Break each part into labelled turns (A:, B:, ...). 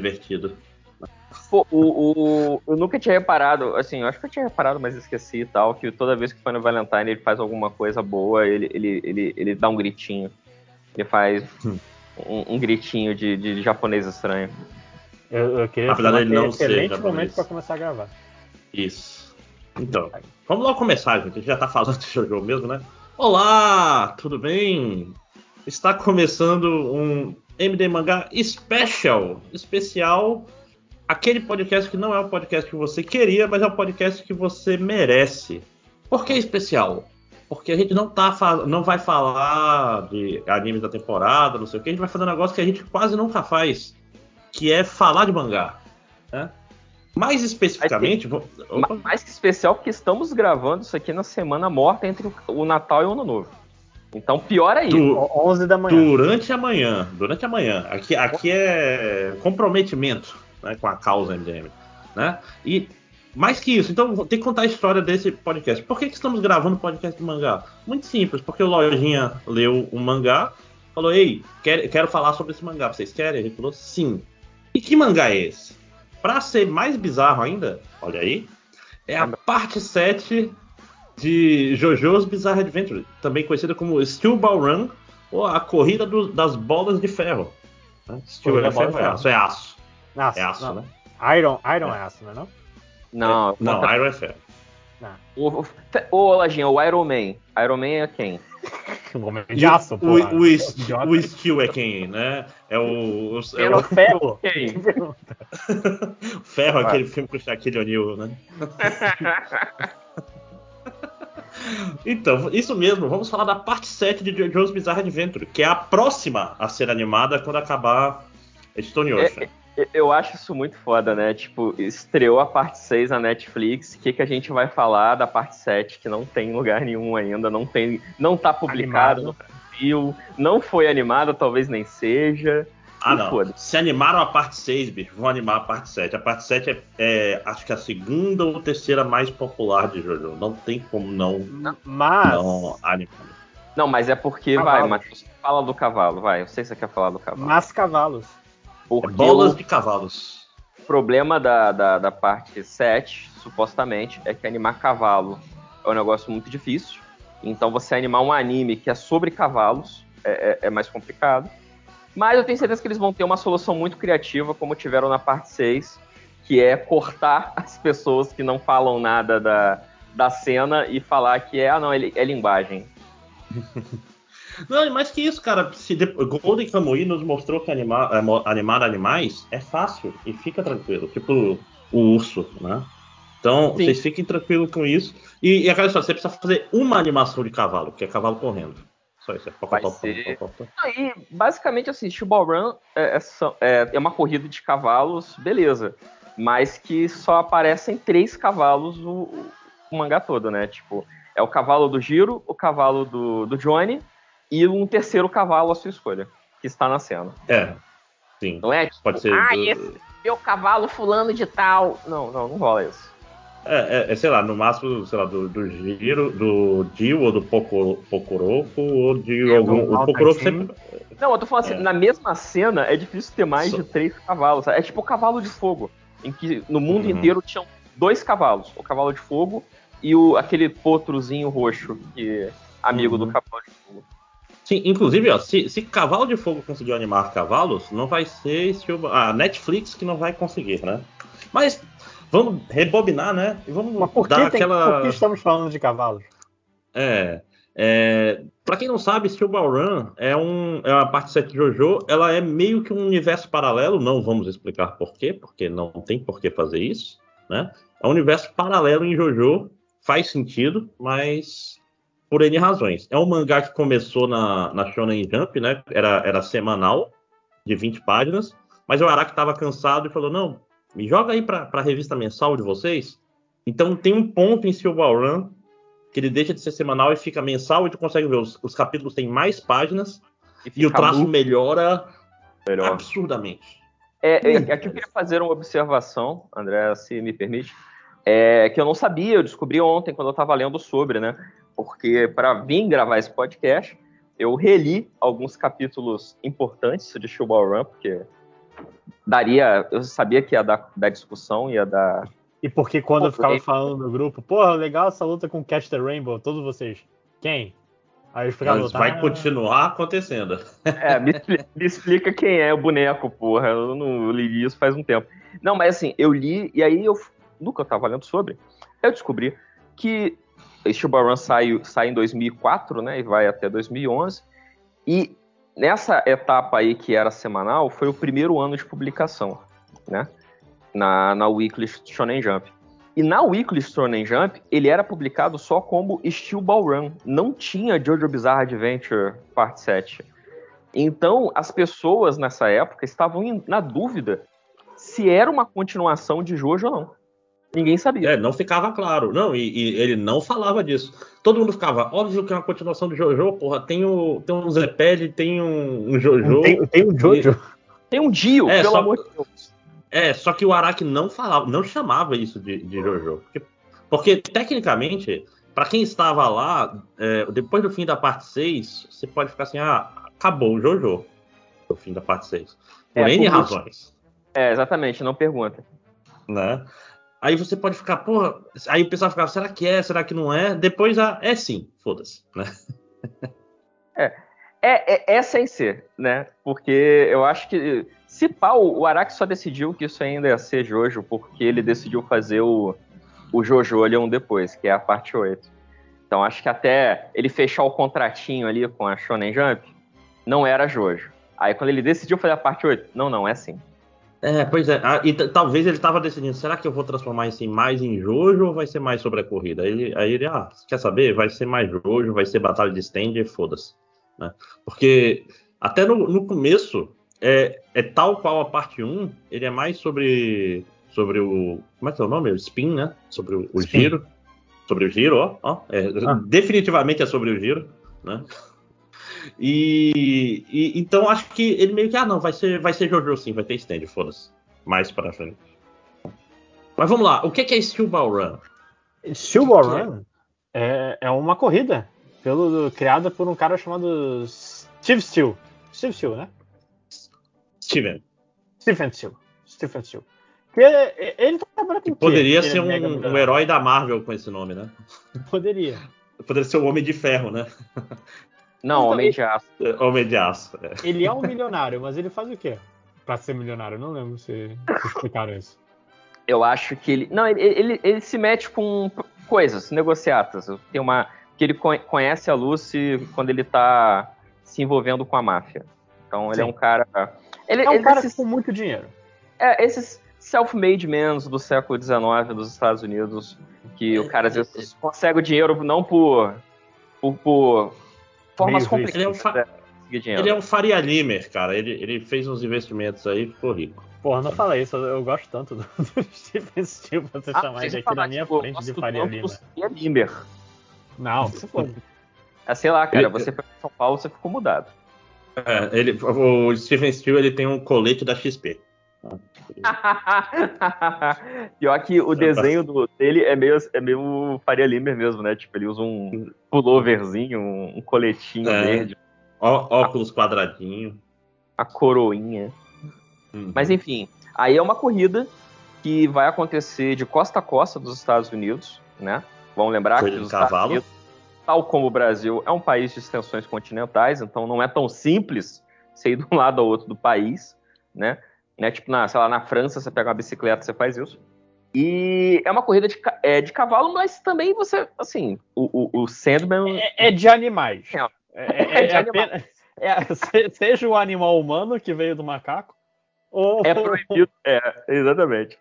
A: Divertido.
B: Pô, o, o, eu nunca tinha reparado, assim, eu acho que eu tinha reparado, mas esqueci e tal, que toda vez que foi no Valentine ele faz alguma coisa boa, ele, ele, ele, ele dá um gritinho. Ele faz um, um gritinho de, de japonês estranho.
C: Eu, eu queria
A: Apesar dele
C: que é
A: não ser
C: excelente
A: japonês.
C: momento pra começar a gravar.
A: Isso. Então, vamos logo começar, gente. A gente já tá falando de jogo mesmo, né? Olá, tudo bem? Está começando um MD Mangá Special. Especial. Aquele podcast que não é o podcast que você queria, mas é o podcast que você merece. Por que especial? Porque a gente não, tá, não vai falar de animes da temporada, não sei o que. A gente vai fazer um negócio que a gente quase nunca faz, que é falar de mangá. Né? Mais especificamente, vou- opa.
B: Ma- Mais que especial porque estamos gravando isso aqui na semana morta entre o Natal e o Ano Novo. Então, pior ainda.
A: Du-
C: O- 11 da manhã.
A: Durante a manhã, durante a manhã. Aqui, aqui é comprometimento né, com a causa MDM. Né? E mais que isso, então vou ter que contar a história desse podcast. Por que, que estamos gravando podcast de mangá? Muito simples, porque o Lojinha leu um mangá, falou: Ei, quero, quero falar sobre esse mangá, vocês querem? A gente falou: Sim. E que mangá é esse? Pra ser mais bizarro ainda, olha aí, é a parte 7 de JoJo's Bizarre Adventure, também conhecida como Steel Ball Run, ou a corrida do- das bolas de ferro. Né? Steel é ferro, é aço, é aço.
C: Nossa,
A: É aço,
C: não.
A: né?
C: Iron, Iron é aço, não é não?
B: Não,
A: Não,
B: contra-
A: Iron é ferro.
B: o, o, ô, Lojinha, o Iron Man. Iron Man é quem?
C: Homem de aço,
A: o,
C: pô.
A: o, o, o Steel é quem, né? É o, o, é o
B: o ferro quem?
A: ferro, aquele filme com o Shaquille O'Neal, né? Então, isso mesmo, vamos falar da parte 7 de JoJo's Bizarre Adventure, que é a próxima a ser animada quando acabar Stone Ocean.
B: Eu- Eu acho isso muito foda, né? Tipo, estreou a parte 6 na Netflix. O que, que a gente vai falar da parte 7, que não tem em lugar nenhum ainda, não tem. Não tá publicado
C: Animado.
B: no Brasil, não foi animado, talvez nem seja.
A: Ah, não.
B: foda-se.
A: Se animaram a parte 6, bicho, vão animar a parte 7. A parte 7 é, é, acho que a segunda ou terceira mais popular de JoJo. Não tem como não,
C: Mas.
A: não animar.
B: Não, mas é porque,
C: Cavalo.
B: vai, Matheus, fala do cavalo, vai. Eu sei se você quer falar do cavalo.
C: Mas cavalos.
A: É
B: Porque
A: bolas
B: o
A: de cavalos.
B: problema da, da, da parte 7, supostamente, é que animar cavalo é um negócio muito difícil. Então você animar um anime que é sobre cavalos é, é- é mais complicado. Mas eu tenho certeza que eles vão ter uma solução muito criativa, como tiveram na parte 6, que é cortar as pessoas que não falam nada da, da cena e falar que é, ah não, é, é linguagem.
A: Não, e mais que isso, cara. Se de... Golden Kamuy nos mostrou que animar, é, animar animais é fácil e fica tranquilo. Tipo o urso, né? Então,
B: Sim.
A: vocês fiquem tranquilos com isso. E, e aquela história, você precisa fazer uma animação de cavalo, que é cavalo correndo. Só isso. É
B: Vai ser-. Aí, basicamente, assim, Steel Run é, é é- é uma corrida de cavalos, beleza. Mas que só aparecem três cavalos o, o mangá todo, né? Tipo, é o cavalo do Giro, o cavalo do, do Johnny e um terceiro cavalo à sua escolha, que está na cena.
A: É. Sim.
B: Não é tipo,
A: Pode ser.
B: ah,
A: do-
B: esse meu cavalo fulano de tal. Não, não, não rola isso.
A: É, é, é, sei lá, no máximo, sei lá, do, do Giro, do Dio ou do Pocoro- Pocoroco, ou de
C: É,
A: algum.
C: do
A: O Pocoroco sempre.
B: Não, eu tô falando assim,
A: É.
B: na mesma cena é difícil ter mais
A: Só-
B: de três cavalos. sabe? É tipo o cavalo de fogo, em que no mundo
A: Uhum.
B: inteiro tinham dois cavalos, o cavalo de fogo e o, aquele potrozinho roxo, que é amigo
A: Uhum.
B: do cavalo de fogo.
A: Sim, inclusive, ó, se, se Cavalo de Fogo conseguiu animar cavalos, não vai ser Steel... a Netflix que não vai conseguir, né? Mas vamos rebobinar, né? E vamos
C: Mas por que,
A: dar
C: tem,
A: aquela.
C: por que estamos falando de cavalos?
A: É. é... Pra quem não sabe, Steel Ball Run é, um, é uma parte 7 de JoJo. Ela é meio que um universo paralelo. Não vamos explicar por quê, porque não tem por que fazer isso, né? É um universo paralelo em JoJo. Faz sentido, mas por N razões. É um mangá que começou na, na Shonen Jump, né? Era, era semanal, de 20 páginas. Mas o Araki estava cansado e falou: Não, me joga aí pra, pra revista mensal de vocês. Então tem um ponto em Ball Run que ele deixa de ser semanal e fica mensal, e tu consegue ver, os, os capítulos têm mais páginas e o
B: fica
A: traço
B: muito
A: melhora
B: melhor.
A: absurdamente.
B: É, é, aqui eu queria fazer uma observação, André, se me permite. é, que eu não sabia, eu descobri ontem quando eu estava lendo sobre, né? Porque para vir gravar esse podcast, eu reli alguns capítulos importantes de Shubal Run, porque daria, eu sabia que ia dar, dar discussão, ia dar.
C: E porque quando eu ficava falando no grupo, porra, legal essa luta com Catch the Rainbow, todos vocês. Quem? Aí eu ficava
A: Mas vai
C: "Ah,
A: continuar acontecendo.
B: É, me, me explica quem é o boneco, porra. Eu não li isso faz um tempo. Não, mas assim, eu li e aí eu nunca estava lendo sobre. Eu descobri que Steel Ball Run sai, sai em 2004, né, e vai até 2011. E nessa etapa aí que era semanal, foi o primeiro ano de publicação, né, na, na Weekly Shonen Jump. E na Weekly Shonen Jump, ele era publicado só como Steel Ball Run. Não tinha Jojo Bizarre Adventure Parte 7. Então, as pessoas nessa época estavam na dúvida se era uma continuação de Jojo ou não. Ninguém sabia.
A: É, não ficava claro. Não, e, e ele não falava disso. Todo mundo ficava, óbvio que é uma continuação de Jojo, porra, tem, o, tem um Zeped, tem um, um Jojo.
C: Tem, tem um Jojo.
B: Tem um Dio,
A: É,
B: pelo
A: só-
B: amor de Deus.
A: É, só que o Araki não falava, não chamava isso de, de Jojo. Porque, porque, tecnicamente, pra quem estava lá, é, depois do fim da parte 6, você pode ficar assim, ah, acabou o Jojo. No fim da parte 6. Por
B: É,
A: N
B: por isso-
A: razões.
B: É, exatamente, não pergunta.
A: né? Aí você pode ficar, porra. Aí o pessoal ficava, será que é? Será que não é? Depois, ah, é sim, foda-se, né?
B: É, é, é sem ser, né? Porque eu acho que. Se pá, o Araki só decidiu que isso ainda ia ser Jojo, porque ele decidiu fazer o, o Jojo Leon depois, que é a parte 8. Então acho que até ele fechar o contratinho ali com a Shonen Jump, não era Jojo. Aí quando ele decidiu fazer a parte 8, não, não, é assim.
A: É, pois é. Ah, e talvez ele tava decidindo, será que eu vou transformar isso em mais em Jojo ou vai ser mais sobre a corrida? Aí ele, aí ele ah, quer saber? Vai ser mais Jojo, vai ser batalha de stand e foda-se. Né? Porque até no, no começo, é, é tal qual a parte 1, ele é mais sobre, sobre o. Como é que é o nome? O spin, né? Sobre o, o giro. Sobre o giro, ó. ó é,
C: Ah.
A: Definitivamente é sobre o giro, né? E, e- então acho que ele meio que, ah, não, vai ser, vai ser Jojo sim, vai ter stand, foda-se. Mais pra frente. Mas vamos lá, o que que é Steel Ball Run?
C: Steel Ball Run é, é uma corrida pelo, criada por um cara chamado Steve Steel. Steve Steel, né?
A: Steven.
C: Stephen Steel. Stephen Steel. Que é- ele tá trabalhando com
A: Que
C: o quê?
A: poderia
C: Ele
A: ser
C: é
A: um, um herói da Marvel com esse nome, né?
C: Poderia.
A: Poderia ser o Homem de Ferro, né?
B: Não,
C: Então,
B: Homem
C: ele-
B: de Aço.
A: É, Homem de Aço. é.
C: Ele é um milionário, mas ele faz o quê? Pra ser milionário, eu não lembro se, se explicaram isso.
B: Eu acho que ele. Não, ele, ele, ele se mete com coisas, negociatas. Tem uma. Que ele con- conhece a Lucy quando ele tá se envolvendo com a máfia. Então ele é
C: Sim.
B: um cara. Ele,
C: É um
B: ele
C: cara
B: esses,
C: com muito dinheiro.
B: é, esses self-made men do século XIX dos Estados Unidos, que o cara às vezes consegue o dinheiro não por. por, por formas
C: Meio rico.
A: Ele é um,
B: complicadas.
A: fa-
B: né,
A: ele é um Faria Limer, cara. Ele, ele fez uns investimentos aí e ficou rico.
C: Porra, não fala isso, eu, gosto tanto do, do Stephen Steel pra você
B: Ah,
C: chamar ele aqui na minha
B: tipo,
C: frente de Faria Lima.
B: Faria Limer.
C: Não, se for.
B: Ah, sei lá, cara,
A: Ele-
B: você foi pra São Paulo, você ficou mudado.
A: É, ele, o Steven Steel ele tem um colete da XP.
B: Pior que o desenho do- dele é meio, é meio Faria Limer mesmo, né? Tipo, ele usa um pulloverzinho, um, coletinho
A: É.
B: verde,
A: Ó, óculos quadradinho.
B: a coroinha.
A: Uhum.
B: Mas enfim, aí é uma corrida que vai acontecer de costa a costa dos Estados Unidos, né? Vamos lembrar
A: Corrida
B: que os
A: cavalo.
B: Unidos, tal como o Brasil, é um país de extensões continentais, então não é tão simples você ir de um lado ao outro do país, né? Né? Tipo, na, sei lá, na França, você pega uma bicicleta, você faz isso. E é uma corrida de, é, de cavalo, mas também você, assim, o, o, o Sandman
C: É, é de animais.
B: É.
C: É, é-
B: É de
C: é
B: animais.
C: apenas- é- se- seja o animal humano que veio do macaco, ou
B: É proibido. É, exatamente.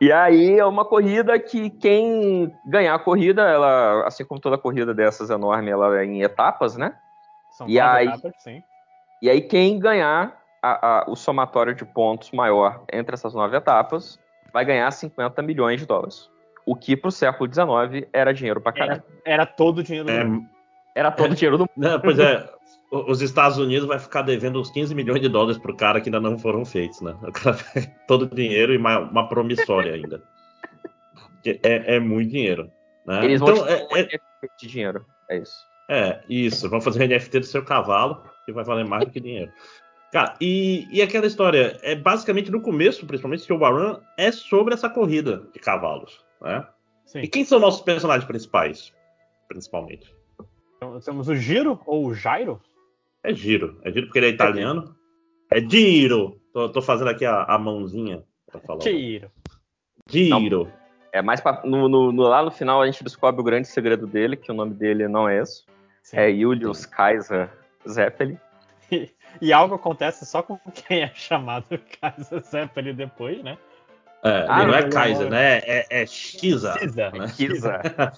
B: E aí é uma corrida que quem ganhar a corrida, ela, assim como toda corrida dessas enorme, ela é em etapas, né?
C: São
B: E aí-
C: etapas, sim.
B: E aí quem ganhar a- a- o somatório de pontos maior entre essas nove etapas vai ganhar 50 milhões de dólares. O que pro século XIX era dinheiro pra caralho.
C: Era, era todo o dinheiro do
A: É,
C: mundo.
B: Era todo o dinheiro do mundo.
A: né, pois é, o- os Estados Unidos vai ficar devendo uns 15 milhões de dólares pro cara que ainda não foram feitos, né? O cara pega todo o dinheiro e uma, uma promissória ainda. É, é muito dinheiro. Né?
B: Eles
A: então,
B: vão
A: é,
B: um
A: é-
B: NFT de dinheiro. É isso.
A: É, isso. Vamos fazer o NFT do seu cavalo, que vai valer mais do que dinheiro. Cara, e, e aquela história, é basicamente no começo, principalmente, Steel Run, é sobre essa corrida de cavalos. Né?
C: Sim.
A: E quem são nossos personagens principais, principalmente?
C: Então, temos o Giro ou o Jairo.
A: É Giro. É Giro porque ele é italiano. É Giro. Tô, tô fazendo aqui a, a mãozinha pra falar.
C: Giro.
A: Giro.
B: É mais pra, no, no- no- lá no final a gente descobre o grande segredo dele, que o nome dele não é esse.
C: Sim.
B: É Julius Kaiser Zeppelin.
C: E algo acontece só com quem é chamado Kaiser Zeppelin depois, né?
A: É,
B: Ah,
A: não é Kaiser, né? É, é Shiza.
C: Cisa.
A: né?
B: Kisa.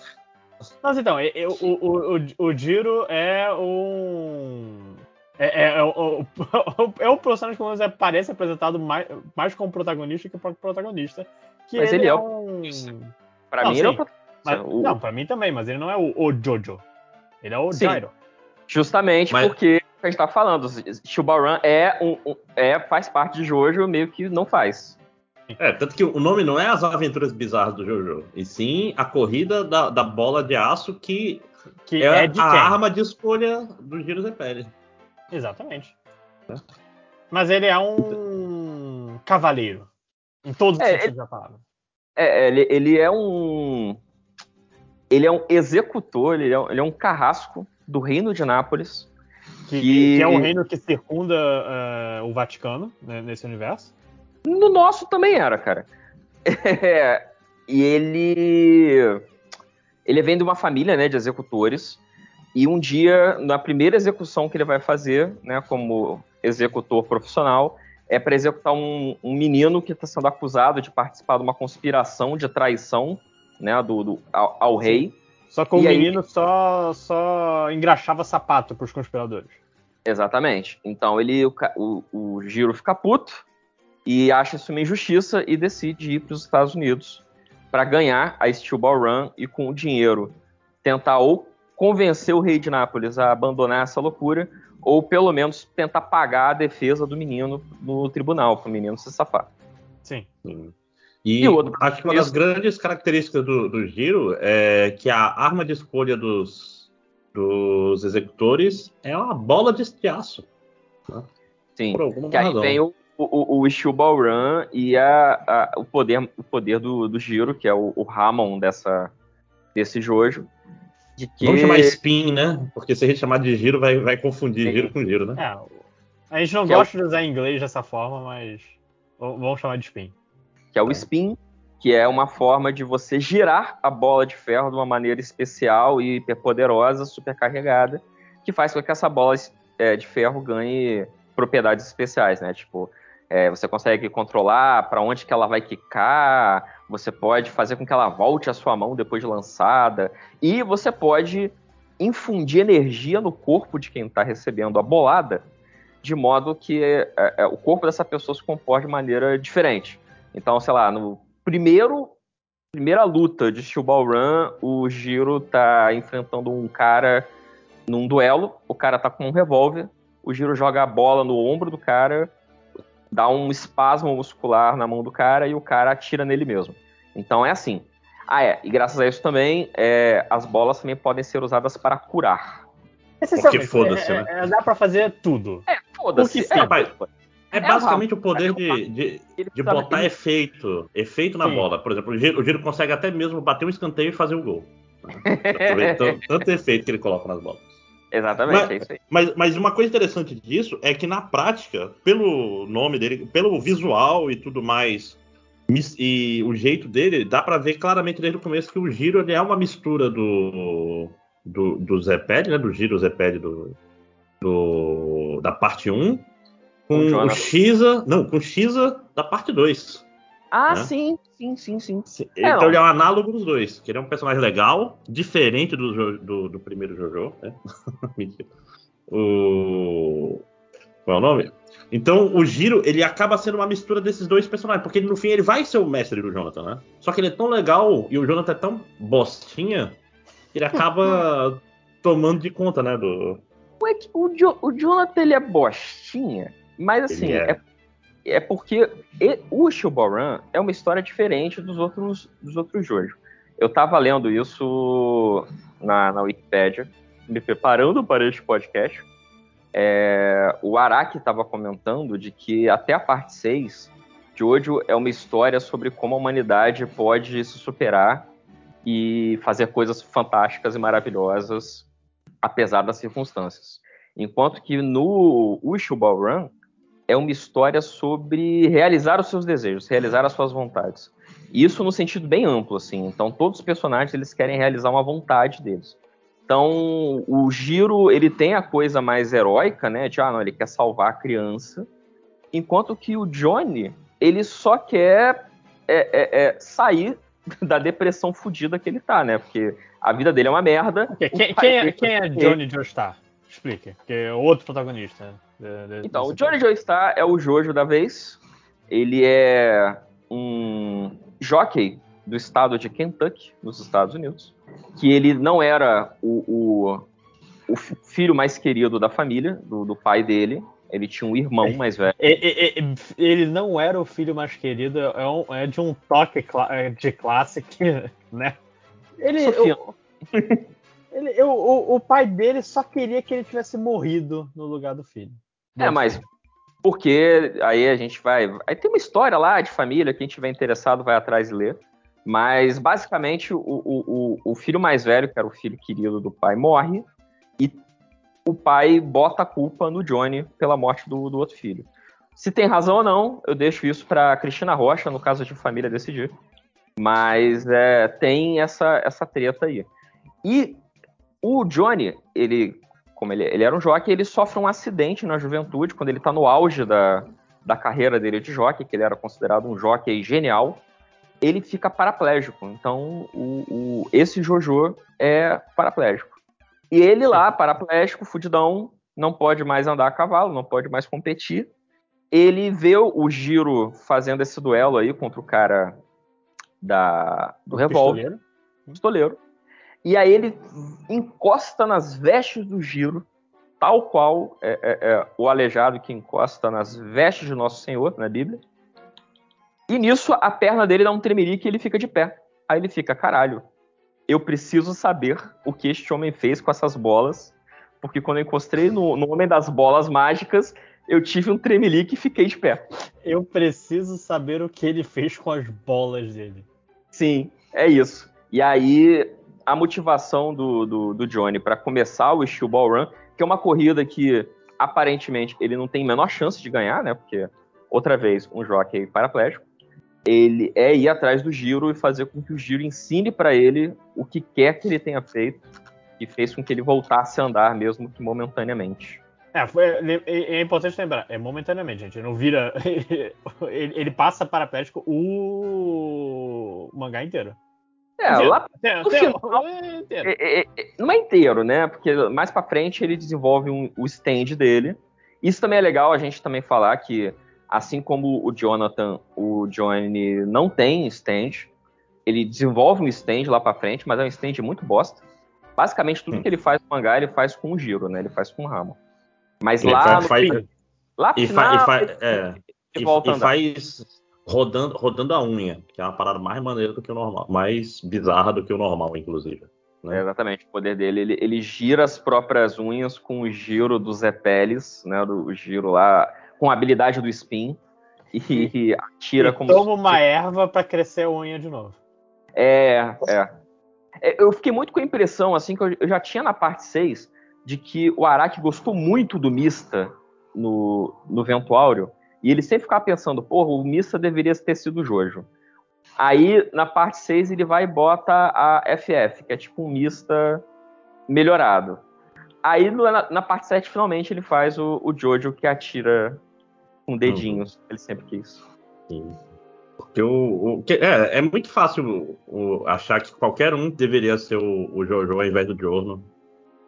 C: Mas então, e- e- o, o, o, o Giro é um. É, é, é, o, o- é o personagem que menos parece apresentado mais, mais como protagonista que o próprio protagonista. Que
B: Mas
C: ele,
B: ele
C: é
B: é
C: um.
B: Pra
C: Não,
B: mim, ele é o.
C: Mas-
B: O-
C: Não, pra mim também, mas ele não é o, o Jojo. Ele é o
B: Sim.
C: Jairo.
B: Justamente
A: Mas-
B: porque a gente tá falando, Shubaran é um, um- é, faz parte de Jojo, meio que não faz.
A: É, tanto que o nome não é As Aventuras Bizarras do Jojo, e sim a corrida da, da bola de aço que
C: Que
A: é,
C: é, de
A: a
C: quem?
A: arma de escolha do Giro Zepelli.
C: Exatamente. Mas ele é um cavaleiro. Em todos os
B: É,
C: sentidos da palavra.
B: É, ele, ele é um. Ele é um executor, ele é um, ele é um carrasco do reino de Nápoles.
C: Que,
B: que-
C: que é um reino que circunda eh, o Vaticano né, nesse universo.
B: No nosso também era, cara. É, e ele. Ele vem de uma família né, de executores. E um dia, na primeira execução que ele vai fazer, né, como executor profissional, é para executar um, um menino que está sendo acusado de participar de uma conspiração de traição né, do, do- ao, ao rei.
C: Só que o
B: E aí-
C: menino só, só engraxava sapato pros conspiradores.
B: Exatamente. Então ele, o, o, o Giro fica puto e acha isso uma injustiça e decide ir para os Estados Unidos para ganhar a Steel Ball Run e com o dinheiro tentar ou convencer o rei de Nápoles a abandonar essa loucura ou pelo menos tentar pagar a defesa do menino no tribunal para o menino se safar.
C: Sim.
A: Sim. E,
B: E outro
A: acho que uma das grandes características do, do Giro é que a arma de escolha dos, dos executores é uma bola de aço.
B: Sim.
A: Por alguma
B: Que aí
A: razão.
B: tem o, o, o Steel Ball Run e a, a- o poder, o poder do, do Giro, que é o, o Ramon dessa, desse Jojo. De que...
A: Vamos chamar spin, né? Porque se a gente chamar de giro, vai, vai confundir
B: Sim.
A: giro com giro, né?
C: É, a gente não
B: Que é o-
C: gosta de usar inglês dessa forma, mas vamos chamar de spin.
B: Que é o spin, que é uma forma de você girar a bola de ferro de uma maneira especial e hiperpoderosa, supercarregada, que faz com que essa bola é, de ferro ganhe propriedades especiais, né? Tipo, é, você consegue controlar para onde que ela vai quicar, você pode fazer com que ela volte à sua mão depois de lançada, e você pode infundir energia no corpo de quem está recebendo a bolada, de modo que é, é, o corpo dessa pessoa se comporte de maneira diferente. Então, sei lá, no primeiro primeira luta de Steel Ball Run, o Giro tá enfrentando um cara num duelo, o cara tá com um revólver, o Giro joga a bola no ombro do cara, dá um espasmo muscular na mão do cara e o cara atira nele mesmo. Então é assim. Ah, é, e graças a isso também, é, as bolas também podem ser usadas para curar.
C: Essencialmente,
A: foda-se,
C: é-
A: né?
C: é- dá pra fazer tudo.
B: É, foda-se.
C: Porque.
B: É,
A: Rapaz, É
B: É
A: basicamente o
B: rápido,
A: poder
B: cara.
A: de, de, de botar
B: ele-
A: efeito, efeito na
C: Sim.
A: bola. Por exemplo, o Giro, o Giro consegue até mesmo bater um escanteio e fazer o gol. Aproveita tanto efeito que ele coloca nas bolas.
B: Exatamente,
A: Mas-
B: é isso aí.
A: Mas, mas uma coisa interessante disso é que na prática, pelo nome dele, pelo visual e tudo mais, e o jeito dele, dá pra ver claramente desde o começo que o Giro é uma mistura do do, do Zeped, né, do Giro Zeped do, do da parte 1 com
B: Com o
A: o. Shiza, não, com o Shiza da parte 2.
B: Ah,
A: né?
B: sim, sim, sim, sim.
A: Então
B: não.
A: ele é um análogo dos dois, que ele é um personagem legal, diferente do, do, do primeiro Jojo, né? Mentira. O... Qual é o nome? Então o Giro, ele acaba sendo uma mistura desses dois personagens, porque ele, no fim ele vai ser o mestre do Jonathan, né? Só que ele é tão legal e o Jonathan é tão bostinha que ele acaba tomando de conta, né? Do...
B: Ué, o, Jo- o Jonathan ele é bostinha, mas assim,
A: é.
B: é. é porque o Shuboran é uma história diferente dos outros, dos outros Jojo. Eu tava lendo isso na, na Wikipédia, me preparando para este podcast. É, o Araki estava comentando de que até a parte 6, Jojo é uma história sobre como a humanidade pode se superar e fazer coisas fantásticas e maravilhosas, apesar das circunstâncias. Enquanto que no Ushubal Run é uma história sobre realizar os seus desejos, realizar as suas vontades. Isso no sentido bem amplo, assim. Então, todos os personagens eles querem realizar uma vontade deles. Então, o Giro ele tem a coisa mais heróica, né? De ah, não, ele quer salvar a criança, enquanto que o Johnny ele só quer é, é, é, sair da depressão fodida que ele tá, né? Porque a vida dele é uma merda.
C: Quem, quem é, quem é Johnny Joestar? Explique, que é outro protagonista. De- de-
B: Então, o Johnny Joestar é o Jojo da vez. Ele é um jockey do estado de Kentucky, nos Estados Unidos. Que ele não era o, o, o fi- filho mais querido da família, do, do pai dele. Ele tinha um irmão mais velho.
C: Ele não era o filho mais querido, é, um- é de um toque é de classe que, né? Ele, ele- eu- o, o pai dele só queria que ele tivesse morrido no lugar do filho.
B: É, mas porque aí a gente vai. Aí tem uma história lá de família, quem tiver interessado vai atrás e ler. Mas basicamente o, o, o- o filho mais velho, que era o filho querido do pai, morre. E o pai bota a culpa no Johnny pela morte do, do outro filho. Se tem razão ou não, eu deixo isso para Cristina Rocha, no caso de família, decidir. Mas é, tem essa, essa treta aí. E o Johnny, ele, como ele, ele era um jockey, ele sofre um acidente na juventude, quando ele tá no auge da, da carreira dele de jockey, que ele era considerado um jockey genial, ele fica paraplégico. Então, o, o- esse Jojo é paraplégico. E ele lá, paraplégico, fudidão, não pode mais andar a cavalo, não pode mais competir. Ele vê o Giro fazendo esse duelo aí contra o cara da, do revólver
C: Pistoleiro.
B: pistoleiro. E aí ele encosta nas vestes do Giro, tal qual é, é, é, o aleijado que encosta nas vestes de Nosso Senhor, na Bíblia. E nisso a perna dele dá um tremelique e ele fica de pé. Aí ele fica, caralho, eu preciso saber o que este homem fez com essas bolas, porque quando eu encostei no, no Homem das Bolas Mágicas, eu tive um tremelique e fiquei de pé.
C: Eu preciso saber o que ele fez com as bolas dele.
B: Sim, é isso. E aí, a motivação do, do, do Johnny para começar o Steel Ball Run, que é uma corrida que aparentemente ele não tem a menor chance de ganhar, né? Porque, outra vez, um jockey paraplégico. Ele é ir atrás do Giro e fazer com que o Giro ensine para ele o que quer que ele tenha feito, que fez com que ele voltasse a andar, mesmo que momentaneamente.
C: É, foi- é, é importante lembrar, é momentaneamente, gente. Não vira. ele, ele passa paraplégico o mangá inteiro.
B: É,
C: dizer,
B: lá
C: até-
B: no final-
C: é, inteiro.
B: É, é, é, não é inteiro, né? Porque mais pra frente ele desenvolve um- o stand dele. Isso também é legal a gente também falar que, assim como o Jonathan, o Johnny não tem stand, ele desenvolve um stand lá pra frente, mas é um stand muito bosta. Basicamente, tudo
A: Hum.
B: que ele faz no mangá, ele faz com o giro, né? Ele faz com o ramo. Mas
A: Ele
B: lá
A: faz-
B: no
A: faz-
B: lá pro
A: E, fa- e
B: final,
A: fa-
B: ele,
A: é,
B: ele
A: e- e faz rodando, rodando a unha, que é uma parada mais maneira do que o normal, mais bizarra do que o normal, inclusive. né?
B: É, exatamente, o poder dele, ele, ele gira as próprias unhas com o giro dos Zepeles, né, do o giro lá, com a habilidade do spin, e, atira
C: E
B: como
C: toma uma erva pra crescer a unha de novo.
B: É, é. É, Eu fiquei muito com a impressão, assim, que eu, eu já tinha na parte 6, de que o Araki gostou muito do Mista no, no Vento Áureo, e ele sempre ficava pensando, porra, o Mista deveria ter sido o Jojo. Aí, na parte 6, ele vai e bota a FF, que é tipo um Mista melhorado. Aí, na, na parte 7, finalmente, ele faz o, o Jojo que atira com dedinhos, ele sempre quis.
A: Sim. Porque o, o- que- é, é muito fácil o- o- achar que qualquer um deveria ser o, Jojo ao invés do Jorno.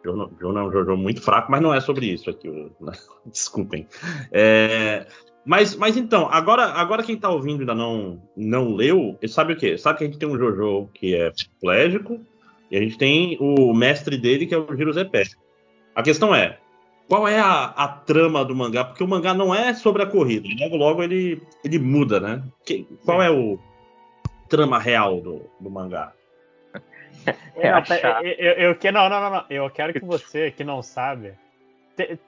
A: Jorno, Jorno é um Jojo muito fraco, mas não é sobre isso aqui. Desculpem. É, mas, mas então, agora, agora quem tá ouvindo e ainda não, não leu, sabe o quê? Sabe que a gente tem um Jojo que é plégico e a gente tem o mestre dele que é o Giro Zepé. A questão é, qual é a, a, trama do mangá? Porque o mangá não é sobre a corrida. Logo, logo ele, ele muda, né? Que, qual é o trama real do, do mangá?
C: É, não, eu, eu, eu, eu, não, não, não, não. Eu quero que você, que não sabe,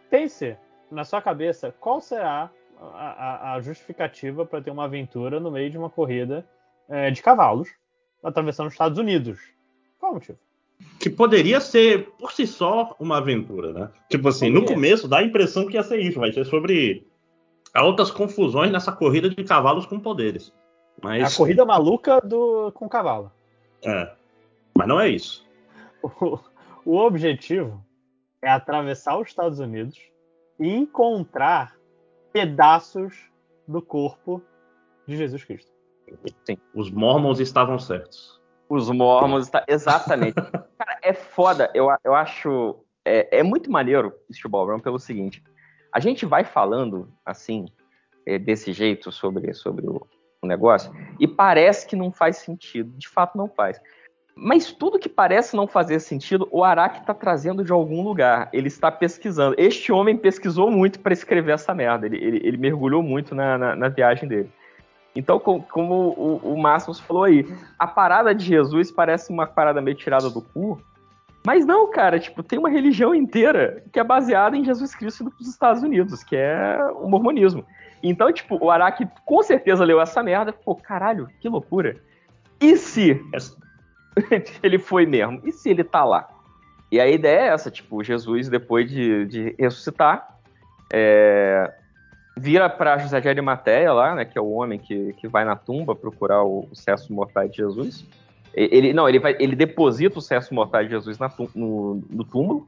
C: pense na sua cabeça qual será a, a, justificativa para ter uma aventura no meio de uma corrida é, de cavalos atravessando os Estados Unidos. Qual o motivo?
A: Que poderia ser, por si só, uma aventura, né? Tipo assim, no começo dá a impressão que ia ser isso, vai ser sobre altas confusões nessa corrida de cavalos com poderes. Mas...
C: A corrida maluca do com cavalo.
A: É. Mas não é isso.
C: O, o objetivo é atravessar os Estados Unidos e encontrar pedaços do corpo de Jesus Cristo.
A: Sim. Os Mormons estavam certos.
B: Os Mormons, está... exatamente. Cara, é foda. Eu, eu acho. É, é muito maneiro Steel Ballroom pelo seguinte: a gente vai falando assim, é, desse jeito, sobre, sobre o, o negócio, e parece que não faz sentido. De fato, não faz. Mas tudo que parece não fazer sentido, o Araki está trazendo de algum lugar. Ele está pesquisando. Este homem pesquisou muito para escrever essa merda. Ele, ele, ele mergulhou muito na, na, na, viagem dele. Então, como, como o, o Máximos falou aí, a parada de Jesus parece uma parada meio tirada do cu. Mas não, cara, tipo, tem uma religião inteira que é baseada em Jesus Cristo dos Estados Unidos, que é o mormonismo. Então, tipo, o Araki com certeza leu essa merda e caralho, que loucura. E se ele foi mesmo? E se ele tá lá? E a ideia é essa, tipo, Jesus, depois de, de ressuscitar, é, vira para José de Arimateia lá, né, que é o homem que, que vai na tumba procurar o, o cesso mortal de Jesus. Ele, não, ele, vai, ele deposita o cesso mortal de Jesus na, no, no túmulo.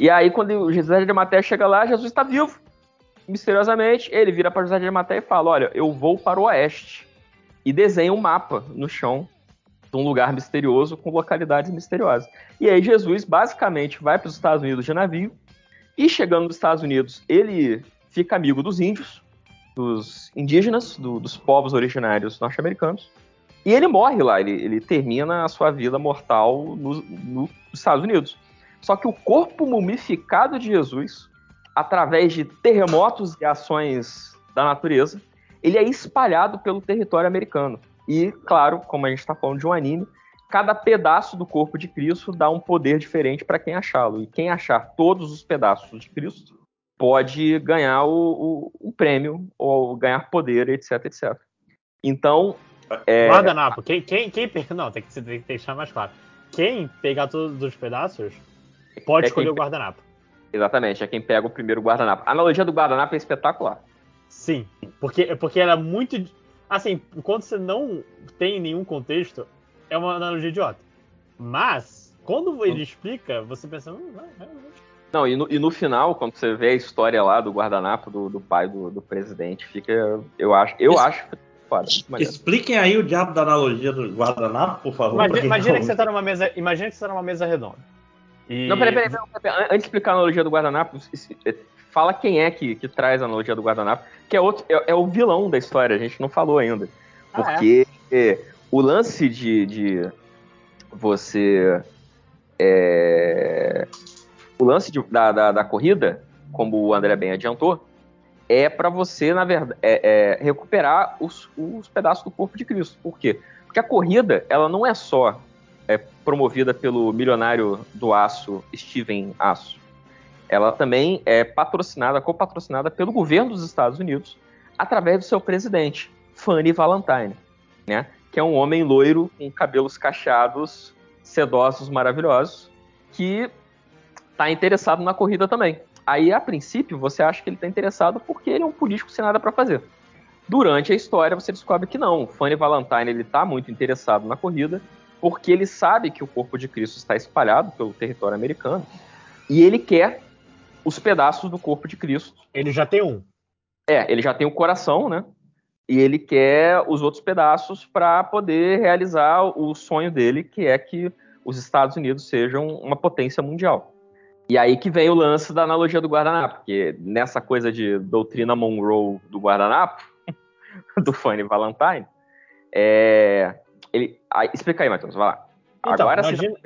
B: E aí, quando José de Arimateia chega lá, Jesus está vivo. Misteriosamente, ele vira para José de Arimateia e fala: Olha, eu vou para o oeste. E desenha um mapa no chão de um lugar misterioso com localidades misteriosas. E aí, Jesus basicamente vai para os Estados Unidos de navio. E chegando nos Estados Unidos, ele fica amigo dos índios, dos indígenas, do, dos povos originários norte-americanos. E ele morre lá, ele, ele, termina a sua vida mortal no, nos Estados Unidos. Só que o corpo mumificado de Jesus, através de terremotos e ações da natureza, ele é espalhado pelo território americano. E, claro, como a gente está falando de um anime, cada pedaço do corpo de Cristo dá um poder diferente para quem achá-lo. E quem achar todos os pedaços de Cristo pode ganhar o, o, o prêmio ou ganhar poder, etc, etc. Então.
C: É... Guardanapo, quem, quem, quem. Não, tem que, tem que deixar mais claro. Quem pegar todos os pedaços pode é escolher o guardanapo.
B: Exatamente, é quem pega o primeiro guardanapo. A analogia do guardanapo é espetacular.
C: Sim, porque, porque era muito. Assim, quando você não tem nenhum contexto, é uma analogia idiota. Mas, quando ele hum. explica, você pensa, hum, não, realmente
B: não, e no, e no final, quando você vê a história lá do guardanapo do, do pai do, do presidente, fica. Eu acho. Eu acho.
A: Foda, Expliquem aí o diabo da analogia do guardanapo, por favor.
C: Imagina, imagina que você tá numa mesa. Imagina que você tá numa mesa redonda.
B: E... Não, peraí, peraí, peraí, Antes de explicar a analogia do guardanapo, é, fala quem é que, que traz a analogia do guardanapo, que é, outro, é, é o vilão da história, a gente não falou ainda. Porque ah, é? o lance de, de você. É, o lance de, da, da, da, corrida, como o André bem adiantou, é para você, na verdade, é, é recuperar os, os, pedaços do corpo de Cristo. Por quê? Porque a corrida, ela não é só é, promovida pelo milionário do aço Steven Aço. Ela também é patrocinada, copatrocinada pelo governo dos Estados Unidos através do seu presidente, Fanny Valentine, né? Que é um homem loiro com cabelos cacheados, sedosos, maravilhosos, que está interessado na corrida também. Aí, a princípio, você acha que ele está interessado porque ele é um político sem nada para fazer. Durante a história, você descobre que não. Fanny Valentine ele está muito interessado na corrida porque ele sabe que o corpo de Cristo está espalhado pelo território americano e ele quer os pedaços do corpo de Cristo.
C: Ele já tem um.
B: É, ele já tem o coração, né? E ele quer os outros pedaços para poder realizar o sonho dele, que é que os Estados Unidos sejam uma potência mundial. E aí que vem o lance da analogia do guardanapo, porque nessa coisa de doutrina Monroe do guardanapo, do Fanny Valentine, é, ele, explica aí, Matheus, vai lá.
C: Então, Agora imagina,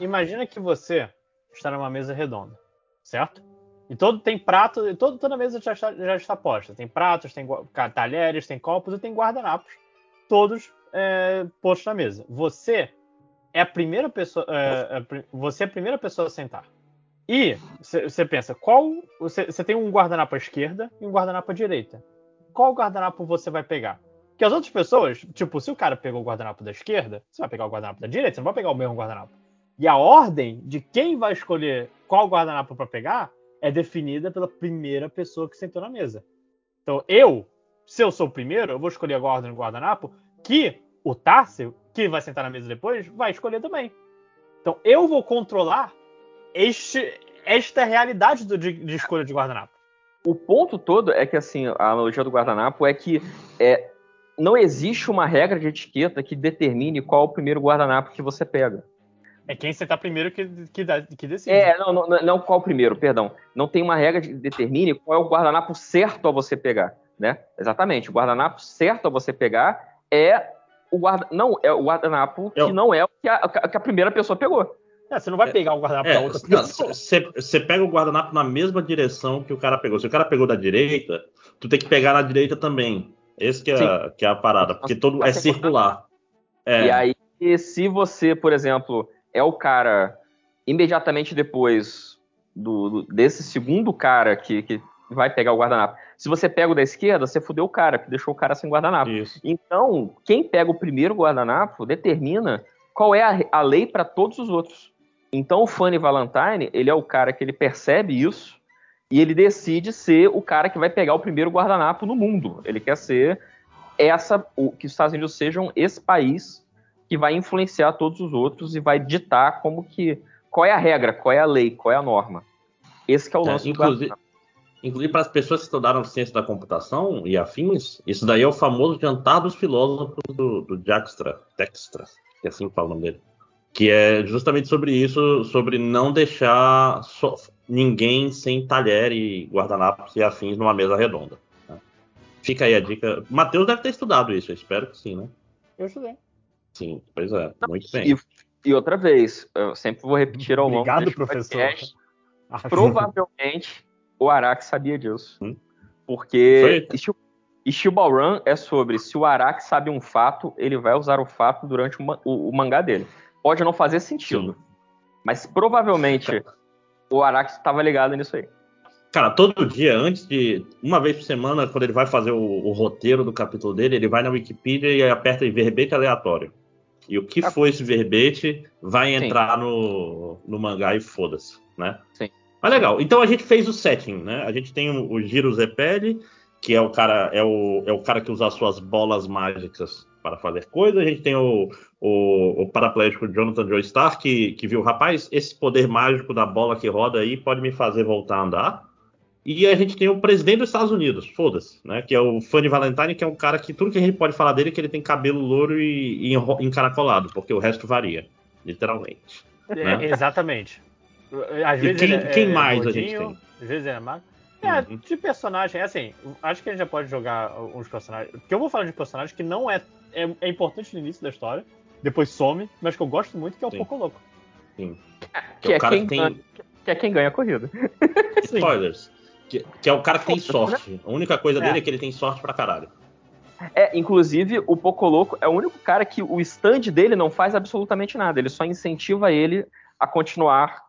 C: imagina que você está numa mesa redonda, certo? E todo tem prato, todo, toda mesa já está, já está posta. Tem pratos, tem talheres, tem copos e tem guardanapos, todos é, postos na mesa. Você é a primeira pessoa, é, pri- você é a primeira pessoa a sentar. E você pensa, qual você tem um guardanapo à esquerda e um guardanapo à direita. Qual guardanapo você vai pegar? Porque as outras pessoas, tipo, se o cara pegou o guardanapo da esquerda, você vai pegar o guardanapo da direita, você não vai pegar o mesmo guardanapo. E a ordem de quem vai escolher qual guardanapo para pegar é definida pela primeira pessoa que sentou na mesa. Então, eu, se eu sou o primeiro, eu vou escolher a ordem do guardanapo que o Tássio, que vai sentar na mesa depois, vai escolher também. Então, eu vou controlar este, esta realidade do- de, de escolha de guardanapo.
B: O ponto todo é que, assim, a analogia do guardanapo é que é, não existe uma regra de etiqueta que determine qual o primeiro guardanapo que você pega.
C: É quem sentar primeiro que, que, dá- que decide.
B: É, não, não, não qual o primeiro, perdão. Não tem uma regra que determine qual é o guardanapo certo a você pegar, né? Exatamente. O guardanapo certo a você pegar é o guarda... não é o guardanapo
A: É o-
B: que não é o que a, que a primeira pessoa pegou.
C: É, você não vai pegar o guardanapo da outra pessoa.
A: Você pega o guardanapo na mesma direção que o cara pegou. Se o cara pegou da direita, tu tem que pegar na direita também. Esse que é, a- que é a parada, porque todo é circular. É,
B: E aí, se você, por exemplo, é o cara imediatamente depois do, do- desse segundo cara que, que vai pegar o guardanapo, se você pega o da esquerda, você fudeu o cara, que deixou o cara sem guardanapo.
A: isso.
B: Então, quem pega o primeiro guardanapo determina qual é a, a lei para todos os outros. Então, o Fanny Valentine, ele é o cara que ele percebe isso e ele decide ser o cara que vai pegar o primeiro guardanapo no mundo. Ele quer ser essa, o, que os Estados Unidos sejam esse país que vai influenciar todos os outros e vai ditar como que qual é a regra, qual é a lei, qual é a norma. Esse que é o
A: É,
B: lance do
A: inclusive-. Inclusive, para as pessoas que estudaram ciência da computação e afins, isso daí é o famoso jantar dos filósofos do, do Dijkstra, Dijkstra, que é assim que fala o nome dele. Que é justamente sobre isso, sobre não deixar só- ninguém sem talher e guardanapos e afins numa mesa redonda. né? Fica aí a dica. Matheus deve ter estudado isso, eu espero que sim, né?
C: Eu estudei.
A: Sim, pois é, muito bem.
B: E, e outra vez, eu sempre vou repetir ao longo
C: Obrigado,
B: deste
C: professor.
B: podcast,
C: Ah,
B: provavelmente o Araque sabia disso.
A: Hum.
B: Porque. Steel, Ball Run é sobre se o Araque sabe um fato, ele vai usar o fato durante o, o- o mangá dele. Pode não fazer sentido, mas provavelmente o Araque estava ligado nisso aí.
A: Cara, todo dia, antes de. Uma vez por semana, quando ele vai fazer o, o roteiro do capítulo dele, ele vai na Wikipedia e aperta em verbete aleatório. E o que
B: Ah.
A: for esse verbete vai
B: Sim.
A: entrar no, no mangá e foda-se, né?
B: Sim.
A: Mas legal. Então a gente fez o setting, né? A gente tem o, o Giro Zepelli, que é o cara, é o, é o cara que usa as suas bolas mágicas para fazer coisas. A gente tem o, o, o paraplégico Jonathan Joestar, que, que viu, rapaz, esse poder mágico da bola que roda aí pode me fazer voltar a andar. E a gente tem o presidente dos Estados Unidos, foda-se, né? Que é o Fanny Valentine, que é um cara que tudo que a gente pode falar dele é que ele tem cabelo louro e, e encaracolado, porque o resto varia, literalmente. né?
C: É, exatamente. Às
A: E
C: vezes
A: quem-
C: ele é,
A: quem
C: é
A: mais a gente tem?
C: Às vezes é magro. É,
A: Uhum.
C: de personagem, assim, acho que a gente já pode jogar uns personagens. Porque eu vou falar de personagem que não é, é, é importante no início da história, depois some, mas que eu gosto muito, que é o
A: Sim.
C: Poco Louco.
B: Que,
A: o
B: é
A: cara
B: quem
A: que tem-
B: ganha, que é quem ganha a corrida.
C: Sim.
A: Spoilers. Que, que é o cara que tem sorte. A única coisa
C: É.
A: dele é que ele tem sorte pra caralho.
B: É, inclusive, o Pocoloco é o único cara que o stand dele não faz absolutamente nada. Ele só incentiva ele a continuar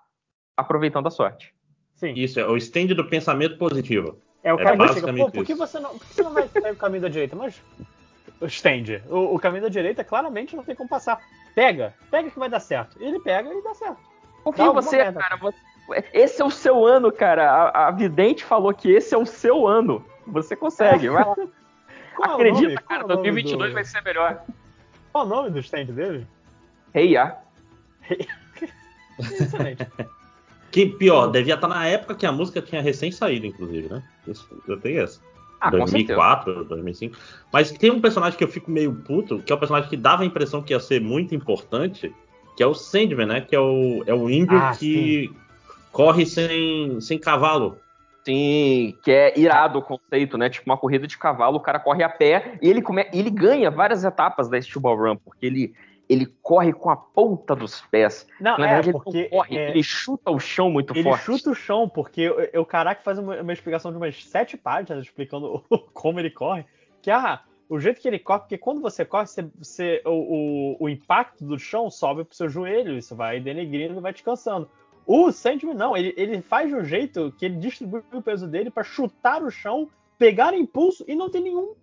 B: aproveitando a sorte.
C: Sim.
A: Isso, é o stand do pensamento positivo.
C: É o
A: É
C: cara que chega, pô, por que você não, por que você não vai sair o caminho da direita? Mas o stand, o, o caminho da direita claramente não tem como passar. Pega, pega que vai dar certo. Ele pega e dá certo.
B: Confia em você,
C: merda.
B: cara. você- esse é o seu ano, cara. A, a vidente falou que esse é o seu ano. Você consegue. Vai lá.
C: É o
B: Acredita,
C: nome?
B: cara.
C: É nome
B: 2022
C: do-
B: vai ser melhor.
C: Qual é o nome do stand dele?
B: Hey, ya.
C: Excelente.
A: Que pior, devia estar na época que a música tinha recém saído, inclusive, né? Eu tenho essa.
B: Ah, com certeza.
A: 2004, 2005. Mas tem um personagem que eu fico meio puto, que é o personagem que dava a impressão que ia ser muito importante, que é o Sandman, né? Que é o, é o índio
C: Ah,
A: que corre sem, sem cavalo.
B: Sim, que é irado o conceito, né? Tipo uma corrida de cavalo, o cara corre a pé e ele, come... ele ganha várias etapas da Steel Ball Run, porque ele, ele corre com a ponta dos pés.
C: Não,
B: Na
C: é
B: verdade, ele
C: porque
B: não corre,
C: é,
B: ele chuta o chão muito
C: ele
B: forte.
C: chuta o chão, porque o, o Caraca faz uma, uma explicação de umas sete páginas explicando como ele corre. Que ah, o jeito que ele corre, porque quando você corre, você, você- o, o, o impacto do chão sobe pro seu joelho, isso vai denegrindo, vai descansando. O Sandman não, ele, ele faz de um jeito que ele distribui o peso dele pra chutar o chão, pegar impulso e não tem nenhum.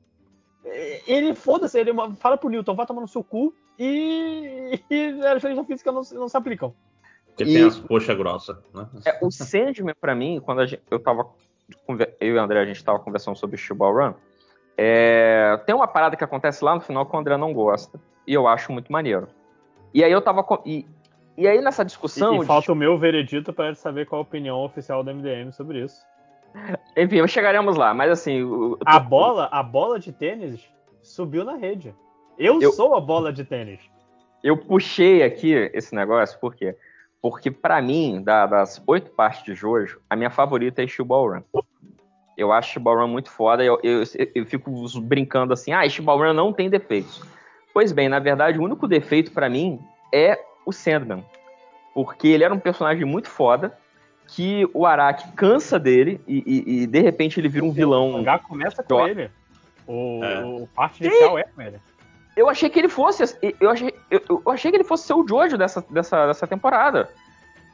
C: Ele foda-se, ele fala pro Newton, vai tomar no seu cu e, e as leis da física não, se- não se aplicam.
A: Porque
B: E-
A: tem as coxas grossas, né?
B: É, o Sandman, pra mim, quando a gente- eu tava. Eu e o André, a gente tava conversando sobre o Ball Run. é, tem uma parada que acontece lá no final que o André não gosta. E eu acho muito maneiro. E aí eu tava. E, e aí nessa
C: E,
B: discussão.
C: e
B: de-
C: falta o meu veredito para saber qual a opinião oficial do MDM sobre isso.
B: Enfim, chegaremos lá, mas assim. o-
C: A bola, a bola de tênis subiu na rede. Eu,
B: Eu-
C: sou a bola de tênis.
B: Eu puxei aqui esse negócio, por quê? Porque, pra mim, da- das oito partes de Jojo, a minha favorita é Ball Run. Eu acho Ball Run muito foda. Eu, eu, eu fico brincando assim, ah, Ball Run não tem defeitos. Pois bem, na verdade, o único defeito pra mim é o Sandman. Porque ele era um personagem muito foda, que o Araki cansa dele e, e- e, de repente ele vira um
C: O
B: vilão.
C: mangá começa com ele. O,
A: É.
C: o parte inicial é com ele.
B: Eu achei que ele fosse. Eu achei, eu, eu achei que ele fosse ser o Jojo dessa, dessa, dessa temporada.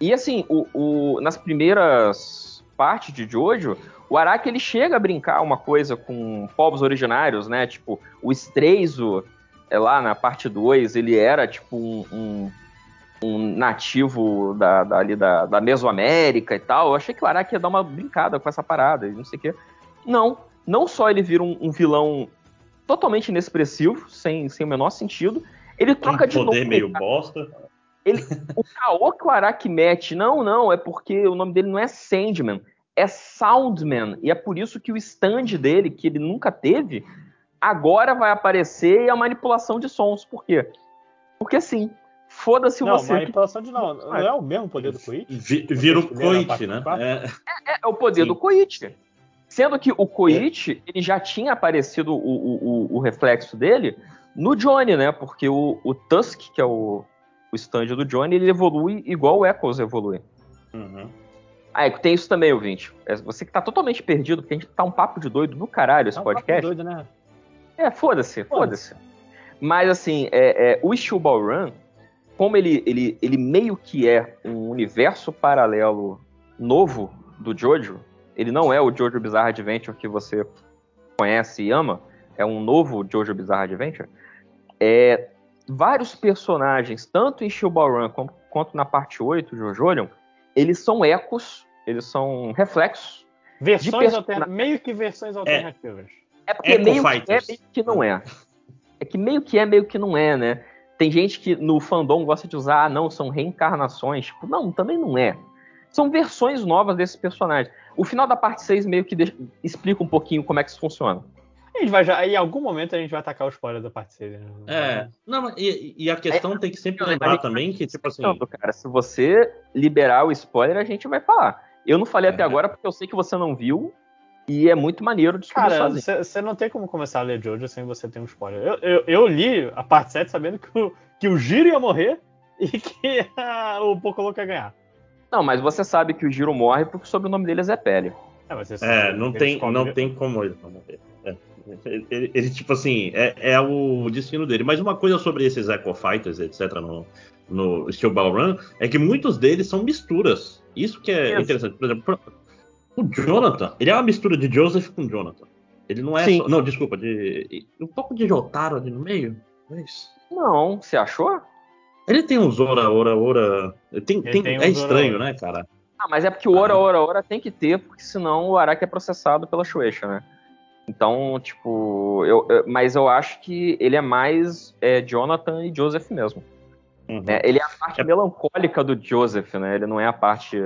B: E assim, o, o- nas primeiras partes de Jojo, o Araki ele chega a brincar uma coisa com povos originários, né? Tipo, o Streizo, é, lá na parte 2, ele era tipo um, um, um nativo da, da, ali da, da Mesoamérica e tal. Eu achei que o Araki ia dar uma brincada com essa parada e não sei o quê. Não. Não só ele vira um, um vilão totalmente inexpressivo, sem, sem o menor sentido. Ele troca
A: um
B: de
A: poder
B: nome.
A: meio bosta.
B: O caô que o Araki mete, não, não, é porque o nome dele não é Sandman, é Soundman. E é por isso que o stand dele, que ele nunca teve, agora vai aparecer e é a manipulação de sons. Por quê? Porque sim, foda-se
C: Não,
B: você.
C: manipulação de não. Não é o mesmo poder do?
A: Vi- Vira o coit,
C: parte
A: né?
C: quatro?
A: É,
B: É, é o poder
A: Sim.
B: do Koichi. Sendo que o Koichi, ele já tinha aparecido o, o, o, reflexo dele no Johnny, né? Porque o, o Tusk, que é o, o stand do Johnny, ele evolui igual o Echoes evolui.
A: uhum.
B: Ah, é, tem isso também, ouvinte. É você que tá totalmente perdido, porque a gente tá um papo de doido do caralho esse
C: É um papo
B: podcast.
C: doido, né?
B: É, foda-se, foda-se. Mas assim, é, é, o Steel Ball Run, como ele, ele, ele meio que é um universo paralelo novo do Jojo, ele não é o Jojo Bizarre Adventure que você conhece e ama, é um novo Jojo Bizarre Adventure. É, vários personagens, tanto em Ball Run quanto, quanto na parte 8, Jojolion, eles são ecos, eles são reflexos
C: Versões meio que versões alternativas.
B: É porque
A: Echo
B: meio que é, meio que não é. É que meio que é, meio que não é, né? Tem gente que no fandom gosta de usar, ah, não, são reencarnações. Tipo, não, também não é. São versões novas desses personagens. O final da parte 6 meio que deixa- explica um pouquinho como é que isso funciona.
C: A gente vai já, em algum momento a gente vai atacar o spoiler da parte 6. né?
A: É. Não, mas e, e a questão tem que sempre lembrar
B: gente
A: também que, tipo assim.
B: Cara, se você liberar o spoiler, a gente vai falar. Eu não falei até
A: É.
B: agora porque eu sei que você não viu e é muito maneiro descobrir
C: Cara, você não tem como começar a ler Jojo sem você ter um spoiler. Eu, eu, eu li a parte 7 sabendo que o, que o Giro ia morrer e que ah, o Pocolô ia ganhar.
B: Não, mas você sabe que o Giro morre porque o sobrenome dele é Zé Pele.
C: É, mas você
A: É, não tem, não tem como ele não morrer. É. Ele, ele- ele, tipo assim, é, é o destino dele. Mas uma coisa sobre esses Echo Fighters, etc., no, no Steel Ball Run, é que muitos deles são misturas. Isso que é
B: Isso.
A: interessante. Por exemplo, o Jonathan, ele é uma mistura de Joseph com Jonathan. Ele não é
B: Sim.
A: só. Não, desculpa, de. Um pouco de Jotaro ali no meio. É isso.
B: Não, você achou?
A: Ele tem uns ora, ora, ora. Tem, tem-
C: tem
A: é
C: ora,
A: estranho,
C: ora.
A: né, cara?
B: Ah, mas é porque o hora, hora, hora tem que ter, porque senão o Araki é processado pela Shueisha, né? Então, tipo, eu, eu- mas eu acho que ele é mais é, Jonathan e Joseph mesmo.
A: Uhum.
B: né? Ele é a parte
A: É.
B: melancólica do Joseph, né? Ele não é a parte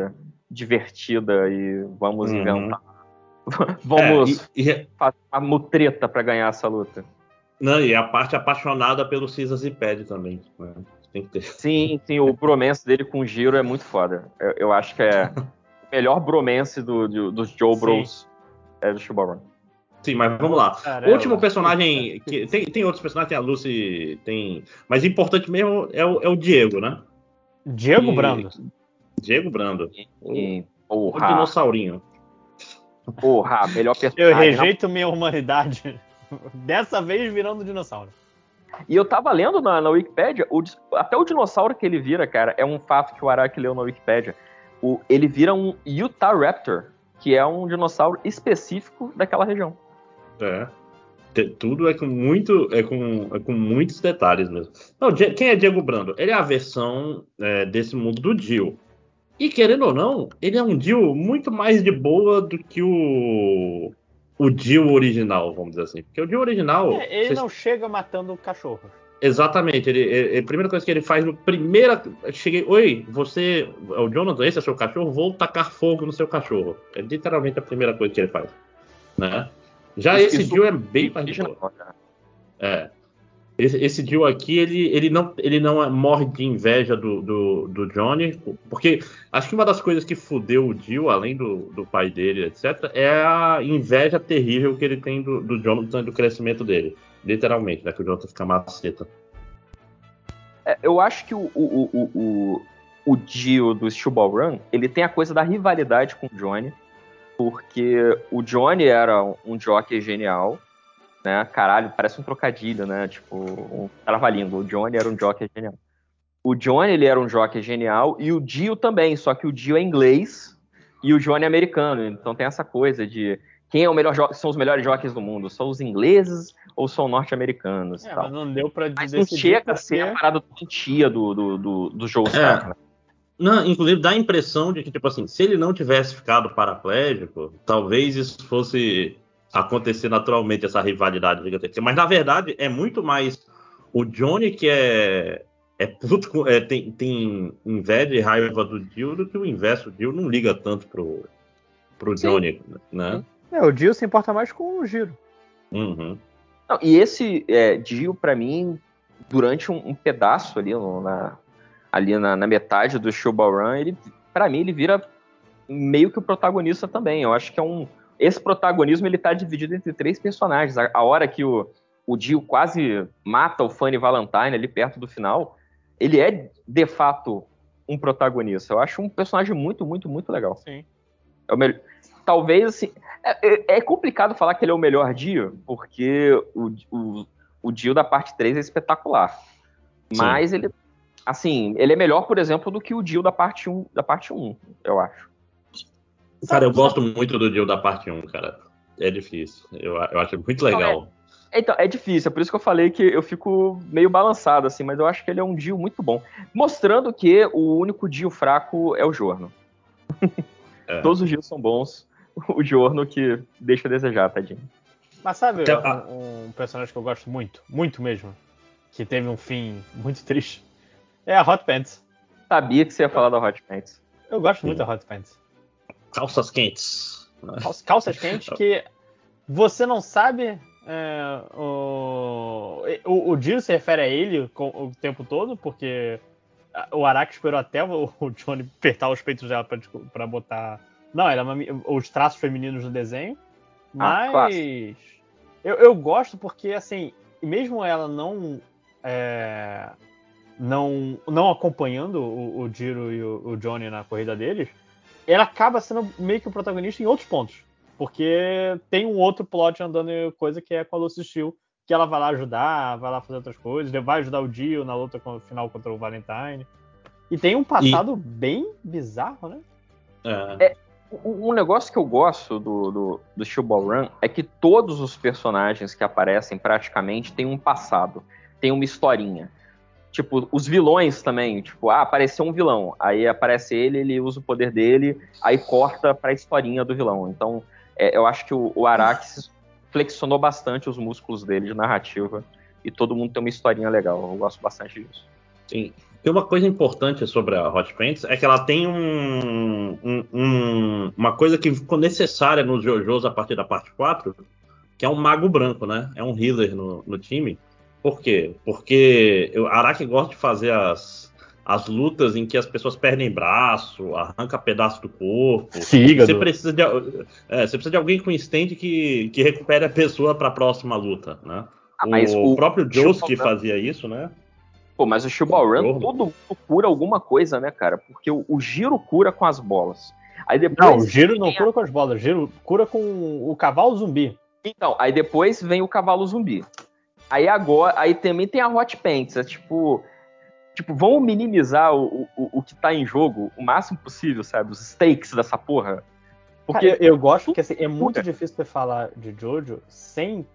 B: divertida e vamos
A: Uhum.
B: inventar. vamos
A: É, e, e-
B: fazer uma mutreta pra ganhar essa luta.
A: não, e a parte apaixonada pelo Caesar e Pad também. né? Tem que ter.
B: Sim, sim, o bromance dele com o Giro é muito foda. Eu, eu acho que é o melhor bromance do, do- dos Joe
C: Sim.
B: Bros é do Shibaron.
A: Sim, mas vamos lá.
C: Cara,
A: o último personagem. Que, tem, tem outros personagens, tem a Lucy, tem. Mas importante mesmo é o, é o Diego, né?
C: Diego
A: E-
C: Brando.
A: Diego Brando.
B: E,
A: O
B: porra,
A: dinossaurinho.
B: porra, melhor
C: Eu
B: personagem.
C: rejeito minha humanidade. Dessa vez virando dinossauro.
B: E eu tava lendo na, na Wikipédia, o até o dinossauro que ele vira, cara, é um fato que o Araki leu na Wikipédia. O, ele vira um Utah Raptor, que é um dinossauro específico daquela região.
A: É. Tudo é com muito, é com, é com muitos detalhes mesmo. Não, quem é Diego Brando? Ele é a versão é, desse mundo do Dio. E querendo ou não, ele é um Dio muito mais de boa do que o o Dio original, vamos dizer assim. Porque o Dio original,
C: É, ele
A: vocês-
C: não chega matando cachorros.
A: exatamente, ele, ele- a primeira coisa que ele faz no primeira, cheguei, oi, você, é o Jonathan, esse é seu cachorro, vou tacar fogo no seu cachorro. É literalmente a primeira coisa que ele faz, né? Já esse Dio é bem mais de boa. É. Esse, esse Jill aqui, ele, ele, não, ele não é- morre de inveja do, do, do Johnny, porque acho que uma das coisas que fudeu o Jill, além do, do pai dele, etc., é a inveja terrível que ele tem do, do Jonathan e do crescimento dele. Literalmente, né? Que o Jonathan fica maceta.
B: É, eu acho que o, o, o, o, o Dio do Steel Ball Run, ele tem a coisa da rivalidade com o Johnny, porque o Johnny era um, um jockey genial, né? Caralho, parece um trocadilho, né? Tipo, um trava-língua. O Johnny era um jockey genial. O Johnny, ele era um jockey genial, e o Dio também, só que o Dio é inglês e o Johnny é americano. Então tem essa coisa de quem é o melhor jockey, são os melhores jockeys do mundo? São os ingleses ou são norte-americanos?
C: É, mas não deu pra
B: Mas não
C: decidir
B: chega a ser a parada doentia do, do, do, do Joe
A: É.
B: Stark, né?
A: Não, inclusive dá a impressão de que, tipo assim, se ele não tivesse ficado paraplégico, talvez isso fosse acontecer naturalmente, essa rivalidade gigantesca. Mas na verdade é muito mais o Johnny que é, é puto, com- é, tem, tem inveja e raiva do Dio do que o inverso. O Dio não liga tanto pro, pro
B: Sim.
A: Johnny, né?
C: É, o Dio se importa mais com o giro.
A: Uhum.
B: Não, e esse é, Dio, pra mim, durante um, um pedaço ali, no- na, ali na, na metade do Showball Run, ele, pra mim, ele vira meio que o protagonista também. Eu acho que é um. Esse protagonismo ele tá dividido entre três personagens. A, a hora que o, o Dio quase mata o Fanny Valentine ali perto do final, ele é de fato um protagonista. Eu acho um personagem muito, muito, muito legal.
C: Sim.
B: É o melhor. Talvez assim. É, é- é complicado falar que ele é o melhor Dio, porque o, o, o Dio da parte 3 é espetacular. Mas ele. Assim, ele é melhor, por exemplo, do que o Dio da parte 1, da parte 1, eu acho.
A: Cara, eu gosto muito do Dio da parte 1, cara. É difícil. Eu, eu acho muito legal.
B: Então, é difícil, é por isso que eu falei que eu fico meio balançado, assim, mas eu acho que ele é um Dio muito bom. Mostrando que o único Dio fraco é o Jorno.
A: É.
B: Todos os Dios são bons. O Jorno que deixa a desejar, tadinho.
C: Mas sabe
A: Tem a-
C: um, um personagem que eu gosto muito, muito mesmo, que teve um fim muito triste, é a Hot Pants.
B: Sabia que você ia falar da Hot Pants.
C: Eu gosto
A: Sim.
C: muito da Hot Pants.
A: Calças quentes.
C: Calça- Calças quentes que você não sabe. é, o, o, o Dio se refere a ele com- o tempo todo, porque o Araki esperou até o, o Johnny apertar os peitos dela pra, pra botar. Não, era uma mi- os traços femininos no desenho.
B: Ah,
C: Mas eu, eu gosto porque, assim, mesmo ela não. é, não, não acompanhando o, o Jiro e o, o Johnny na corrida deles, ela acaba sendo meio que o protagonista em outros pontos. Porque tem um outro plot andando em coisa que é com a Lucy Steel, que ela vai lá ajudar, vai lá fazer outras coisas, vai ajudar o Dio na luta com- final contra o Valentine. E tem um passado bem bizarro, né?
A: É.
B: Um um negócio que eu gosto do, do, do Steel Ball Run é que todos os personagens que aparecem praticamente têm um passado, tem uma historinha. Tipo, os vilões também, tipo, ah, apareceu um vilão, aí aparece ele, ele usa o poder dele, aí corta pra historinha do vilão. Então, é, eu acho que o, o Arax flexionou bastante os músculos dele de narrativa e todo mundo tem uma historinha legal. Eu gosto bastante disso.
A: Sim. Tem uma coisa importante sobre a Hot Pants é que ela tem um, um- um- uma coisa que ficou necessária nos JoJo's a partir da parte 4, que é um mago branco, né? É um healer no, no time. Por quê? Porque o Araki gosta de fazer as, as lutas em que as pessoas perdem braço, arranca pedaço do corpo.
C: Fígado.
A: Você precisa de, é, você precisa de alguém com stand que, que recupere a pessoa para a próxima luta, né?
B: Ah, mas
A: o,
B: o-
A: próprio Josuke
B: Shibal-
A: fazia isso, né?
B: Pô, mas o Shibalran,
A: Jogo.
B: todo mundo cura alguma coisa, né, cara? Porque o, o giro cura com as bolas. Aí
C: Não,
B: depois.
C: o giro não cura com as bolas, o giro cura com o cavalo zumbi.
B: Então, aí depois vem o cavalo zumbi. Aí agora, aí também tem a Hot Pants, é tipo, tipo, vamos minimizar o, o, o que tá em jogo o máximo possível, sabe? Os stakes dessa porra. Porque
C: Cara, eu, gosto que assim, é muito difícil você falar de Jojo sem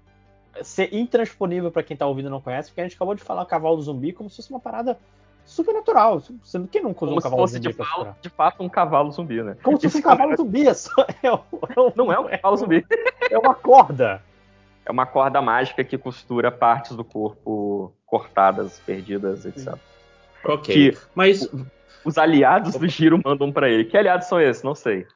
C: ser intransponível pra quem tá ouvindo e não conhece, porque a gente acabou de falar cavalo zumbi como se fosse uma parada supernatural. Sendo que não usou
B: como
C: um
B: se
C: cavalo
B: fosse
C: zumbi
B: de,
C: curar.
B: de fato um cavalo zumbi, né?
C: Como se fosse um cavalo zumbi, é só. É, um- é um-
B: Não é um cavalo zumbi.
C: É uma corda.
B: É uma corda mágica que costura partes do corpo cortadas, perdidas, etc.
A: Ok.
B: Que
A: Mas
B: os aliados do Giro mandam pra ele. Que aliados são esses? Não sei.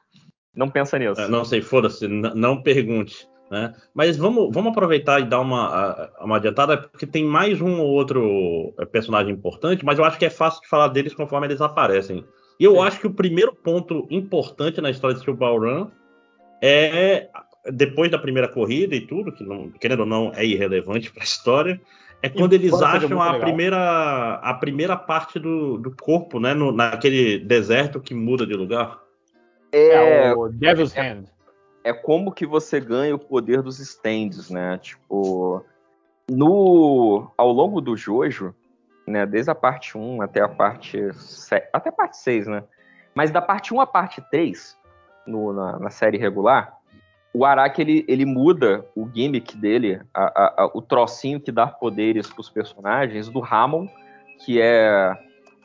B: Não pensa nisso.
A: É, Não sei, foda-se, não pergunte. Né? Mas vamos, vamos aproveitar e dar uma, uma adiantada, porque tem mais um ou outro é, personagem importante, mas eu acho que é fácil de falar deles conforme eles aparecem. E eu
C: Sim.
A: acho que o primeiro ponto importante na história de Steel Ball Run é, depois da primeira corrida e tudo, que não, querendo ou não é irrelevante para a história, é quando eles
C: embora seja
A: acham a
C: legal.
A: primeira, a primeira parte do, do corpo, né, no- naquele deserto que muda de lugar.
C: É,
B: É,
C: o Devil's Hand.
B: é como que você ganha o poder dos stands, né? Tipo, no ao longo do Jojo, né, desde a parte 1 até a parte 7, até a parte 6, né? Mas da parte 1 à parte 3, no- na, na série regular, o Araki ele, ele muda o gimmick dele, a- a- o trocinho que dá poderes pros personagens do Ramon, que é,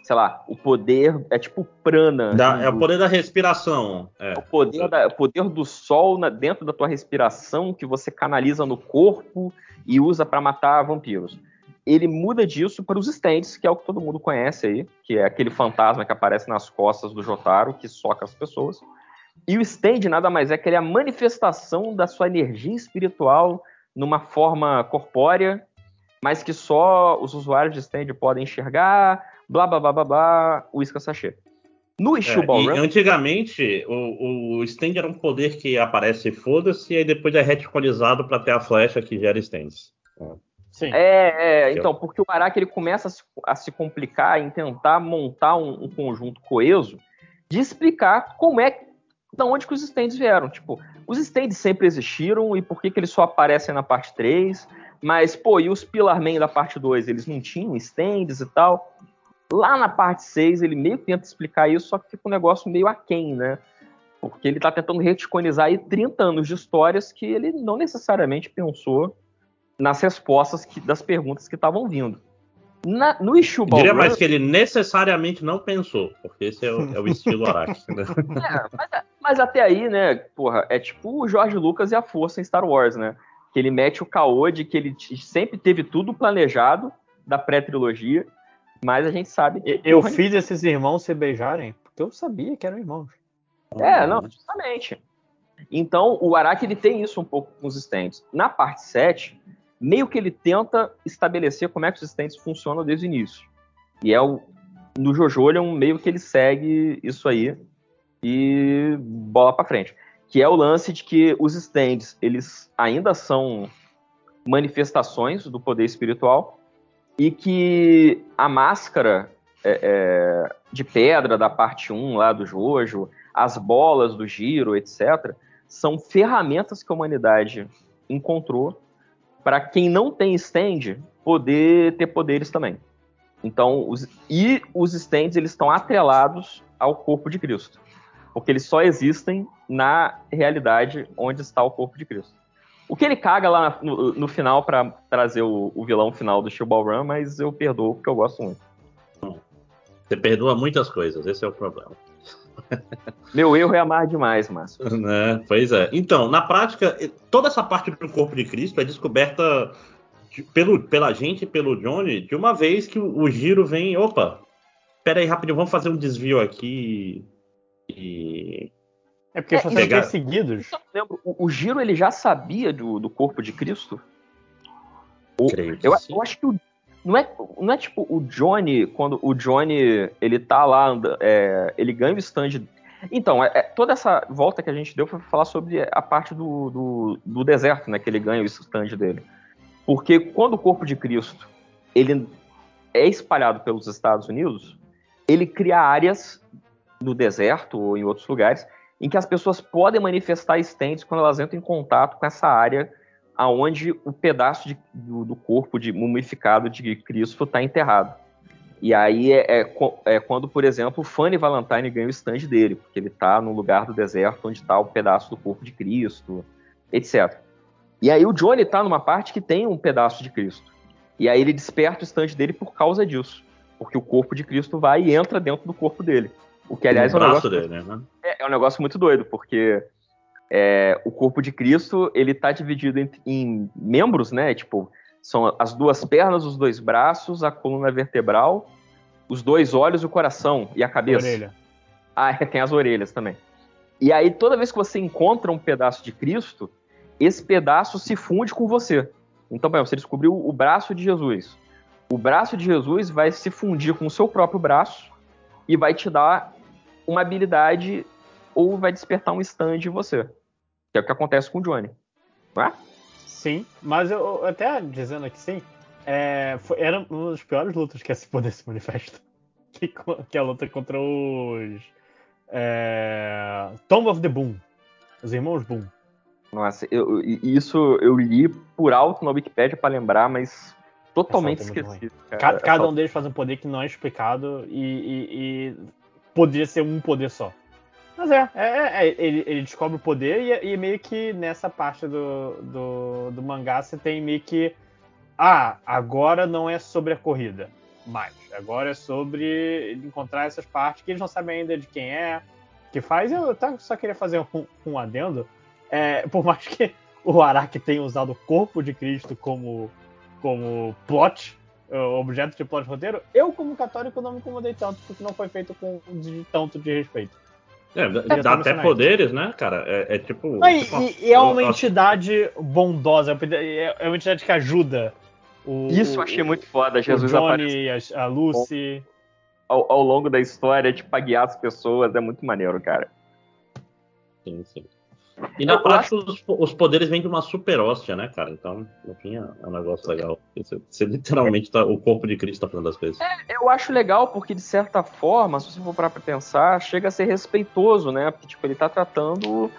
B: sei lá, o poder é tipo prana.
A: Da- é o poder da respiração. É.
B: O poder, da- o poder do sol na- dentro da tua respiração que você canaliza no corpo e usa pra matar vampiros. Ele muda disso para os stands, que é o que todo mundo conhece aí, que é aquele fantasma que aparece nas costas do Jotaro, que soca as pessoas. E o stand nada mais é que ele é a manifestação da sua energia espiritual numa forma corpórea, mas que só os usuários de stand podem enxergar, blá blá blá blá blá, uísca sachê. No
A: É,
B: Issue
A: e
B: Ballroom,
A: antigamente, o, o stand era um poder que aparece e foda-se, e aí depois é retconizado para ter a flecha que gera stands.
C: Sim.
B: É, é, então, porque o Araki ele começa a se, a se complicar em tentar montar um, um conjunto coeso de explicar como é, da onde que os stands vieram. Tipo, os stands sempre existiram e por que, que eles só aparecem na parte 3, mas, pô, e os Pillar Man da parte 2, eles não tinham stands e tal. Lá na parte 6, ele meio que tenta explicar isso, só que fica um negócio meio aquém, né? Porque ele tá tentando reticonizar aí 30 anos de histórias que ele não necessariamente pensou nas respostas que- das perguntas que estavam vindo. Na- no Issue
A: Diria
B: Ballroom,
A: mais que ele necessariamente não pensou, porque esse é o, é o estilo Araki. né?
B: é, mas, mas até aí, né, porra, é tipo o Jorge Lucas e a Força em Star Wars, né? Que ele mete o caô de que ele sempre teve tudo planejado da pré-trilogia, mas a gente sabe que.
C: Eu
B: porra
C: fiz esses irmãos se beijarem porque eu sabia que eram irmãos.
B: É, não, justamente. Então, o Araki ele tem isso um pouco com os stands. Na parte 7, meio que ele tenta estabelecer como é que os stands funcionam desde o início. E é o no Jojo ele é um meio que ele segue isso aí e bola pra frente. Que é o lance de que os stands, eles ainda são manifestações do poder espiritual e que a máscara é, é, de pedra da parte 1 lá do Jojo, as bolas do giro, etc., são ferramentas que a humanidade encontrou para quem não tem stand poder ter poderes também. Então, os, e os stands eles estão atrelados ao corpo de Cristo, porque eles só existem na realidade onde está o corpo de Cristo. O que ele caga lá no, no final para trazer o, o, vilão final do Steel Run, mas eu perdoo porque eu gosto muito.
A: Você perdoa muitas coisas, esse é o problema.
B: Meu erro é amar demais, Márcio.
A: Né? Pois é. Então, na prática, toda essa parte do corpo de Cristo é descoberta de, pelo, pela gente, pelo Johnny, de uma vez que o, o giro vem. Opa, pera aí rapidinho, vamos fazer um desvio aqui. E.
C: É porque
B: É,
C: sendo
A: pegar-
C: perseguidos.
B: Eu não lembro, o, o Giro ele já sabia do, do corpo de Cristo? O- Eu, eu acho que o, Não é, não é tipo o Johnny, quando o Johnny ele tá lá, anda- é, ele ganha o stand. Então, é- é- toda essa volta que a gente deu foi falar sobre a parte do, do, do deserto, né? Que ele ganha o stand dele. Porque quando o corpo de Cristo ele é espalhado pelos Estados Unidos, ele cria áreas no deserto ou em outros lugares em que as pessoas podem manifestar stands quando elas entram em contato com essa área aonde o pedaço de- do, do corpo de mumificado de Cristo está enterrado. E aí é, é é quando, por exemplo, o Fanny Valentine ganha o stand dele, porque ele está no lugar do deserto onde está o pedaço do corpo de Cristo, etc. E aí o Johnny está numa parte que tem um pedaço de Cristo. E aí ele desperta o stand dele por causa disso. Porque o corpo de Cristo vai e entra dentro do corpo dele. O que, aliás, é um negócio
A: dele, né?
B: é, é um negócio muito doido, porque é, o corpo de Cristo ele tá dividido em, em membros, né? Tipo, são as duas pernas, os dois braços, a coluna vertebral, os dois olhos, o coração e a cabeça.
C: Orelha.
B: Ah, é, tem as orelhas também. E aí, toda vez que você encontra um pedaço de Cristo, esse pedaço se funde com você. Então, por exemplo, você descobriu o braço de Jesus. O braço de Jesus vai se fundir com o seu próprio braço e vai te dar uma habilidade ou vai despertar um stand em você. Que é o que acontece com o Johnny. Não é?
C: Sim, mas eu, até dizendo aqui sim, é, foi- era uma das piores lutas que esse poder se manifesta. Que, que é a luta contra os. É, Tomb of the Boom. Os irmãos Boom.
B: Nossa, eu, isso eu li por alto na Wikipedia pra lembrar, mas totalmente
C: é
B: esquecido.
C: Ca-
B: cara.
C: Cada
B: Essa-
C: um deles faz um poder que não é explicado e, e- e poderia ser um poder só. Mas é, é- é- é, ele, ele descobre o poder e, e meio que nessa parte do, do, do mangá você tem meio que. Ah, agora não é sobre a corrida mais. Agora é sobre encontrar essas partes que eles não sabem ainda de quem é, que faz. Eu até só queria fazer um, um adendo. É, por mais que o Araki tenha usado o corpo de Cristo como, como plot, objeto de plot roteiro, eu, como católico, não me incomodei tanto, porque não foi feito com de tanto de respeito.
A: É, dá-
C: É,
A: dá até poderes, né, cara? É, é tipo.
C: E,
A: tipo uma-
C: e- é uma entidade bondosa, é é uma entidade que ajuda o.
B: Isso eu
C: o-
B: achei muito foda.
C: o
B: Jesus aparece
C: Johnny, a, a Lucy.
B: ao, ao longo da história, tipo, pra guiar as pessoas. É muito maneiro, cara.
A: Sim, sim. E na prática, os, os poderes vêm de uma super hóstia, né, cara? Então, no fim, é é um negócio legal. Você, você literalmente tá. O corpo de Cristo tá fazendo as coisas.
B: Eu acho legal porque, de certa forma, se você for parar pra pensar, chega a ser respeitoso, né? Porque, tipo, ele tá tratando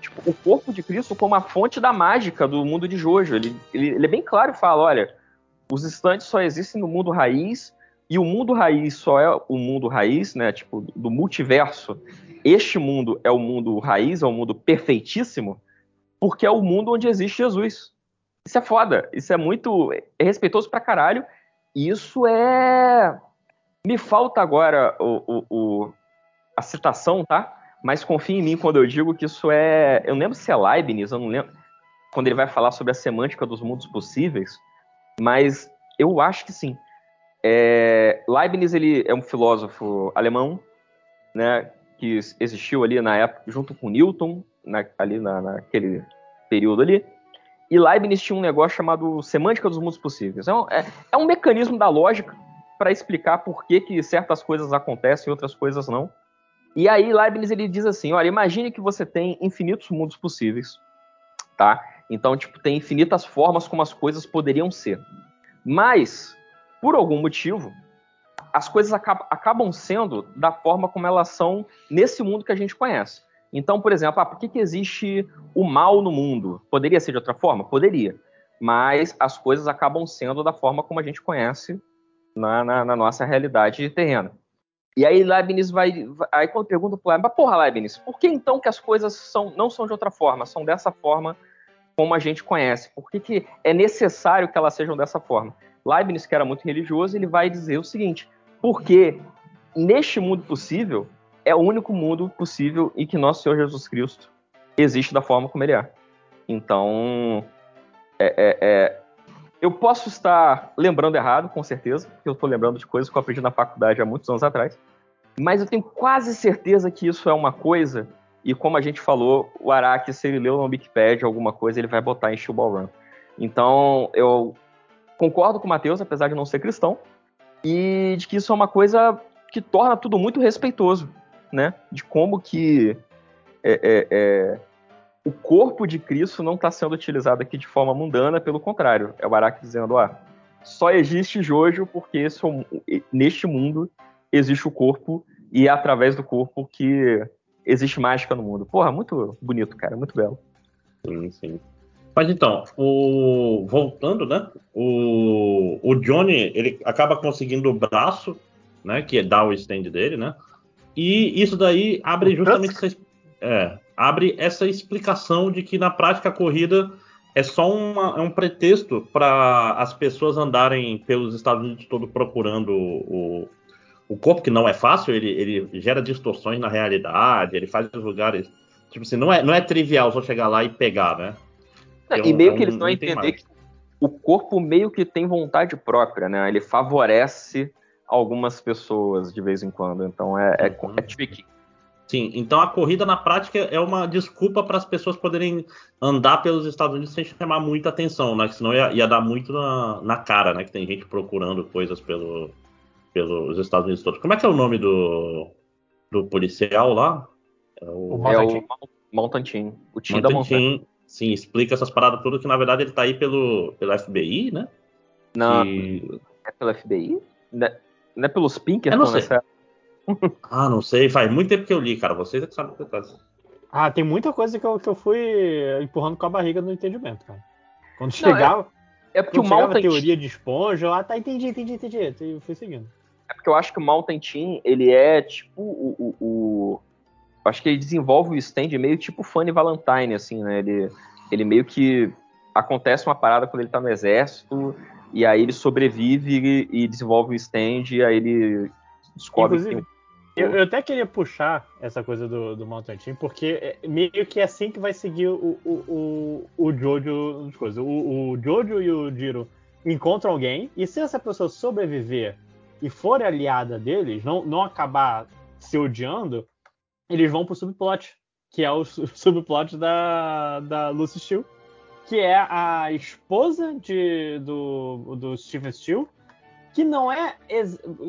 B: tipo, o corpo de Cristo como a fonte da mágica do mundo de Jojo. Ele, ele, ele é bem claro e fala, olha, os estantes só existem no mundo raiz e o mundo raiz só é o mundo raiz, né? Tipo, do multiverso. Este mundo é o mundo raiz, é o mundo perfeitíssimo, porque é o mundo onde existe Jesus. Isso é foda. Isso é muito é respeitoso pra caralho. Isso é. Me falta agora o, o- o- a citação, tá? Mas confie em mim quando eu digo que isso é. Eu lembro se é Leibniz, eu não lembro. Quando ele vai falar sobre a semântica dos mundos possíveis, mas eu acho que sim. É, Leibniz ele é um filósofo alemão, né, que existiu ali na época junto com Newton, na- ali na- naquele período ali. E Leibniz tinha um negócio chamado semântica dos mundos possíveis. É um, é- é um mecanismo da lógica para explicar por que, que certas coisas acontecem e outras coisas não. E aí Leibniz ele diz assim, olha, imagine que você tem infinitos mundos possíveis, tá? Então, tipo, tem infinitas formas como as coisas poderiam ser. Mas, por algum motivo, as coisas acabam, acabam sendo da forma como elas são nesse mundo que a gente conhece. Então, por exemplo, ah, por que, que existe o mal no mundo? Poderia ser de outra forma? Poderia. Mas as coisas acabam sendo da forma como a gente conhece na, na- na nossa realidade terrena. E aí Leibniz vai. Aí quando pergunta pro Leibniz, porra, Leibniz, por que então que as coisas são, não são de outra forma, são dessa forma como a gente conhece? Por que, que é necessário que elas sejam dessa forma? Leibniz, que era muito religioso, ele vai dizer o seguinte: porque neste mundo possível é o único mundo possível em que nosso Senhor Jesus Cristo existe da forma como ele é. Então, é- é- é, eu posso estar lembrando errado, com certeza, porque eu estou lembrando de coisas que eu aprendi na faculdade há muitos anos atrás. Mas eu tenho quase certeza que isso é uma coisa, e como a gente falou, o Araki, se ele leu no Wikipedia alguma coisa, ele vai botar em Shubal Run. Então, eu concordo com o Matheus, apesar de não ser cristão, e de que isso é uma coisa que torna tudo muito respeitoso, né? De como que é, é, é, o corpo de Cristo não está sendo utilizado aqui de forma mundana, pelo contrário, é o Barak dizendo, ah, só existe Jojo porque esse, é neste mundo existe o corpo e é através do corpo que existe mágica no mundo. Porra, muito bonito, cara, muito belo.
A: Sim, sim. Mas então, o... voltando, né? O... o Johnny, ele acaba conseguindo o braço, né? Que dá o stand dele, né? E isso daí abre justamente essa, é, abre essa explicação de que na prática a corrida é só uma, é um pretexto para as pessoas andarem pelos Estados Unidos todo procurando o, o corpo, que não é fácil, ele, ele gera distorções na realidade, ele faz os lugares. Tipo assim, não é, não é trivial só chegar lá e pegar, né?
B: e meio que eles vão entender que o corpo meio que tem vontade própria, né? Ele favorece algumas pessoas de vez em quando. Então é, é, uhum. é tricky.
A: Sim, então a corrida na prática é uma desculpa para as pessoas poderem andar pelos Estados Unidos sem chamar muita atenção, né? Que senão ia, ia dar muito na, na, cara, né? Que tem gente procurando coisas pelo, pelos Estados Unidos todos. Como é que é o nome do, do policial lá?
B: É o, o, é o Mountain Team. O time da Mountain
A: Sim, explica essas paradas todas que na verdade ele tá aí pelo, pelo FBI, né?
B: Não, e... é pelo FBI? Não é, não é pelos Pinkerton
A: nessa ah, não sei. Faz muito tempo que eu li, cara. Vocês é que sabem o que eu
C: Ah, tem muita coisa que eu, que eu fui empurrando com a barriga no entendimento, cara. Quando não, chegava. É, é porque o Mountain teoria de esponja, ah, tá, entendi, entendi, entendi. E fui seguindo.
B: É porque eu acho que o Mountain Team, ele é tipo o, o, o. acho que ele desenvolve o stand meio tipo Funny Valentine, assim, né? Ele, ele meio que. Acontece uma parada quando ele tá no exército, e aí ele sobrevive e, e desenvolve o stand, e aí ele descobre Inclusive, que
C: eu, eu, até queria puxar essa coisa do, do Mountain Team, porque é meio que é assim que vai seguir o, o, o, o Jojo coisas. O, o Jojo e o Jiro encontram alguém, e se essa pessoa sobreviver e for aliada deles, não, não acabar se odiando, eles vão pro subplot, que é o subplot da, da Lucy Steele, que é a esposa de, do, do Stephen Steele, que não é.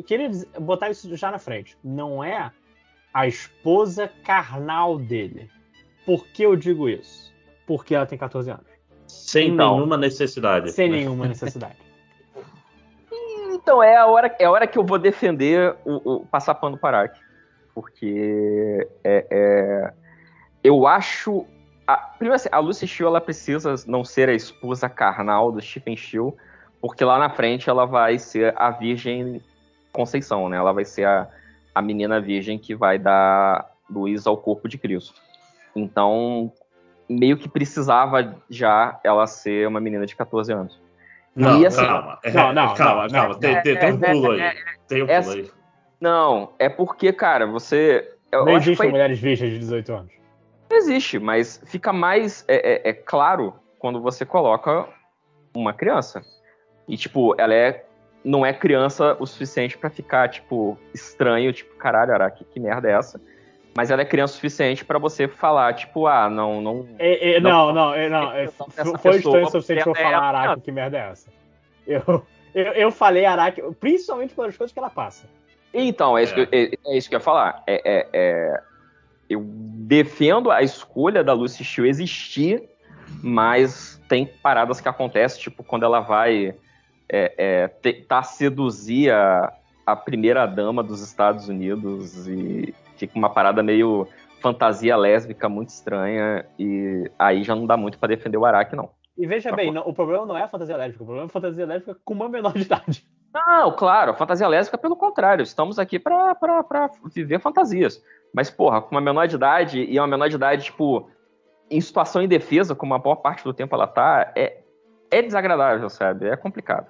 C: Queria botar isso já na frente. Não é a esposa carnal dele. Por que eu digo isso? Porque ela tem 14 anos.
A: Sem então, nenhuma necessidade.
C: Sem nenhuma necessidade.
B: Então, é a hora, é a hora que eu vou defender o, o passar pano para Ark. Porque é, é, eu acho. A, primeiro assim, a Lucy Shield ela precisa não ser a esposa carnal do Stephen Shield porque lá na frente ela vai ser a Virgem Conceição, né? Ela vai ser a, a menina virgem que vai dar luz ao corpo de Cristo. Então, meio que precisava já ela ser uma menina de 14 anos.
A: Não, e, assim, calma, não, não, calma, calma, tem, tem, tem, um pulo aí. Tem um pulo aí.
B: Não, é porque, cara, você.
C: Não existem foi... mulheres virgens de 18 anos.
B: Não existe, mas fica mais é, é, é claro quando você coloca uma criança. E, tipo, ela é não é criança o suficiente para ficar, tipo, estranho, tipo, caralho, Araki, que merda é essa? Mas ela é criança o suficiente para você falar, tipo, ah, não, não.
C: É, é, não, não, é, não, é, foi estranho o suficiente pra eu falar, Araki, que merda é essa? Eu, eu, eu falei Araki, principalmente pelas coisas que ela passa.
B: Então, é isso, que, é, é isso que eu ia falar. É, é, é, eu defendo a escolha da Lucy Shield existir, mas tem paradas que acontecem, tipo, quando ela vai é, é, tentar seduzir a, a primeira dama dos Estados Unidos e fica uma parada meio fantasia lésbica muito estranha e aí já não dá muito para defender o Araki, não.
C: E veja bem, não, o problema não é a fantasia lésbica, o problema é a fantasia lésbica com uma menor de idade.
B: Não, claro, a fantasia lésbica pelo contrário, estamos aqui para viver fantasias. Mas, porra, com uma menor de idade e uma menor de idade, tipo, em situação indefesa, como a maior parte do tempo ela tá, é, é desagradável, sabe? É complicado.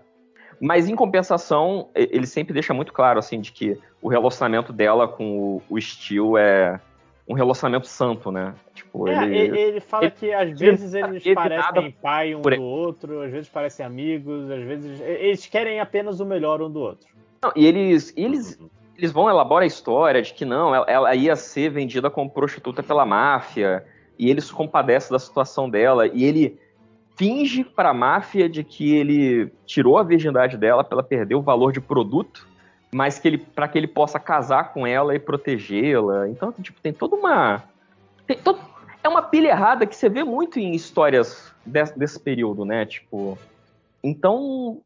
B: Mas em compensação, ele sempre deixa muito claro assim de que o relacionamento dela com o, o Steel é um relacionamento santo, né?
C: Tipo, é, ele, ele fala ele, que às vezes eles parecem pai um do outro, às vezes parecem amigos, às vezes eles querem apenas o melhor um do outro.
B: Não, e eles, eles, eles vão elaborar a história de que não, ela, ela ia ser vendida como prostituta pela máfia, e ele se compadece da situação dela, e ele finge pra máfia de que ele tirou a virgindade dela pra ela perder o valor de produto, mas que ele para que ele possa casar com ela e protegê-la. Então, tipo, tem toda uma tem todo, é uma pilha errada que você vê muito em histórias desse, desse período, né? Tipo, então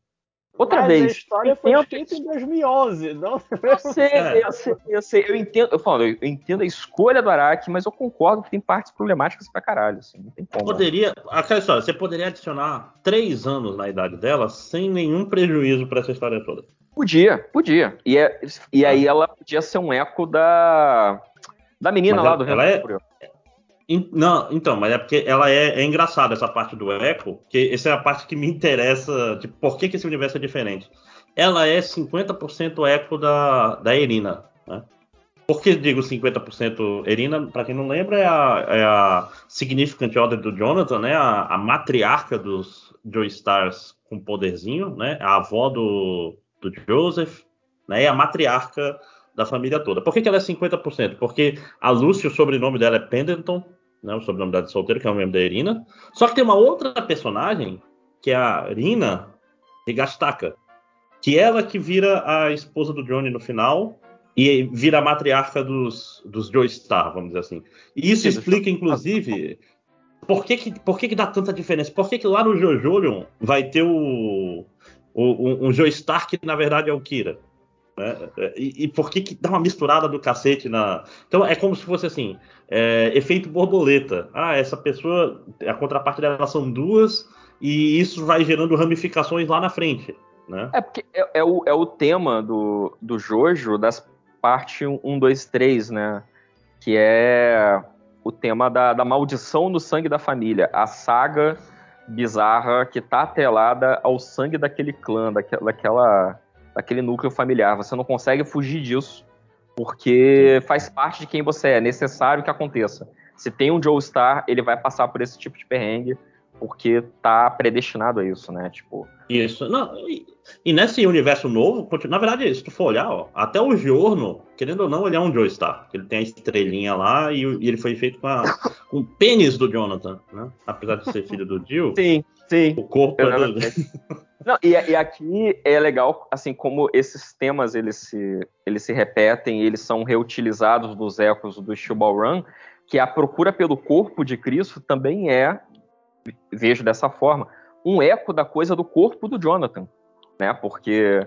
B: Outra
C: Mas
B: vez.
C: a história foi escrita em 2011. Não...
B: Eu sei,
A: É.
B: eu sei, eu sei, eu entendo, eu falo, eu entendo a escolha do Araki, mas eu concordo que tem partes problemáticas pra caralho, assim, não tem como.
A: Poderia, aquela história, você poderia adicionar três anos na idade dela sem nenhum prejuízo pra essa história toda.
B: Podia, podia. E, é- e aí ela podia ser um eco da da menina
A: Mas
B: lá
A: ela-
B: do
A: ela
B: Vento
A: é- Não, então, mas é porque ela é, é engraçada essa parte do Echo, porque essa é a parte que me interessa, de por que, que esse universo é diferente. Ela é 50% Echo da, da Erina, né? Por que digo 50% Erina? Pra quem não lembra, é a, é a Significant Other do Jonathan, né? A, a matriarca dos Joestars com poderzinho, né? A avó do, do Joseph, né? E a matriarca da família toda. Por que, que ela é 50%? Porque a Lucy, o sobrenome dela é Pendleton, né, o sobrenome dela de solteira, que é o mesmo da Irina. Só que tem uma outra personagem, que é a Rina Higashitaka, que ela que vira a esposa do Johnny no final e vira a matriarca dos, dos Joestar, vamos dizer assim. E isso
B: Sim,
A: explica, inclusive, por que que, por que que dá tanta diferença. Por que que lá no Jojolion vai ter o, o, um, um Joestar que, na verdade, é o Kira? Né? E, e por que, que dá uma misturada do cacete na. Então é como se fosse assim: é, efeito borboleta. Ah, essa pessoa, a contraparte dela são duas, e isso vai gerando ramificações lá na frente. Né?
B: É porque é, é o, é o tema do, do Jojo das parte 1, 2, 3, né? Que é o tema da, da maldição no sangue da família. A saga bizarra que tá atrelada ao sangue daquele clã, daquela, daquela, daquele núcleo familiar. Você não consegue fugir disso, porque faz parte de quem você é, é necessário que aconteça. Se tem um Joe Star, ele vai passar por esse tipo de perrengue, porque tá predestinado a isso, né? Tipo,
A: Isso. Não, e, e nesse universo novo, na verdade, se tu for olhar, ó, até o Giorno, querendo ou não, ele é um Joestar. Ele tem a estrelinha lá e, e ele foi feito com, a- com o pênis do Jonathan, né? Apesar de ser filho do Jill,
B: sim, sim.
A: o corpo é do,
B: Não, e, e aqui é legal, assim, como esses temas eles se, eles se repetem, eles são reutilizados dos ecos do Shubal Run, que a procura pelo corpo de Cristo também é, vejo dessa forma, um eco da coisa do corpo do Jonathan, né? Porque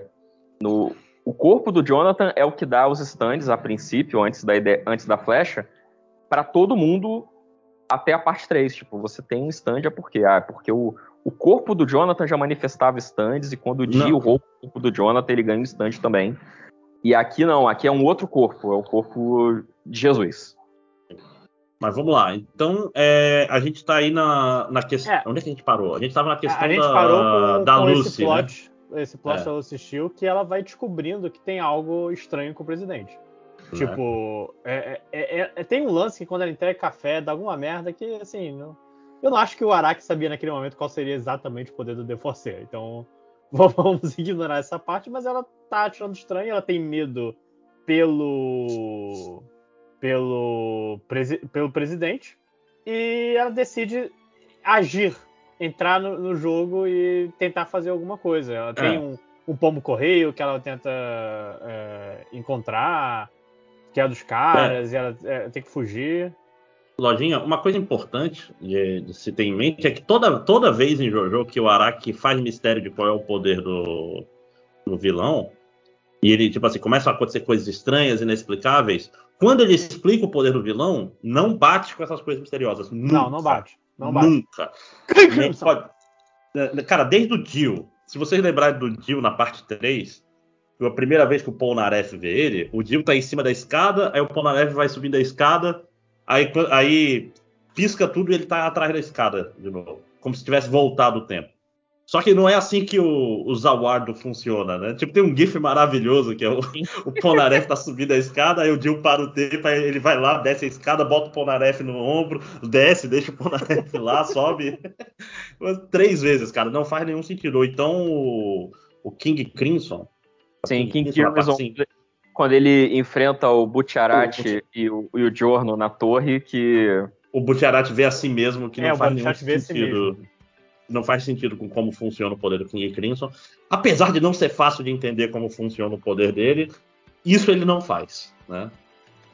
B: no, o corpo do Jonathan é o que dá os stands, a princípio, antes da, ide- antes da flecha, para todo mundo até a parte 3. Tipo, você tem um stand, é porque? Ah, é porque o, o corpo do Jonathan já manifestava stands, e quando o
A: Não.
B: Dio rouba o corpo do Jonathan, ele ganha um stand também. E aqui não, aqui é um outro corpo, é o corpo de Jesus.
A: Mas vamos lá. Então, é, a gente tá aí na, na questão.
C: É.
A: Onde é que a gente parou? A gente tava na questão
C: a gente
A: da,
C: parou com,
A: da
C: com
A: Lucy,
C: esse
A: né?
C: plot, esse plot
A: É.
C: da Lucy que ela vai descobrindo que tem algo estranho com o presidente.
A: Né?
C: Tipo, é- é- é- é- tem um lance que quando ela entrega café, dá alguma merda que, assim, não- eu não acho que o Araki sabia naquele momento qual seria exatamente o poder do Deforcer. Então, vamos ignorar essa parte, mas ela tá achando estranho, ela tem medo pelo pelo, presi- pelo presidente e ela decide agir, entrar no, no jogo e tentar fazer alguma coisa. Ela tem
A: É.
C: um, um pombo correio que ela tenta é, encontrar, que é dos caras, e ela é, tem que fugir.
A: Lojinha, uma coisa importante de, de se ter em mente é que toda, toda vez em Jojo que o Araki faz mistério de qual é o poder do, do vilão, e ele, tipo assim, começam a acontecer coisas estranhas, inexplicáveis, quando ele explica o poder do vilão, não bate com essas coisas misteriosas. Nunca.
C: Não, não bate. Não bate.
A: Nunca. Pode- É, Cara, desde o Dio, se vocês lembrarem do Dio na parte 3, foi a primeira vez que o Polnareff vê ele, o Dio tá em cima da escada, aí o Polnareff vai subindo a escada, aí, aí pisca tudo e ele tá atrás da escada de novo. Como se tivesse voltado o tempo. Só que não é assim que o, o Zawardo funciona, né? Tipo, tem um GIF maravilhoso que é o, o Polnareff tá subindo a escada, aí o Dio para o tempo, aí ele vai lá, desce a escada, bota o Polnareff no ombro, desce, deixa o Polnareff lá, sobe. Três vezes, cara, não faz nenhum sentido. Ou então o, o King Crimson.
B: Sim, King
A: Crimson,
B: Crimson,
A: assim,
B: quando ele enfrenta o
A: Butch-
B: e o, e o Giorno na torre, que
A: o Butcherati vê a si mesmo, que
C: É,
A: não faz nenhum
C: a si
A: sentido. não faz sentido com como funciona o poder do King Crimson. Apesar de não ser fácil de entender como funciona o poder dele, isso ele não faz, né?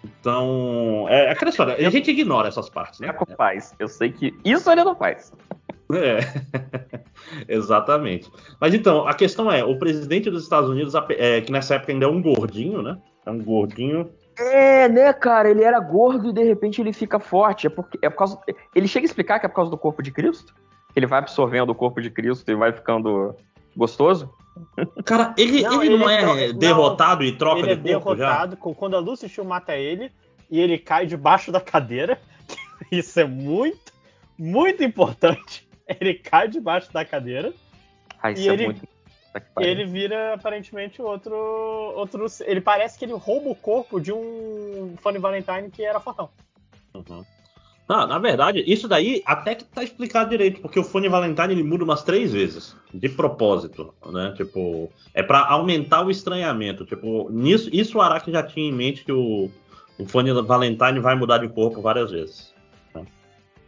A: Então, é aquela história. A gente ignora essas partes, né?
B: É faz. Eu sei que isso ele não faz.
A: É, exatamente. Mas então, a questão é, o presidente dos Estados Unidos, é, que nessa época ainda é um gordinho, né? É um gordinho.
B: É, né, cara? Ele era gordo e de repente ele fica forte. É, porque, é por causa. Ele chega a explicar que é por causa do corpo de Cristo? Ele vai absorvendo o corpo de Cristo e vai ficando gostoso?
A: Cara, ele não, ele, ele não é derrotado não, e troca
C: ele
A: de
C: é derrotado
A: já?
C: quando a Lucy Shield mata ele e ele cai debaixo da cadeira. Isso é muito, muito importante. Ele cai debaixo da cadeira.
B: Ah, isso
C: e
B: é
C: ele,
B: muito...
C: E ele vira aparentemente outro, outro. Ele parece que ele rouba o corpo de um Funny Valentine que era fortão.
A: Uhum. Não, na verdade, isso daí até que tá explicado direito, porque o Funny Valentine ele muda umas três vezes, de propósito, né? Tipo, é para aumentar o estranhamento. Tipo, nisso, isso o Araki já tinha em mente que o, o Funny Valentine vai mudar de corpo várias vezes.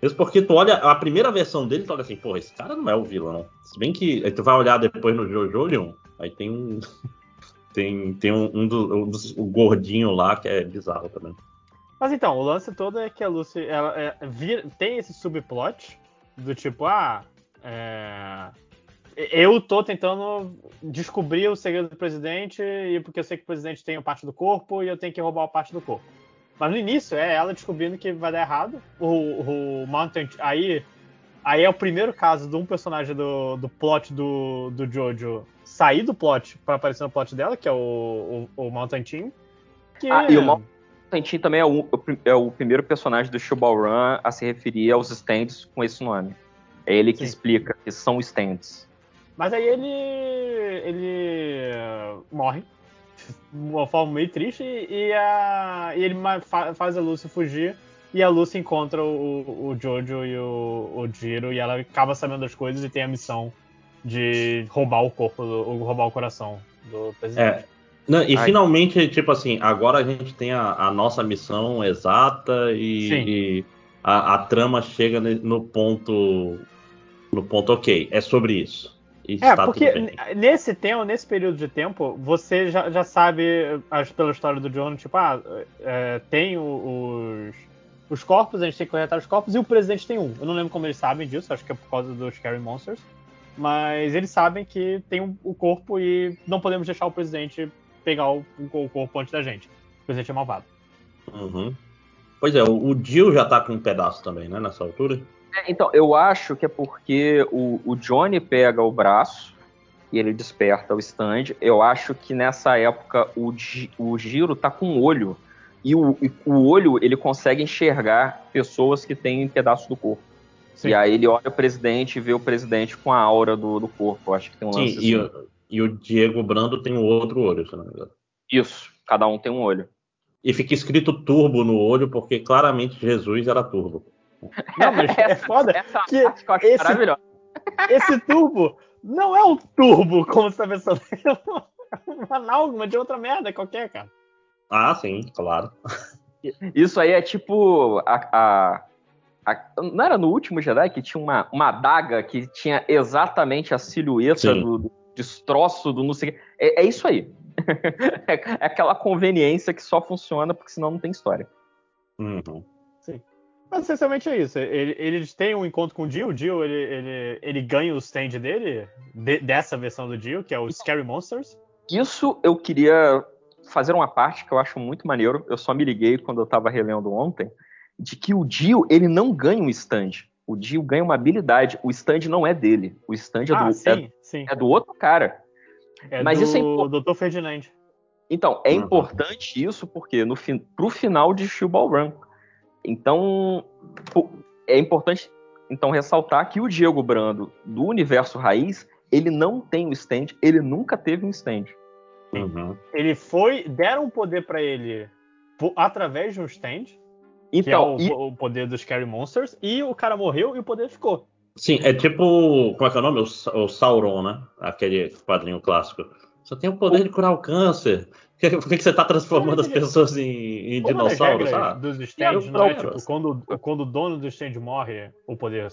A: Isso porque tu olha a primeira versão dele, tu olha assim, porra, esse cara não é o vilão. Se bem que aí tu vai olhar depois no Jojo Leon, aí tem um. tem, tem um, um, do, um dos, o gordinho lá que é bizarro também.
C: Mas então, o lance todo é que a Lucy ela, é, vir, tem esse subplot do tipo, ah, é, eu tô tentando descobrir o segredo do presidente e porque eu sei que o presidente tem parte do corpo e eu tenho que roubar a parte do corpo. Mas no início é ela descobrindo que vai dar errado. O, o Mountain. Aí, aí é o primeiro caso de um personagem do, do plot do, do Jojo sair do plot para aparecer no plot dela, que é o, o, o Mountain Team.
B: Que... Ah, e o Mountain Constantine também é o, é o primeiro personagem do Shubal Run a se referir aos stands com esse nome. É ele que Sim. explica que são stands.
C: Mas aí ele ele morre uma forma meio triste e, a, e ele faz a Lucy fugir e a Lucy encontra o, o Jojo e o, o Jiro e ela acaba sabendo das coisas e tem a missão de roubar o corpo, do, roubar o coração do presidente.
A: É. Não, e Ai. finalmente, tipo assim, agora a gente tem a, a nossa missão exata e, e a, a, trama chega no ponto. No ponto ok. É sobre isso.
C: E é, porque nesse tempo, nesse período de tempo, você já, já sabe, acho, pela história do John, tipo, ah, é, tem os, os corpos, a gente tem que coletar os corpos, e o presidente tem um. Eu não lembro como eles sabem disso, acho que é por causa dos Scary Monsters. Mas eles sabem que tem um, o corpo e não podemos deixar o presidente pegar o, o corpo antes da gente. O presidente é malvado.
A: Uhum. Pois é, o, o Jill já tá com um pedaço também, né, nessa altura?
B: É, então, eu acho que é porque o, o Johnny pega o braço e ele desperta o stand. Eu acho que nessa época o, o Giro tá com um olho. E o, o olho ele consegue enxergar pessoas que têm pedaço do corpo. Sim. E aí ele olha o presidente e vê o presidente com a aura do, do corpo. Eu acho que tem um lance
A: Sim, assim. e, e o Diego Brando tem um outro olho, se não me engano.
B: Isso, cada um tem um olho.
A: E fica escrito turbo no olho, porque claramente Jesus era turbo.
C: Não, mas é foda essa que esse, esse turbo não é um turbo, como você tá pensando. É uma análogama de outra merda qualquer, cara.
A: Ah, sim, claro.
B: Isso aí é tipo a, a, a, não era no último Jedi que tinha uma, uma adaga que tinha exatamente a silhueta do, destroço do não sei é, é isso aí. é, é, aquela conveniência que só funciona porque senão não tem história.
A: Uhum.
C: Mas essencialmente é isso. Ele, eles têm um encontro com o Dio. O Dio ele, ele, ele ganha o stand dele, de, dessa versão do Dio, que é o Scary Monsters.
B: Isso eu queria fazer uma parte que eu acho muito maneiro. Eu só me liguei quando eu tava relendo ontem. De que o Dio ele não ganha um stand. O Dio ganha uma habilidade. O stand não é dele. O stand é, ah, do, sim, é, sim. é do outro cara.
C: É Mas do, isso é importante. Dr. Ferdinand.
B: Então, é uhum. importante isso porque no fi pro final de Shubal Run. Então, é importante então ressaltar que o Diego Brando do universo raiz, ele não tem um stand, ele nunca teve um stand.
A: Uhum.
C: Ele foi, deram poder para ele através de um stand, então, que é o, e... o, poder dos Scary Monsters, e o cara morreu e o poder ficou.
A: Sim, é tipo. Como é que é o nome? O, o Sauron, né? Aquele quadrinho clássico. Só tem o poder o... de curar o câncer. Por que, que você tá transformando as pessoas em, em dinossauros?
C: Ah, dos stands, não é? Tipo, quando, quando o dono do stand morre, o poder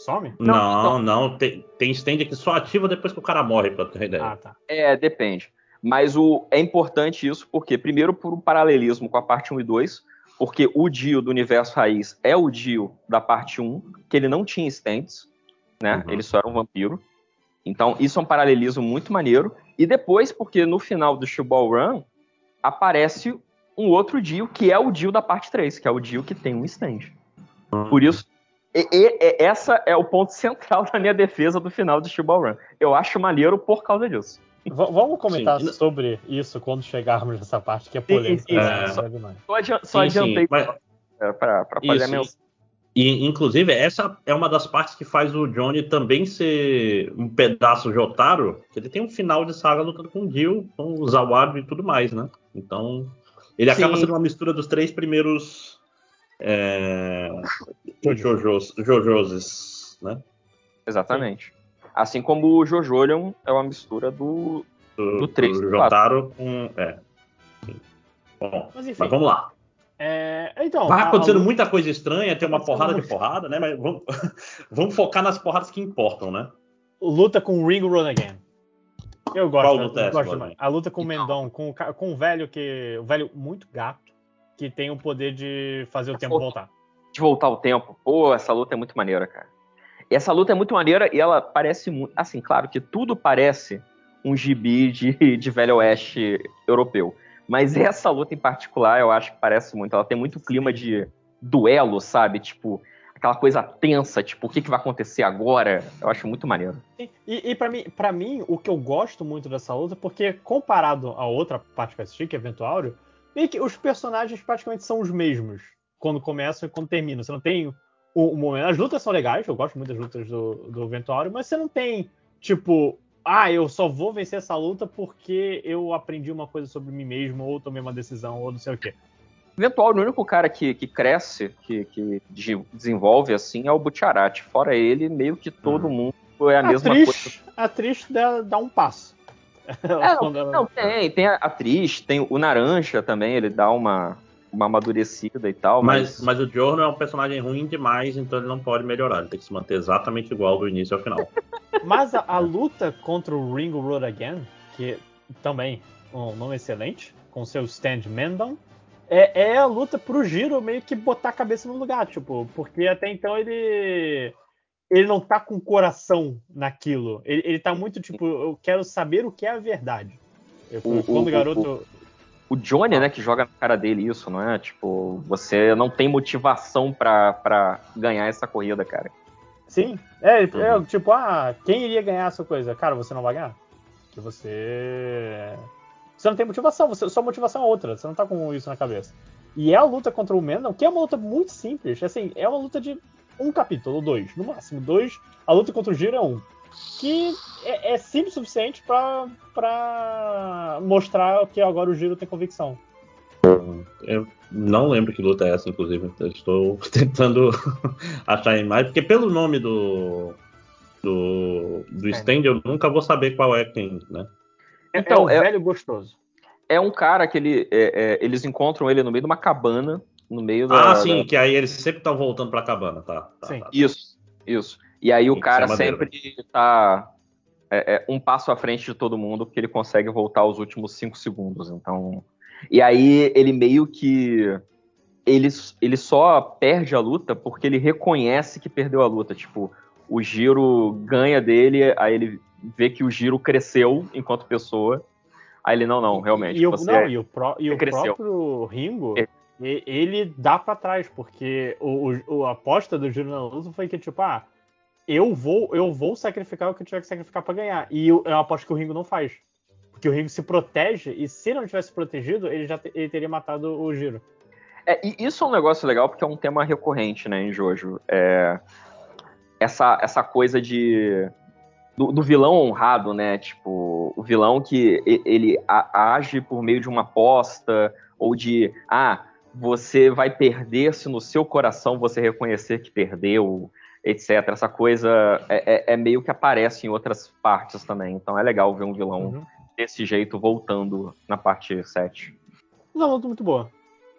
C: Some?
A: Não, não. Tem, tem stand que só ativa depois que o cara morre, pra ter ideia.
C: Ah, tá.
B: É, depende. Mas o, é importante isso porque, primeiro, por um paralelismo com a parte 1 e 2, porque o Dio do universo raiz é o Dio da parte 1, que ele não tinha stands, né?
A: Uhum.
B: Ele só era um vampiro. Então, isso é um paralelismo muito maneiro. E depois, porque no final do Shubal Run, aparece um outro Dio, que é o Dio da parte 3, que é o Dio que tem um stand. Por isso, e- e- e- essa é o ponto central da minha defesa do final do Shubal Run. Eu acho maneiro por causa disso.
C: V- vamos comentar
A: Sim.
C: sobre isso quando chegarmos nessa parte que é polêmica.
B: sim,
C: né?
A: sim.
C: É.
B: Só, só
A: Sim, sim,
B: adiantei
A: mas-
B: pra fazer
A: Isso,
B: a menção.
A: E, inclusive, essa é uma das partes que faz o Johnny também ser um pedaço de Otaro, que ele tem um final de saga lutando com o Dio, com o Zawado e tudo mais, né? Então, ele acaba
B: Sim.
A: sendo uma mistura dos três primeiros é, Jojos, Jojoses, né?
B: Exatamente. Assim como o Jojolion é uma mistura do.
A: Do,
B: Do três,
A: do. Jotaro com... É. Bom,
C: Mas enfim.
A: mas vamos lá.
C: É, então,
A: Vai
C: a-
A: acontecendo
C: a-
A: muita coisa estranha, tem uma porrada de porrada, né? Mas vamos, vamos focar nas porradas que importam, né?
C: luta com o Ringo Run Again. Eu gosto,
A: Qual
C: eu
A: luta é essa,
C: gosto demais. A luta com o Mendon, com, o com o velho que. O velho muito gato, que tem o poder de fazer o tempo voltar.
B: De voltar ao tempo. Pô, essa luta é muito maneira, cara. E essa luta é muito maneira e ela parece muito. Assim, claro que tudo parece um gibi de, de Velho Oeste europeu. Mas essa luta em particular, eu acho que parece muito. Ela tem muito clima de duelo, sabe? Tipo, aquela coisa tensa, tipo, o que, que vai acontecer agora? Eu acho muito maneiro.
C: E, e para mim, para mim, o que eu gosto muito dessa luta, porque comparado a outra parte que eu assisti, que é Eventuário, meio que os personagens praticamente são os mesmos quando começam e quando terminam. Você não tem o, o momento. As lutas são legais, eu gosto muito das lutas do, do mas você não tem, tipo, ah, eu só vou vencer essa luta porque eu aprendi uma coisa sobre mim mesmo, ou tomei uma decisão, ou não sei o quê.
B: Eventual, o único cara que, que cresce, que, que de- desenvolve assim, é o Butcherati. Fora ele, meio que todo
A: Uhum.
B: mundo é a
C: A
B: mesma coisa.
C: atriz, a atriz dá, dá um passo.
B: É, não, não, tem, tem a atriz, tem o Naranja também, ele dá uma, uma amadurecida e tal,
A: Mas,
B: mas,
A: mas o Giorno é um personagem ruim demais, então ele não pode melhorar. Ele tem que se manter exatamente igual do início ao final.
C: Mas a, a luta contra o Ringo Road Again, que também um nome excelente, com seu stand Mendon, é, é a luta pro Giro meio que botar a cabeça no lugar, tipo, porque até então ele ele não tá com o coração naquilo. Ele, ele tá muito tipo, eu quero saber o que é a verdade. Eu,
B: O-
C: quando
B: o-
C: o garoto.
B: o Johnny, né, que joga na cara dele isso, não é? Tipo, você não tem motivação pra, pra ganhar essa corrida, cara.
C: Sim, é, é,
A: Uhum.
C: tipo, ah, quem iria ganhar essa coisa? Cara, você não vai ganhar. Porque você. Você não tem motivação, você, sua motivação é outra, você não tá com isso na cabeça. E é a luta contra o Mendon, que é uma luta muito simples. Assim, é uma luta de um capítulo, dois, no máximo dois. A luta contra o Giro é um. Que é, é simples o suficiente pra, pra mostrar que agora o Giro tem convicção.
A: Eu não lembro que luta é essa, inclusive. Eu estou tentando achar a imagem, porque pelo nome do, do, do stand eu nunca vou saber qual é quem, né?
C: É,
B: Então,
C: é um
B: é-
C: velho gostoso.
B: É um cara que ele, é- é, eles encontram ele no meio de uma cabana, no meio da...
A: Ah, sim,
B: da-
A: que aí eles sempre estão voltando pra cabana, tá? tá,
C: Sim.
A: tá.
B: Isso, isso. E aí o cara
A: é
B: sempre tá é, é, um passo à frente de todo mundo, porque ele consegue voltar os últimos cinco segundos. Então. E aí ele meio que. Ele, ele só perde a luta porque ele reconhece que perdeu a luta. Tipo, o giro ganha dele, aí ele vê que o giro cresceu enquanto pessoa. Aí ele, não, não, realmente.
C: E o,
B: você
C: não, e o, pró- e o próprio Ringo,
B: É.
C: ele dá pra trás, porque o, o- o- a aposta do Giro na luta foi que, tipo, ah, eu vou, eu vou sacrificar o que eu tiver que sacrificar pra ganhar. E o- é uma aposta que o Ringo não faz. Porque o Ringo se protege, e se não tivesse protegido, ele já ele teria matado o Giro.
B: É, e isso é um negócio legal porque é um tema recorrente, né, em Jojo. É, essa, essa coisa de do, do vilão honrado, né? Tipo, o vilão que ele age por meio de uma aposta ou de ah, você vai perder se no seu coração você reconhecer que perdeu, etc. Essa coisa é, é- é meio que aparece em outras partes também. Então é legal ver um vilão
C: Uhum.
B: desse jeito voltando na parte 7.
C: Mas é uma luta muito boa.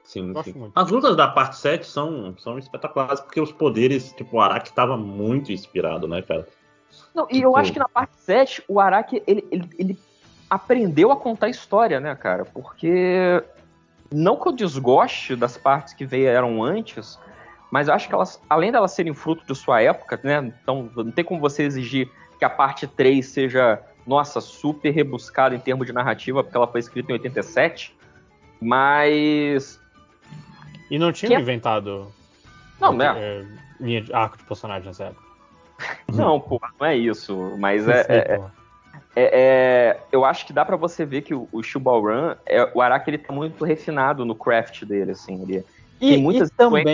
A: Sim, sim. As lutas da parte 7 são, são espetaculares, porque os poderes, tipo, o Araki tava muito inspirado, né, cara?
B: Não, e eu
A: Tipo-
B: acho que na parte 7, o Araki, ele, ele, ele aprendeu a contar história, né, cara? Porque não que eu desgoste das partes que vieram antes, mas eu acho que elas, além delas serem fruto de sua época, né? Então não tem como você exigir que a parte 3 seja, nossa, super rebuscada em termos de narrativa, porque ela foi escrita em 87. Mas.
C: E não tinha
B: Que-
C: inventado
B: Não, né?
C: é, linha de arco de personagem nessa época.
B: Não, pô, não é isso. Mas é,
C: Sei,
B: é-. É, é, eu acho que dá pra você ver que o, o Shubalran, é, o Araki ele tá muito refinado no craft dele, assim. Ele
C: E,
B: tem muitas
C: e também.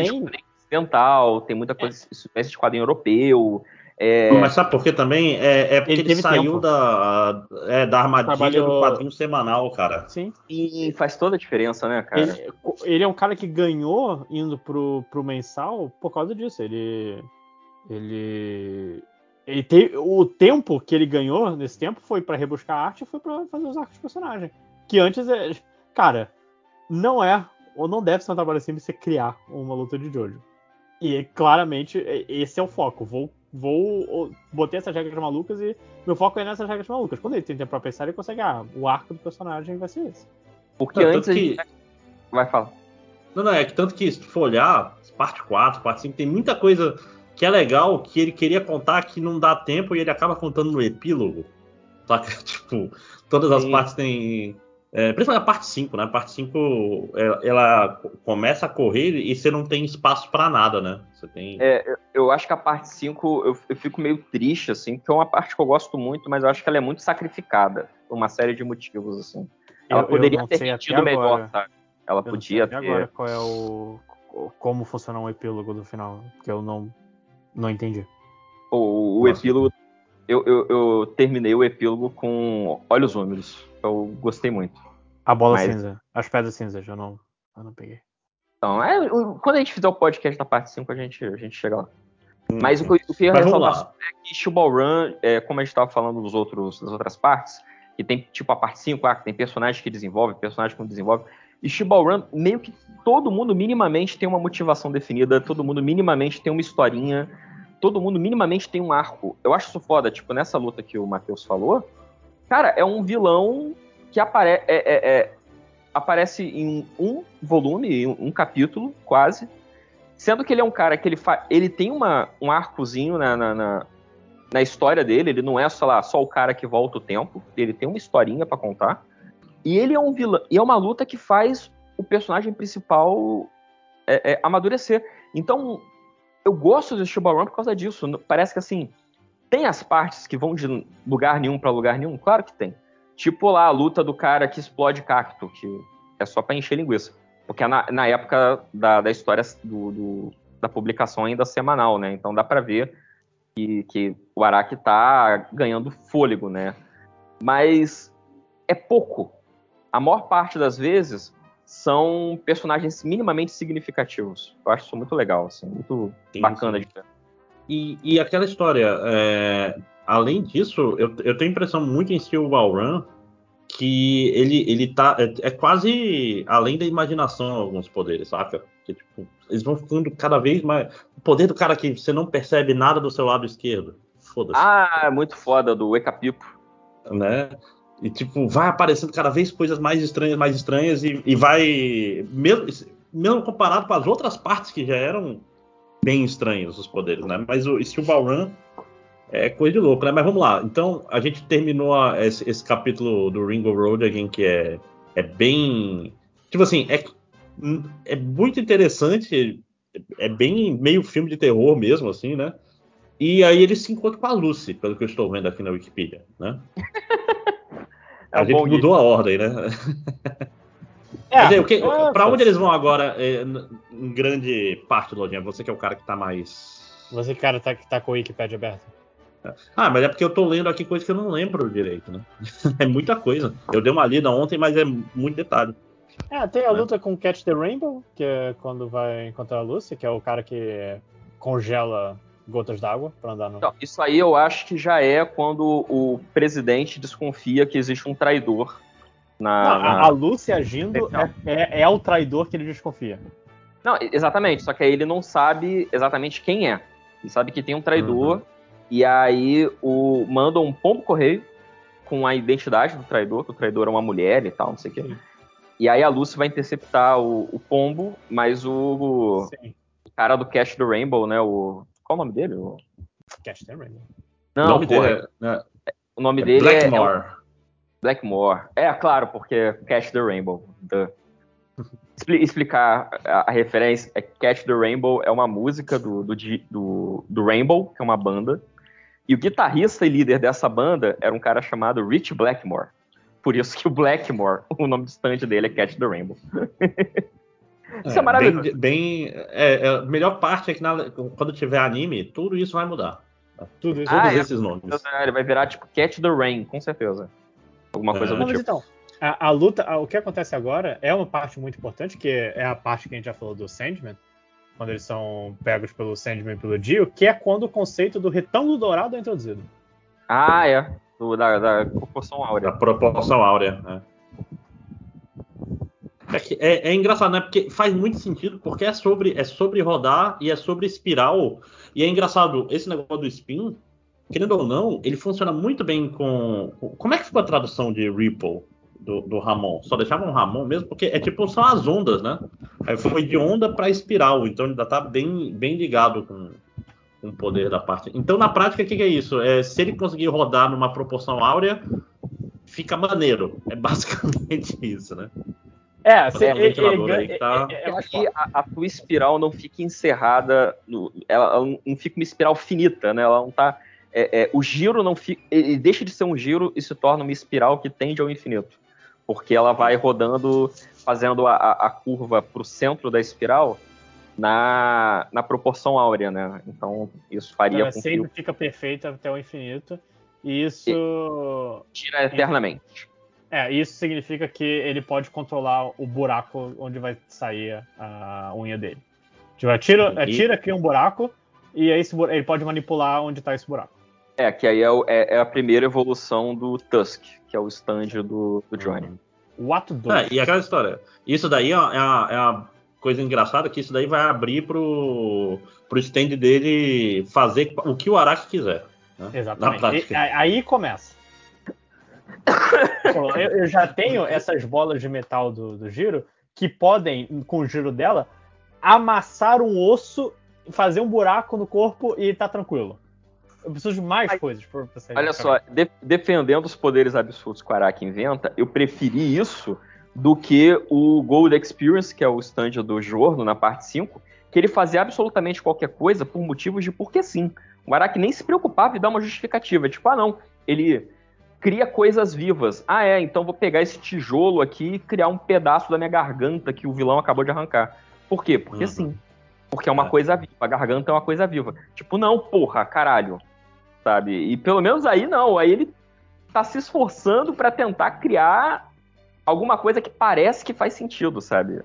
B: Ocidental, tem muita coisa, influência de quadrinho europeu. é,
A: Mas sabe por quê também? É, é porque
C: Ele
A: ele, saiu
C: tempo.
A: da, é, da armadilha
C: Trabalhou-
A: do quadrinho semanal, cara.
C: Sim.
B: e faz toda a diferença, né, cara?
C: Ele, ele é um cara que ganhou indo pro, pro mensal por causa disso. Ele. Ele. Ele teve, o tempo que ele ganhou nesse tempo foi pra rebuscar arte e foi pra fazer os arcos de personagem. Que antes é. Cara, não é ou não deve ser um trabalho simples você criar uma luta de Jojo. E claramente esse é o foco. Vou, vou botei essas regras malucas e meu foco é nessas regras malucas. Quando ele tem tempo pra pensar, ele consegue. Ah, o arco do personagem vai ser esse.
B: Porque
A: Não,
B: antes
A: tanto
B: gente... Vai falar.
A: Não, não, é que tanto que se tu for olhar, parte 4, parte 5, tem muita coisa que é legal que ele queria contar que não dá tempo e ele acaba contando no epílogo. Saca? Tipo, todas as
B: Sim.
A: partes têm. É, principalmente a parte 5, né? A parte 5 ela, ela começa a correr e você não tem espaço pra nada, né? Você tem.
B: É, eu acho que a parte 5 eu, eu fico meio triste, assim, porque é uma parte que eu gosto muito, mas eu acho que ela é muito sacrificada por uma série de motivos, assim. Ela
C: Eu- eu
B: poderia
C: não
B: ter
C: sei até
B: rendido melhor,
C: agora.
B: sabe? Ela
C: Eu não
B: podia ter.
C: agora qual é o. como funciona um epílogo do final, porque eu não, não entendi.
B: O, o epílogo. Eu, eu, eu terminei o epílogo com Olhos Úmidos. Eu gostei muito.
C: A bola
B: Mas-
C: cinza, as pedras cinzas, eu não, eu não peguei.
B: Então, é, o- quando a gente fizer o podcast da parte 5, a gente, a gente chega lá. Mas o que eu, o que eu ia
A: Mas vamos
B: ressaltar é que Shubal Run, é, como a gente estava falando dos outros, das outras partes, que tem tipo a parte 5, ah, que tem personagens que desenvolvem, personagens que não desenvolvem. E Shubal Run, meio que todo mundo minimamente tem uma motivação definida, todo mundo minimamente tem uma historinha, todo mundo minimamente tem um arco. Eu acho isso foda, tipo, nessa luta que o Matheus falou, cara, é um vilão que apare é- é- é- aparece em um volume, em um capítulo, quase. Sendo que ele é um cara que ele, ele tem uma, um arcozinho na, na, na, na história dele, ele não é só, lá, só o cara que volta o tempo, ele tem uma historinha pra contar. E ele é um vilão, e é uma luta que faz o personagem principal é, é, amadurecer. Então, eu gosto de Shuba Run por causa disso. Parece que assim, tem as partes que vão de lugar nenhum pra lugar nenhum? Claro que tem. Tipo lá a luta do cara que explode cacto, que é só pra encher linguiça. Porque é na, na época da, da história do, do- da publicação ainda semanal, né? Então dá pra ver que, que o Araki tá ganhando fôlego, né? Mas é pouco. A maior parte das vezes são personagens minimamente significativos. Eu acho isso muito legal, assim, muito
A: Sim,
B: bacana de ver.
A: E, e aquela história, é, além disso, eu, eu tenho a impressão muito em Steel Ball Run que ele, ele tá. É, é quase além da imaginação alguns poderes, saca? Que, tipo, eles vão ficando cada vez mais. O poder do cara que você não percebe nada do seu lado esquerdo. Foda-se.
B: Ah, é muito foda do People.
A: né? E tipo, vai aparecendo cada vez coisas mais estranhas, mais estranhas, e, e vai. Mesmo, mesmo comparado com as outras partes que já eram bem estranhos os poderes, né? Mas o Steel Ball Run é coisa de louco, né? Mas vamos lá. Então, a gente terminou a- esse, esse capítulo do Ringo Road Again, que é, é bem. Tipo assim, é, é muito interessante. É bem meio filme de terror mesmo, assim, né? E aí ele se encontra com a Lucy, pelo que eu estou vendo aqui na Wikipedia, né?
B: É
A: a gente
B: bom
A: mudou a ordem, né? Mas aí, o que-
C: é,
A: pra
C: pô.
A: onde eles vão agora, é, em grande parte, Lodinha? Você que é o cara que tá mais.
C: Você, cara, tá, que tá com o Wikipedia aberto.
A: Ah, mas é porque eu tô lendo aqui coisa que eu não lembro direito, né? é muita coisa. Eu dei uma lida ontem, mas é muito detalhe.
C: É, tem a luta com Catch the Rainbow, que é quando vai encontrar a Lucy, que é o cara que congela gotas d'água pra andar no.
B: Então, isso aí eu acho que já é quando o presidente desconfia que existe um traidor Na,
C: Não,
B: na-
C: a, a Lucy agindo é, é, é o traidor que ele desconfia.
B: Não, exatamente, só que aí ele não sabe exatamente quem é. Ele sabe que tem um traidor, e aí o manda um pombo correio com a identidade do traidor, que o traidor é uma mulher e tal, não sei o quê. E aí a Lucy vai interceptar o, o pombo, mas o,
C: Sim.
B: o cara do Cash do Rainbow, né? O. Qual o nome dele? O-
C: Cash the Rainbow.
B: Não,
A: o nome
B: porra,
A: dele é,
B: o nome
A: é
B: dele é-
A: Blackmore.
B: é Blackmore. É, claro, porque Catch the Rainbow. Duh. Expli- explicar a, a referência é Catch the Rainbow é uma música do, do, do, do Rainbow, que é uma banda. E o guitarrista e líder dessa banda era um cara chamado Rich Blackmore. Por isso que o Blackmore, o nome do stand dele é Catch the Rainbow. Isso é maravilhoso.
A: Bem, bem- é, é, a melhor parte é que na- quando tiver anime, tudo isso vai mudar.
C: Tudo isso.
B: Ah,
A: Todos
B: é.
A: esses nomes.
B: Ele vai virar tipo Catch the Rain, com certeza. Alguma coisa
A: É.
B: do
C: Não, mas
B: tipo.
C: então, a, a luta, a- o que acontece agora é uma parte muito importante, que é a parte que a gente já falou do Sandman, quando eles são pegos pelo Sandman e pelo Dio, que é quando o conceito do retângulo dourado é introduzido.
B: Ah, é. Do- da, da proporção
A: Da
B: áurea.
A: proporção áurea. né? É, que- é- é engraçado, né? Porque faz muito sentido, porque é sobre, é sobre rodar e é sobre espiral. E é engraçado, esse negócio do spin, querendo ou não, ele funciona muito bem com. com- Como é que ficou a tradução de Ripple do, do Ramon? Só deixavam Ramon mesmo, porque é tipo, são as ondas, né? Aí foi de onda para espiral, então ainda tá bem, bem ligado com, com o poder da parte. Então, na prática, o que, que é isso? É, se ele conseguir rodar numa proporção áurea, fica maneiro. É basicamente isso, né?
C: É,
A: Fazer um
C: ele- ele
A: aí tá-
C: é- é- é-
B: Eu acho que a, a tua espiral não fica encerrada, no- ela, ela não fica uma espiral finita, né? Ela não tá. é, é, o giro não fica. Ele deixa de ser um giro e se torna uma espiral que tende ao infinito. Porque ela vai rodando, fazendo a, a- curva para o centro da espiral na, na proporção áurea, né? Então isso faria
C: ela
B: com que
C: sempre fica perfeita até o infinito. E isso.
B: tira eternamente.
C: É, isso significa que ele pode controlar o buraco onde vai sair a unha dele. Tipo, atira,
A: E-
C: atira cria um buraco, e aí ele pode manipular onde tá esse buraco.
B: É, que aí é, é- é a primeira evolução do Tusk, que é o stand do, do Johnny.
C: O ato 2.
A: É, e aquela história. Isso daí é uma, é é coisa engraçada que isso daí vai abrir pro, pro stand dele fazer o que o Araki quiser. né?
C: Exatamente. E- aí começa. Eu, eu já tenho essas bolas de metal do, do giro que podem, com o giro dela, amassar um osso, fazer um buraco no corpo e tá tranquilo. Eu preciso de mais
B: Ai,
C: coisas pra pra sair.
B: Olha só, de- defendendo os poderes absurdos que o Araki inventa, eu preferi isso do que o Gold Experience, que é o stand do Jorno na parte 5, que ele fazia absolutamente qualquer coisa por motivos de porque sim. O Araki nem se preocupava em dar uma justificativa. Tipo, ah não, ele cria coisas vivas. Ah é, então vou pegar esse tijolo aqui e criar um pedaço da minha garganta que o vilão acabou de arrancar. Por quê? Porque
A: Uhum.
B: sim. Porque é uma
A: É.
B: coisa viva. A garganta é uma coisa viva. Tipo, não, porra, caralho. Sabe? E pelo menos aí não. Aí ele tá se esforçando pra tentar criar alguma coisa que parece que faz sentido, sabe?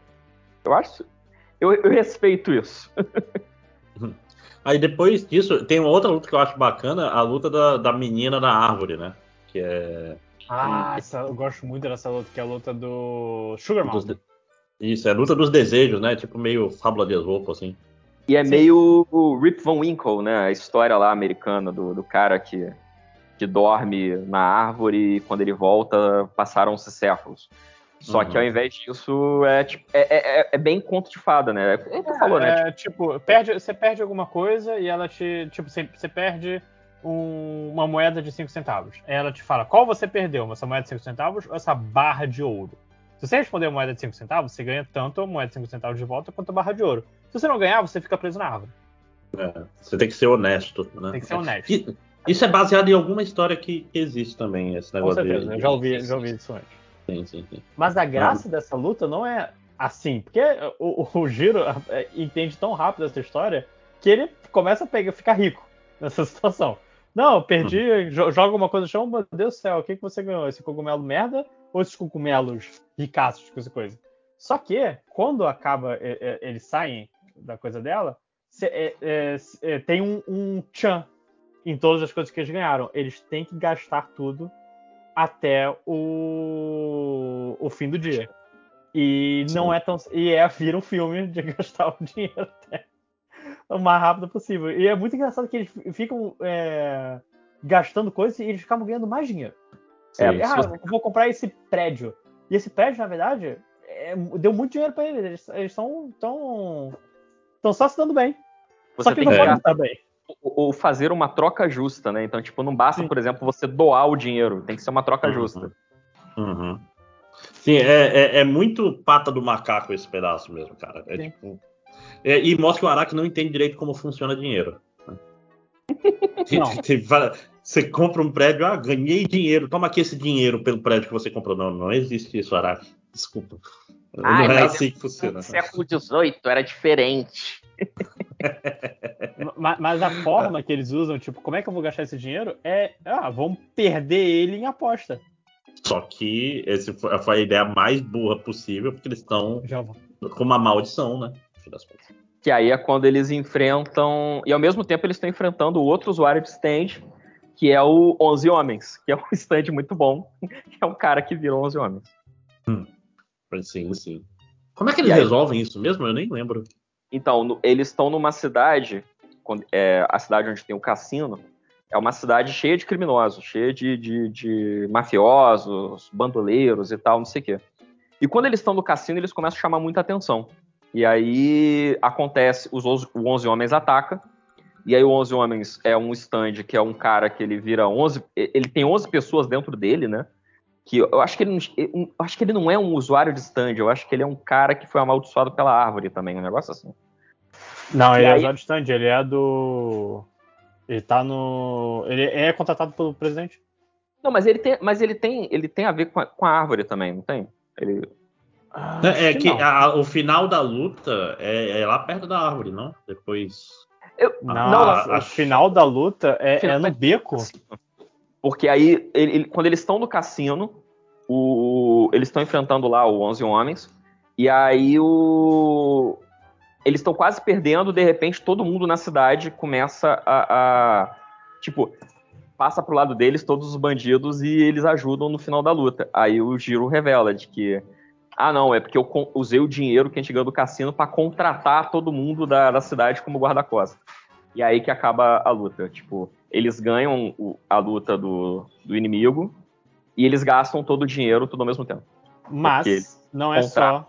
B: Eu acho. Eu, eu respeito isso.
A: Aí depois disso, tem uma outra luta que eu acho bacana, a luta da, da menina na árvore, né? Que é.
C: Ah, essa- eu gosto muito dessa luta, que é a luta do Sugar Mountain.
A: de- Isso, é a luta dos desejos, né? Tipo meio fábula de Esopo, assim.
B: E é
C: Sim.
B: meio o Rip Van Winkle, né? A história lá americana do, do cara que, que dorme na árvore e quando ele volta passaram-se séculos. Só
A: Uhum.
B: que ao invés disso é, tipo, é, é, é bem conto de fada, né? É o que tu falou, né?
C: É, tipo, perde, você perde alguma coisa e ela te. Tipo, você, você perde um- uma moeda de 5 centavos. Ela te fala, qual você perdeu? Essa moeda de 5 centavos ou essa barra de ouro? Se você responder a moeda de 5 centavos, você ganha tanto a moeda de 5 centavos de volta quanto a barra de ouro. Se você não ganhar, você fica preso na árvore.
A: É, você tem que ser honesto, né?
C: Tem que ser honesto.
A: E- Isso é baseado em alguma história que existe também, esse
C: Com
A: negócio
C: certeza,
A: de-
C: eu já ouvi, já ouvi isso antes.
A: Sim, sim, sim.
C: Mas a graça dessa luta não é assim, porque o, o Giro é, entende tão rápido essa história que ele começa a pegar, ficar rico nessa situação. Não, eu perdi, jo- joga uma coisa no chão, meu Deus do céu, o que, que você ganhou? Esse cogumelo merda ou esses cogumelos ricaços com essa coisa? Só que, quando acaba, é, é, eles saem da coisa dela, cê- é, é, é, tem um, um tchan em todas as coisas que eles ganharam. Eles têm que gastar tudo até o, o fim do dia. E não é tão. E é vira um filme de gastar o dinheiro até o mais rápido possível. E é muito engraçado que eles ficam é, gastando coisas e eles ficam ganhando mais dinheiro.
A: Sim.
C: É, ah, eu vou comprar esse prédio. E esse prédio, na verdade, é, deu muito dinheiro pra eles. Eles estão tão, tão só se dando bem.
B: Você
C: só que
B: tem
C: não
B: gastar-
C: estar bem.
B: ou ou fazer uma troca justa, né? Então, tipo, não basta,
C: Sim.
B: por exemplo, você doar o dinheiro, tem que ser uma troca
A: Uhum.
B: justa.
A: Uhum. Sim, é, é, é muito pata do macaco esse pedaço mesmo, cara. É
C: Sim.
A: tipo. é, e mostra que o Araki não entende direito como funciona dinheiro. Né?
C: Não.
A: Você compra um prédio, ah, ganhei dinheiro, toma aqui esse dinheiro pelo prédio que você comprou. Não, não existe isso, Araki. Desculpa.
B: Ai,
A: não é
B: mas
A: assim que funciona.
B: No século XVIII era diferente.
C: Ma- Mas a forma que eles usam, tipo, como é que eu vou gastar esse dinheiro? É, ah, vamos perder ele em aposta.
A: Só que essa foi foi a ideia mais burra possível, porque eles estão com uma maldição, né?
B: Que aí é quando eles enfrentam. E ao mesmo tempo eles estão enfrentando o outro usuário de stand, que é o 11 Homens, que é um stand muito bom, que é um cara que virou 11 Homens.
A: Sim, sim. Como é que eles
B: aí?
A: resolvem isso mesmo? Eu nem lembro.
B: Então, no- eles estão numa cidade, quando- é, a cidade onde tem o cassino, é uma cidade cheia de criminosos, cheia de, de- de mafiosos, bandoleiros e tal, não sei o quê. E quando eles estão no cassino, eles começam a chamar muita atenção. E aí acontece, os, onze- o 11 Homens ataca, e aí o 11 Homens é um stand que é um cara que ele vira 11, ele tem 11 pessoas dentro dele, né? Que eu acho que ele não, eu acho que ele não é um usuário de stand, eu acho que ele é um cara que foi amaldiçoado pela árvore também, um negócio assim.
C: Não, ele
B: E
C: é
B: aí-
C: usuário de stand, ele é do. Ele tá no. Ele é contratado pelo presidente.
B: Não, mas ele tem, mas ele tem, ele tem a ver com a, com a árvore também, não tem? Ele,
C: Ah,
A: É, é que a- o final da luta é, é lá perto da árvore, não? Depois.
B: eu,
C: Não,
B: não,
A: a-
C: o
A: a-
C: final da luta é,
B: Final
C: é no
B: é-
C: beco.
B: porque aí ele- ele- quando eles estão no cassino, o, eles estão enfrentando lá o 11 homens e aí o eles estão quase perdendo, de repente todo mundo na cidade começa a, a tipo passa pro lado deles todos os bandidos e eles ajudam no final da luta. Aí o Giro revela de que ah, não, é porque eu usei o dinheiro que a gente ganhou do cassino para contratar todo mundo da, da cidade como guarda-costas. E aí que acaba a luta. Tipo, eles ganham o- a luta do, do inimigo e eles gastam todo o dinheiro tudo ao mesmo tempo.
C: Mas não é só,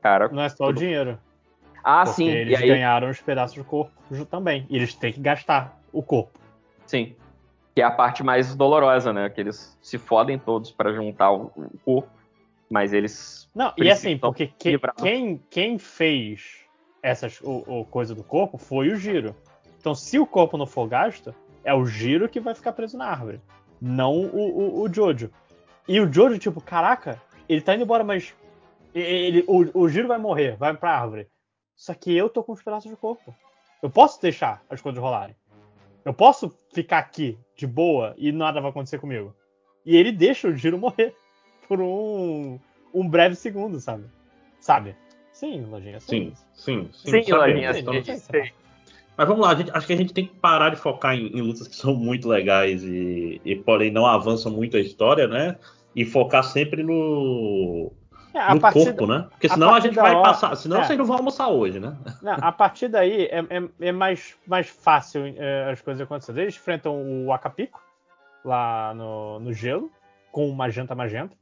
B: Cara,
C: não é só o
B: tudo-
C: dinheiro.
B: ah, sim,
C: eles
B: aí,
C: ganharam os pedaços do corpo também. E eles têm que gastar o corpo.
B: sim. Que é a parte mais dolorosa, né? Que eles se fodem todos para juntar o, o corpo, mas eles
C: Não, e assim, porque que- quem, quem fez essas o, o coisa do corpo foi o giro. Então, se o corpo não for gasto, é o giro que vai ficar preso na árvore. Não o, o, o Jojo. E o Jojo, tipo, caraca, ele tá indo embora, mas. Ele, o, o giro vai morrer, vai pra árvore. Só que eu tô com os pedaços de corpo. Eu posso deixar as coisas rolarem. Eu posso ficar aqui de boa e nada vai acontecer comigo. E ele deixa o giro morrer por um, um breve segundo, sabe? Sabe? Sim, Lojinha.
A: Sim, sim, sim.
B: Sim, Lojinha,
A: estamos-
B: sim.
C: sei.
A: Mas vamos lá, a gente- acho que a gente tem que parar de focar em, em lutas que são muito legais e, e porém não avançam muito a história, né? E focar sempre no,
C: É, a
A: no
C: partir
A: corpo, né? Porque
C: a
A: senão a
C: partir
A: gente
C: da
A: vai
C: hora-
A: passar. Senão
C: é.
A: vocês não vão almoçar hoje, né?
C: Não, a partir daí é, é- é mais, mais fácil é, as coisas acontecerem. Eles enfrentam o Acapico lá no, no gelo, com o Magenta Magenta.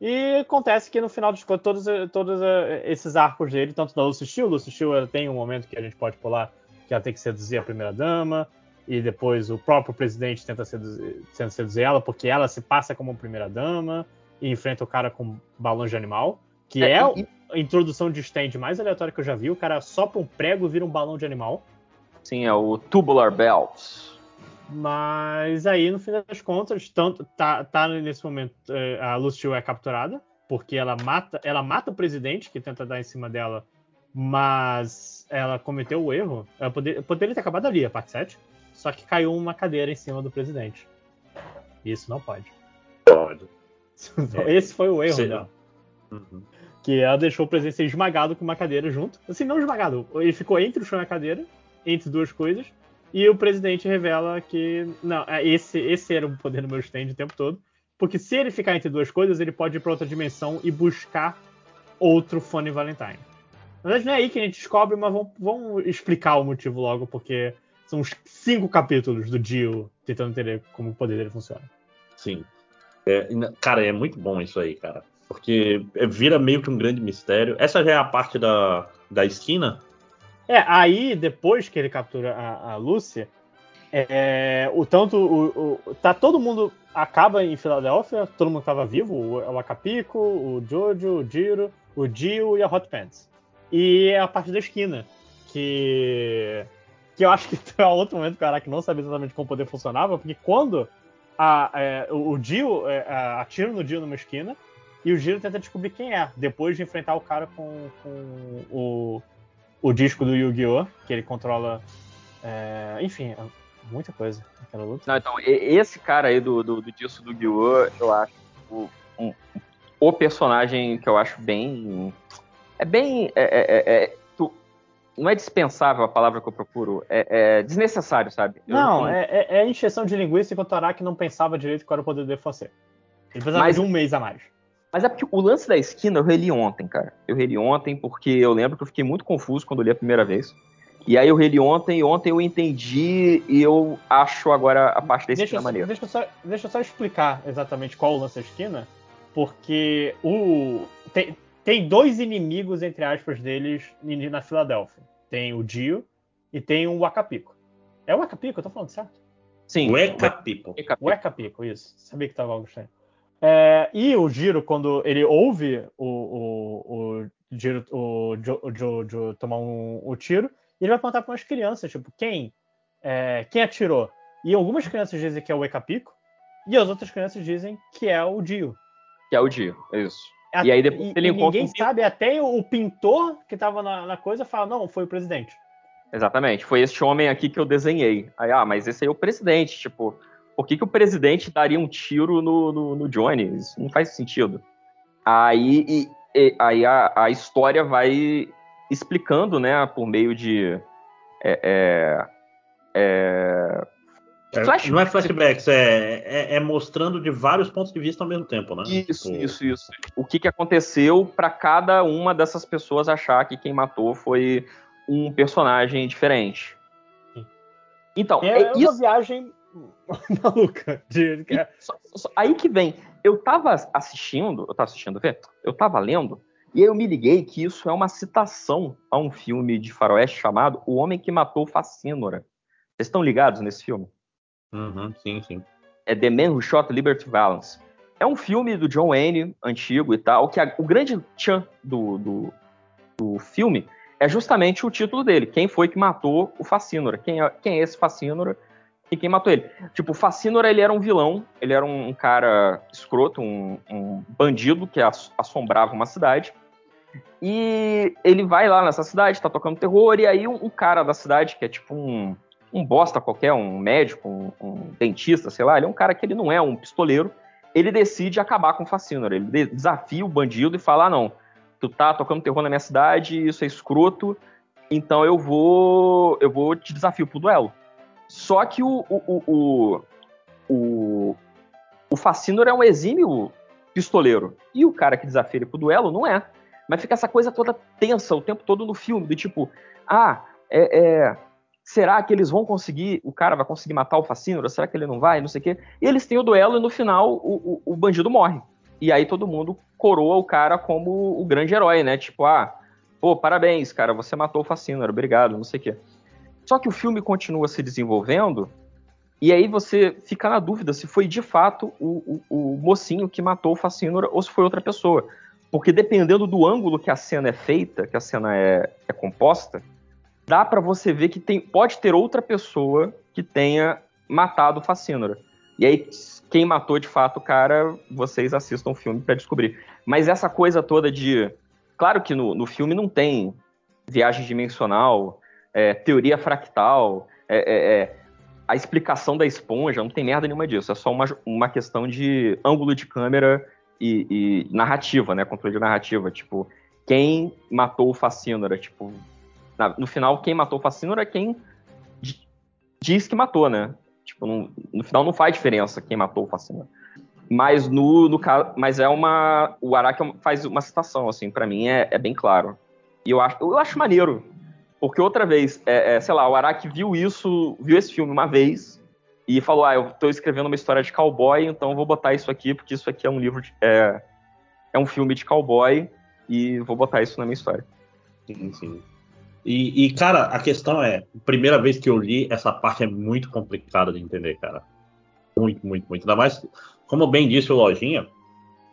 C: E acontece que no final dos contos, todos, todos eh, esses arcos dele, tanto da Lucy Steel, Lucy ela tem um momento que a gente pode pular, que ela tem que seduzir a primeira dama, e depois o próprio presidente tenta seduzir, tenta seduzir ela, porque ela se passa como primeira dama, e enfrenta o cara com balões de animal, que é,
B: É, e-
C: a introdução de stand mais aleatória que eu já vi. O cara sopra um prego e vira um balão de animal.
B: sim, é o Tubular Belt.
C: Mas aí, no fim das contas, tanto tá, tá nesse momento eh, a Lucio é capturada, porque ela mata, ela mata o presidente que tenta dar em cima dela, mas ela cometeu o erro. Ela poder- poderia ter acabado ali, a parte 7, só que caiu uma cadeira em cima do presidente. Isso não pode.
A: Pode.
C: Esse foi o erro
A: Sim.
C: dela.
A: Uhum.
C: Que ela deixou o presidente ser esmagado com uma cadeira junto. Assim, não esmagado. Ele ficou entre o chão e a cadeira, entre duas coisas. E o presidente revela que. Não, é, esse, esse era o poder do meu stand o tempo todo. Porque se ele ficar entre duas coisas, ele pode ir pra outra dimensão e buscar outro Funny Valentine. Na verdade, não é aí que a gente descobre, mas vamos, vamos explicar o motivo logo, porque são uns cinco capítulos do Dio tentando entender como o poder dele funciona.
A: Sim. É, cara, é muito bom isso aí, cara. Porque vira meio que um grande mistério. Essa já é a parte da, da esquina?
C: É, aí depois que ele captura a, a Lúcia, é, o tanto. O, o, tá todo mundo. Acaba em Filadélfia, todo mundo tava vivo, o, o Acapico, o Jojo, o Jiro, o Dio e a Hot Pants. E é a parte da esquina, que. Que eu acho que é outro momento que o Araki não sabia exatamente como o poder funcionava, porque quando a, é, o, o Dio é, atira no Dio numa esquina e o Giro tenta descobrir quem é, depois de enfrentar o cara com, com o, o disco do Yu-Gi-Oh! que ele controla. É, enfim, é muita coisa naquela luta.
B: Não, então, esse cara aí do, do, do disco do Yu-Gi-Oh! eu acho o, um, o personagem que eu acho bem. É bem. É, é, é, tu, não é dispensável a palavra que eu procuro, é, desnecessário, sabe?
C: Eu não, não é, é, encheção de linguiça enquanto o Araki não pensava direito qual era o poder do Defosser. Ele precisava Mas... de um mês a mais.
B: Mas é porque o lance da esquina eu reli ontem, cara. Eu reli ontem porque eu lembro que eu fiquei muito confuso quando eu li a primeira vez. E aí eu reli ontem, e ontem eu entendi e eu acho agora a parte da esquina deixa, maneira.
C: Deixa eu, só, deixa eu só explicar exatamente qual o lance da esquina, porque o tem, tem dois inimigos, entre aspas, deles na Filadélfia. Tem o Dio e tem o Acapico. É o Acapico? Eu tô falando certo?
A: Sim. O Ecapico.
C: O Ecapico, isso. Sabia que tava algo estranho. É, e o Giro, quando ele ouve o, o, o Giro, o Jojo tomar um, o tiro, ele vai perguntar para umas crianças, tipo, quem? É, quem atirou? E algumas crianças dizem que é o Ecapico, e as outras crianças dizem que é o Dio.
B: Que é o Dio, é isso. A, e aí depois
C: e,
B: ele
C: encontra. Ninguém um... sabe, até o pintor que estava na, na, coisa fala: não, foi o presidente.
B: Exatamente, foi este homem aqui que eu desenhei. Aí, ah, mas esse aí é o presidente, tipo por que, que o presidente daria um tiro no, no, no Johnny? Isso não faz sentido. Aí, e, e, aí a, a, história vai explicando, né, por meio de. É, é,
A: é, Flash... Não é flashbacks, é, é, é, mostrando de vários pontos de vista ao mesmo tempo, né?
B: Isso, tipo... isso, isso. O que, que aconteceu para cada uma dessas pessoas achar que quem matou foi um personagem diferente.
C: Então, é, é uma viagem maluca. De...
B: Só, só, aí que vem. Eu tava assistindo, eu tava assistindo, vê? Eu tava lendo, e aí eu me liguei que isso é uma citação a um filme de faroeste chamado O Homem que Matou Facínora. Vocês estão ligados nesse filme?
A: Uhum, sim, sim.
B: É The Man Who Shot Liberty Valance. É um filme do John Wayne, antigo e tal, que a, o grande tchan do, do, do filme é justamente o título dele. Quem foi que matou o Facínora? Quem é, quem é esse Facínora? E quem matou ele. Tipo, o Facínor, ele era um vilão, ele era um cara escroto, um, um bandido que assombrava uma cidade. E ele vai lá nessa cidade, tá tocando terror, e aí um, um cara da cidade, que é tipo um, um bosta qualquer, um médico, um, um, dentista, sei lá, ele é um cara que ele não é um pistoleiro, ele decide acabar com o Facínor. Ele desafia o bandido e fala: ah, não, tu tá tocando terror na minha cidade, isso é escroto, então eu vou. eu vou te desafio pro duelo. Só que o, o, o, o, o Facínor é um exímio pistoleiro. E o cara que desafia ele pro duelo não é. Mas fica essa coisa toda tensa o tempo todo no filme, do tipo, ah, é, é, será que eles vão conseguir, o cara vai conseguir matar o Facínor? Será que ele não vai? Não sei o quê. E eles têm o duelo e no final o, o, o bandido morre. E aí todo mundo coroa o cara como o grande herói, né? Tipo, ah, pô, parabéns, cara, você matou o Facínor, obrigado, não sei o quê. Só que o filme continua se desenvolvendo e aí você fica na dúvida se foi de fato o, o, o mocinho que matou o Facínora ou se foi outra pessoa. Porque dependendo do ângulo que a cena é feita, que a cena é, é composta, dá para você ver que tem, pode ter outra pessoa que tenha matado o Facínora. E aí, quem matou de fato o cara, vocês assistam o filme para descobrir. Mas essa coisa toda de. Claro que no, no filme não tem viagem dimensional, é, teoria fractal, é, é, é, a explicação da esponja, não tem merda nenhuma disso. É só uma, uma questão de ângulo de câmera e, e narrativa, né? Controle de narrativa. Tipo, quem matou o Facínora? Tipo, na, no final, quem matou o Facínora é quem diz que matou, né? Tipo, no, no final não faz diferença quem matou o Facínora. Mas no, no mas é uma o Araki faz uma citação assim, para mim é, é, bem claro. E eu acho, eu acho maneiro, porque outra vez, é, é, sei lá, o Araki viu isso, viu esse filme uma vez e falou: "Ah, eu tô escrevendo uma história de cowboy, então vou botar isso aqui porque isso aqui é um livro de, é, é um filme de cowboy e vou botar isso na minha história".
A: Sim, sim. E, e, cara, a questão é, primeira vez que eu li, essa parte é muito complicada de entender, cara. Muito, muito, muito. Ainda mais, como bem disse o Lojinha,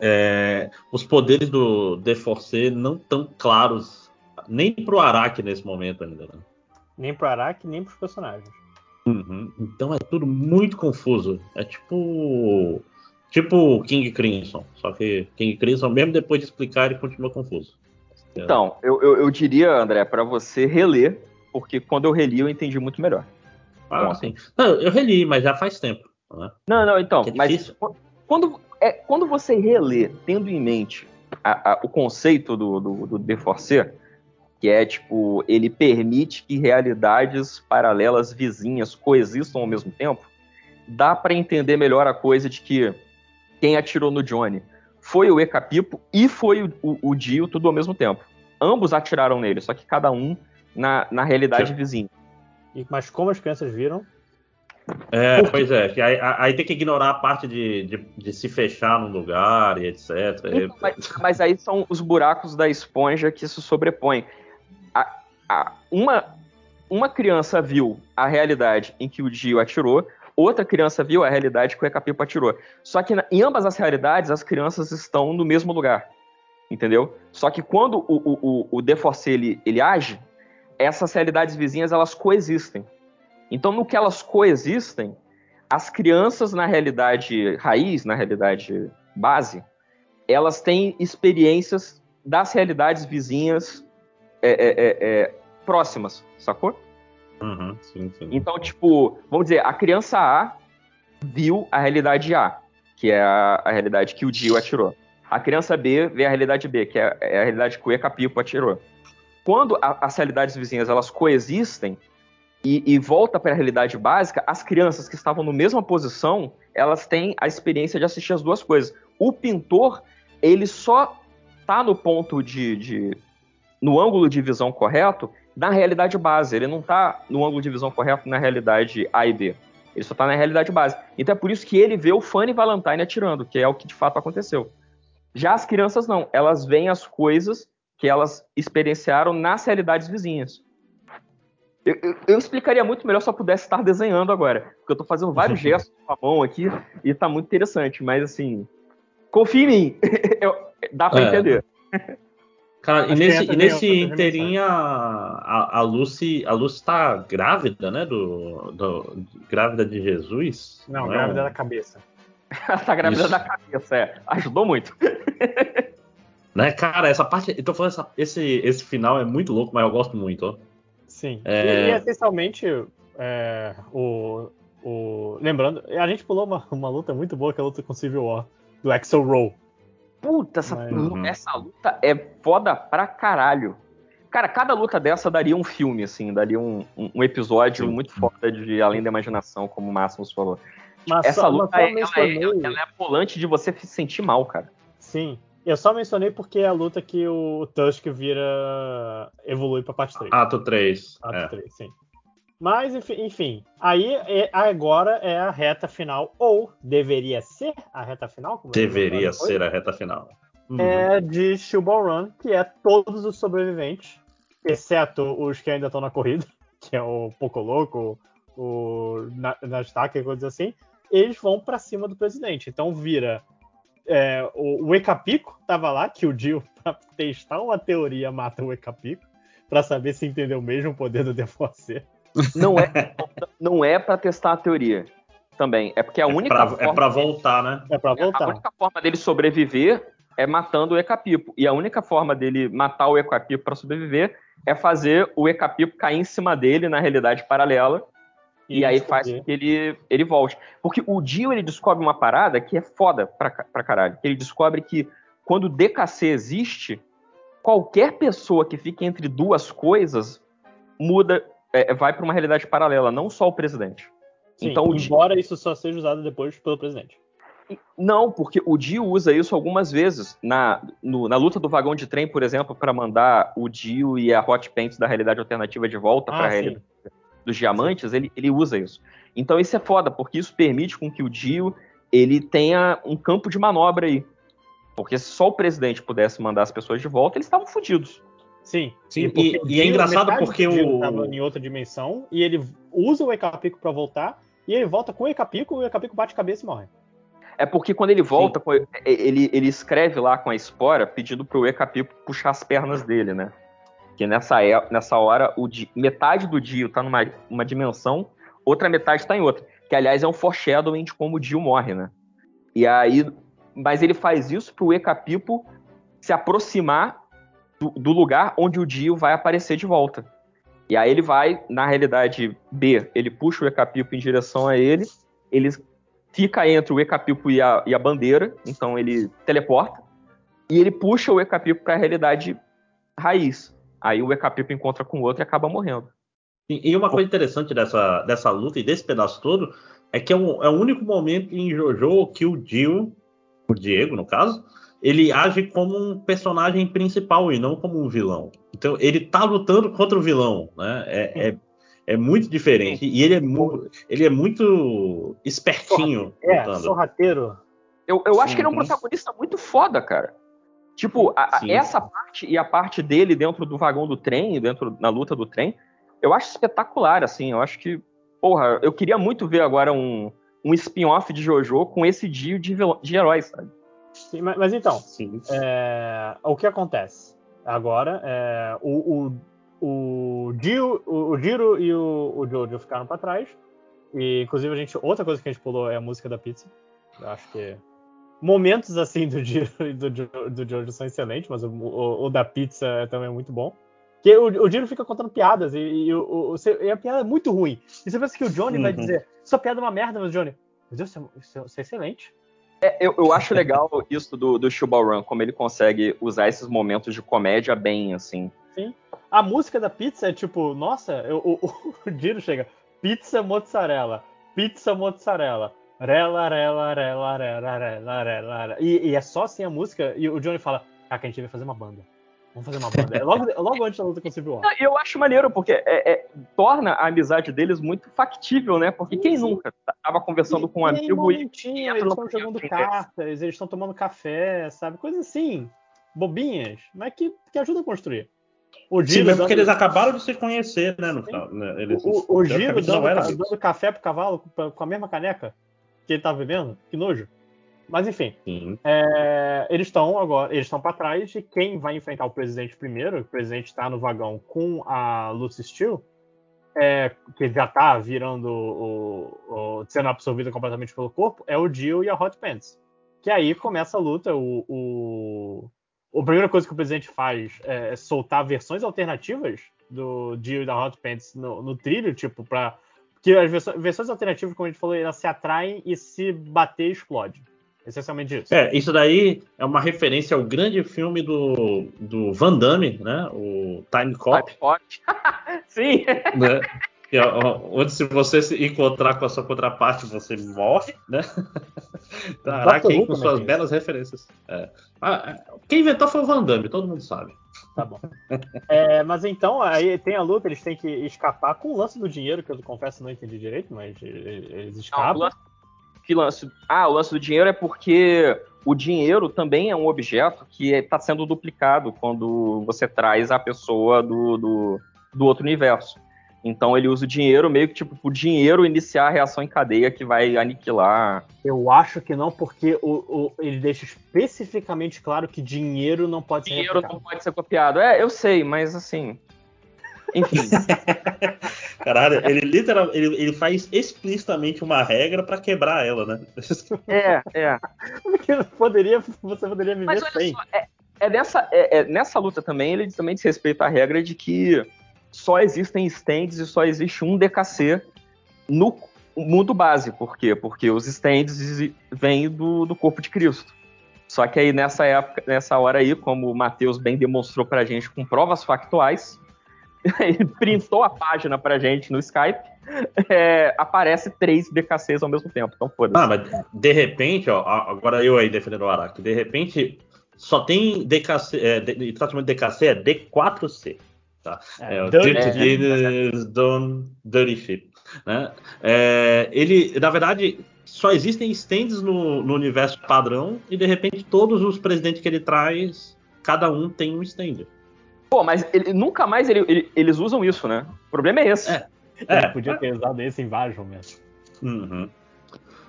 A: é, os poderes do D4C não tão claros nem pro Araki nesse momento ainda. Né?
C: Nem pro Araki, nem pros personagens.
A: Uhum. Então é tudo muito confuso. É tipo. Tipo King Crimson. Só que King Crimson, mesmo depois de explicar, ele continua confuso.
B: Então, eu, eu, eu diria, André, para você reler, porque quando eu reli eu entendi muito melhor.
A: Ah, sim. Não, eu reli, mas já faz tempo. Né?
B: Não, não, então, é mas quando, é, quando você relê, tendo em mente a, a, o conceito do, do, do D4C, que é tipo, ele permite que realidades paralelas vizinhas coexistam ao mesmo tempo, dá para entender melhor a coisa de que quem atirou no Johnny foi o Ecapipo e foi o, o, o Dio, tudo ao mesmo tempo. Ambos atiraram nele, só que cada um na, na realidade Sim. vizinha.
C: E, mas como as crianças viram?
A: É, pois é. Aí, aí, tem que ignorar a parte de, de, de se fechar num lugar e etc.
B: Então, mas, mas, aí são os buracos da esponja que se sobrepõem. A, uma, uma criança viu a realidade em que o Dio atirou, outra criança viu a realidade que o Ecapipo atirou. Só que na, em ambas as realidades, as crianças estão no mesmo lugar. Entendeu? Só que quando o, o, o, o D4C ele, ele age, essas realidades vizinhas elas coexistem. Então, no que elas coexistem, as crianças na realidade raiz, na realidade base, elas têm experiências das realidades vizinhas é, é, é, é próximas, sacou?
A: Uhum, sim, sim.
B: Então, tipo, vamos dizer, a criança A viu a realidade A, que é a, a realidade que o Dio atirou. A criança B vê a realidade B, que é, é a realidade que o Ecapipo atirou. Quando a, as realidades vizinhas elas coexistem e, e volta para a realidade básica, as crianças que estavam na mesma posição, elas têm a experiência de assistir as duas coisas. O pintor, ele só tá no ponto de, de no ângulo de visão correto na realidade base. Ele não está no ângulo de visão correto na realidade A e B. Ele só está na realidade base. Então é por isso que ele vê o Fanny Valentine atirando, que é o que de fato aconteceu. Já as crianças não, elas veem as coisas que elas experienciaram nas realidades vizinhas. Eu, eu, eu, explicaria muito melhor se eu pudesse estar desenhando agora, porque eu estou fazendo vários gestos com a mão aqui e está muito interessante, mas assim, confie em mim, dá para é. entender.
A: Cara, e nesse, e nesse inteirinho a, a, Lucy, a Lucy tá grávida, né? Do, do grávida de Jesus?
C: Não, não grávida é? da cabeça.
B: Ela tá grávida Isso. da cabeça, é. Ajudou muito.
A: né, cara, essa parte. Eu tô falando, essa, esse, esse final é muito louco, mas eu gosto muito, ó.
C: Sim. É... E, e essencialmente, é, o, o. Lembrando, a gente pulou uma, uma luta muito boa, que é a luta com Civil War, do Axel Rowe.
B: Puta, essa, uhum. essa luta é foda pra caralho. Cara, cada luta dessa daria um filme, assim, daria um, um, episódio Sim. muito foda de Além da Imaginação, como o Máximos falou. Mas essa só, luta é, mencionei... ela, é, ela é polante de você se sentir mal, cara.
C: Sim. Eu só mencionei porque é a luta que o Tusk vira. evolui pra parte 3.
A: Ato 3.
C: Ato é. 3, sim. Mas, enfim, aí é, agora é a reta final, ou deveria ser a reta final?
A: deveria ser a reta final.
C: Uhum. É de Shubal Run, que é todos os sobreviventes, exceto os que ainda estão na corrida, que é o Poco Louco, o Nasdaq e coisas assim, eles vão para cima do presidente. Então vira. É, o, o Ecapico tava lá, que o Dio, pra testar uma teoria, mata o Ecapico, para saber se entendeu mesmo o poder do DFOC.
B: Não é, não é para testar a teoria também. É porque a é única
A: pra,
B: é forma.
A: É para voltar, né?
C: É para voltar.
B: A única forma dele sobreviver é matando o Ecapipo. E a única forma dele matar o Ecapipo para sobreviver é fazer o Ecapipo cair em cima dele na realidade paralela. E, e aí faz com que ele, ele volte. Porque o Dio ele descobre uma parada que é foda pra, pra caralho. Ele descobre que quando o DKC existe, qualquer pessoa que fique entre duas coisas muda é, é, vai para uma realidade paralela, não só o presidente.
C: Sim, então, embora isso só seja usado depois pelo presidente.
B: Não, porque o Dio usa isso algumas vezes. Na, no- na luta do vagão de trem, por exemplo, para mandar o Dio e a Hot Pants da realidade alternativa de volta para
C: Ah,
B: a
C: sim.
B: realidade dos diamantes, ele, ele usa isso. Então isso é foda, porque isso permite com que o Dio ele tenha um campo de manobra aí. Porque se só o presidente pudesse mandar as pessoas de volta, eles estavam fodidos.
C: Sim.
A: Sim, e-
C: o
A: e é engraçado porque o-
C: tava em outra dimensão e ele usa o Ecapico pra voltar e ele volta com o Ecapico e o Ecapico bate cabeça e morre.
B: É porque quando ele volta, com- ele, ele escreve lá com a espora pedindo pro Ecapipo puxar as pernas dele, né? Que nessa, é- nessa hora, o Di- metade do Dio tá numa uma dimensão, outra metade tá em outra. Que, aliás, é um foreshadowing de como o Dio morre, né? E aí... Mas ele faz isso pro Ecapipo se aproximar do, do lugar onde o Dio vai aparecer de volta. E aí ele vai, na realidade B, ele puxa o Ecapipo em direção a ele, ele fica entre o Ecapipo e a, e a bandeira, então ele teleporta, e ele puxa o Ecapipo para a realidade raiz. Aí o Ecapipo encontra com o outro e acaba morrendo.
A: E e uma coisa interessante dessa, dessa luta e desse pedaço todo é que é, um- é o único momento em JoJo que o Dio, o Diego, no caso, ele age como um personagem principal e não como um vilão. Então ele tá lutando contra o vilão, né? É, é, é muito diferente. E ele é, mu- ele é muito espertinho
C: É,
A: lutando.
C: sorrateiro.
B: Eu, eu acho que ele é um protagonista muito foda, cara. Tipo, a- essa parte e a parte dele dentro do vagão do trem, dentro na luta do trem, eu acho espetacular, assim. Eu acho que, porra, eu queria muito ver agora um, um spin-off de JoJo com esse Dio de, de heróis, sabe?
C: Sim, mas, mas então, é, o que acontece agora é o, o, o, Dio, o, o Giro e o, o Jojo ficaram pra trás. E, inclusive, a gente, outra coisa que a gente pulou é a música da pizza. Eu acho que momentos assim do Giro e do, do Jojo são excelentes, mas o, o- o da pizza é também muito bom. Que o, o Giro fica contando piadas e, e o, o- e a piada é muito ruim. E você pensa que o Johnny vai
A: Uhum.
C: dizer: Sua piada é uma merda, mas Johnny, meu Deus, isso é, isso é- isso é excelente.
B: É, eu, eu acho legal isso do, do Shubaran, como ele consegue usar esses momentos de comédia bem, assim.
C: A música da pizza é tipo, nossa, eu- o, o, o Giro chega, pizza mozzarella, pizza mozzarella, rela, rela, rela, rela, rela, rela, rela. E, e é só assim a música, e o Johnny fala, ah, que a gente deve fazer uma banda. Vamos fazer uma banda. É logo, logo antes da luta com o Civil War.
B: Não, Eu acho maneiro, porque é- é- torna a amizade deles muito factível, né? Porque quem
C: Sim.
B: nunca tava conversando com um
C: E
B: amigo e entra
C: eles estão jogando cartas, eles estão tomando café, sabe? Coisas assim, bobinhas, mas que, que ajuda a construir. O
A: Sim,
C: Giro
A: mas porque
C: dando-
A: eles acabaram de se conhecer, né? No, final, né? Eles,
C: O, o Giro dando, dando café pro cavalo com- com a mesma caneca que ele tava bebendo. Que nojo. Mas enfim, é, eles estão agora, eles estão para trás e quem vai enfrentar o presidente primeiro, o presidente está no vagão com a Lucy Steele, é, que já tá virando o, o- sendo absorvida completamente pelo corpo, é o Jill e a Hot Pants. Que aí começa a luta, o, o, a primeira coisa que o presidente faz é, é soltar versões alternativas do Jill e da Hot Pants no, no trilho, tipo, para que as versões, versões alternativas, como a gente falou, elas se atraem e se bater explode. Essencialmente isso.
A: É, isso daí é uma referência ao grande filme do, do Van Damme, né? O Time Cop,
B: Hot. Sim.
A: né? Que é, onde se você se encontrar com a sua contraparte, você morre, né? Caraca,
C: Who
A: com suas
C: tem
A: belas referências. É. Ah, é, quem inventou foi o Van Damme, todo mundo sabe.
C: Tá bom. É, mas então, aí tem a luta, eles têm que escapar com o lance do dinheiro, que eu confesso não entendi direito, mas eles
B: Não, o
C: escapam.
B: lance, que lance, ah, o lance do dinheiro é porque o dinheiro também é um objeto que está sendo duplicado quando você traz a pessoa do, do, do outro universo. Então ele usa o dinheiro meio que tipo o dinheiro iniciar a reação em cadeia que vai aniquilar.
C: Eu acho que não, porque o, o- ele deixa especificamente claro que dinheiro não pode ser
B: Dinheiro não pode ser copiado. É, eu sei, mas assim. Enfim.
A: Caralho, ele literal, ele, ele faz explicitamente uma regra pra quebrar ela, né?
B: é, é.
C: Porque poderia, você poderia viver
B: Mas olha
C: sem.
B: só, é, é dessa, é- é nessa luta também, ele também desrespeita a regra de que só existem stands e só existe um DKC no mundo base. Por quê? Porque os stands vêm do, do corpo de Cristo. Só que aí nessa época, nessa hora aí, como o Matheus bem demonstrou pra gente com provas factuais, printou a página pra gente no Skype, é, aparece três DKCs ao mesmo tempo. Então, foda-se.
A: Ah, mas de repente, ó, agora eu aí defendendo o Araki, de repente só tem DKC, é, de, tratamento de DKC é D4C. Tá? É, é o Dirty Guinness Done Dirty Ship. Né? É, ele, na verdade, só existem stands no, no, universo padrão e de repente todos os presidentes que ele traz, cada um tem um stand.
B: Pô, mas ele, nunca mais ele, ele, eles usam isso, né? O problema é esse. É,
C: é podia ter usado esse em vários momentos.
A: Uhum.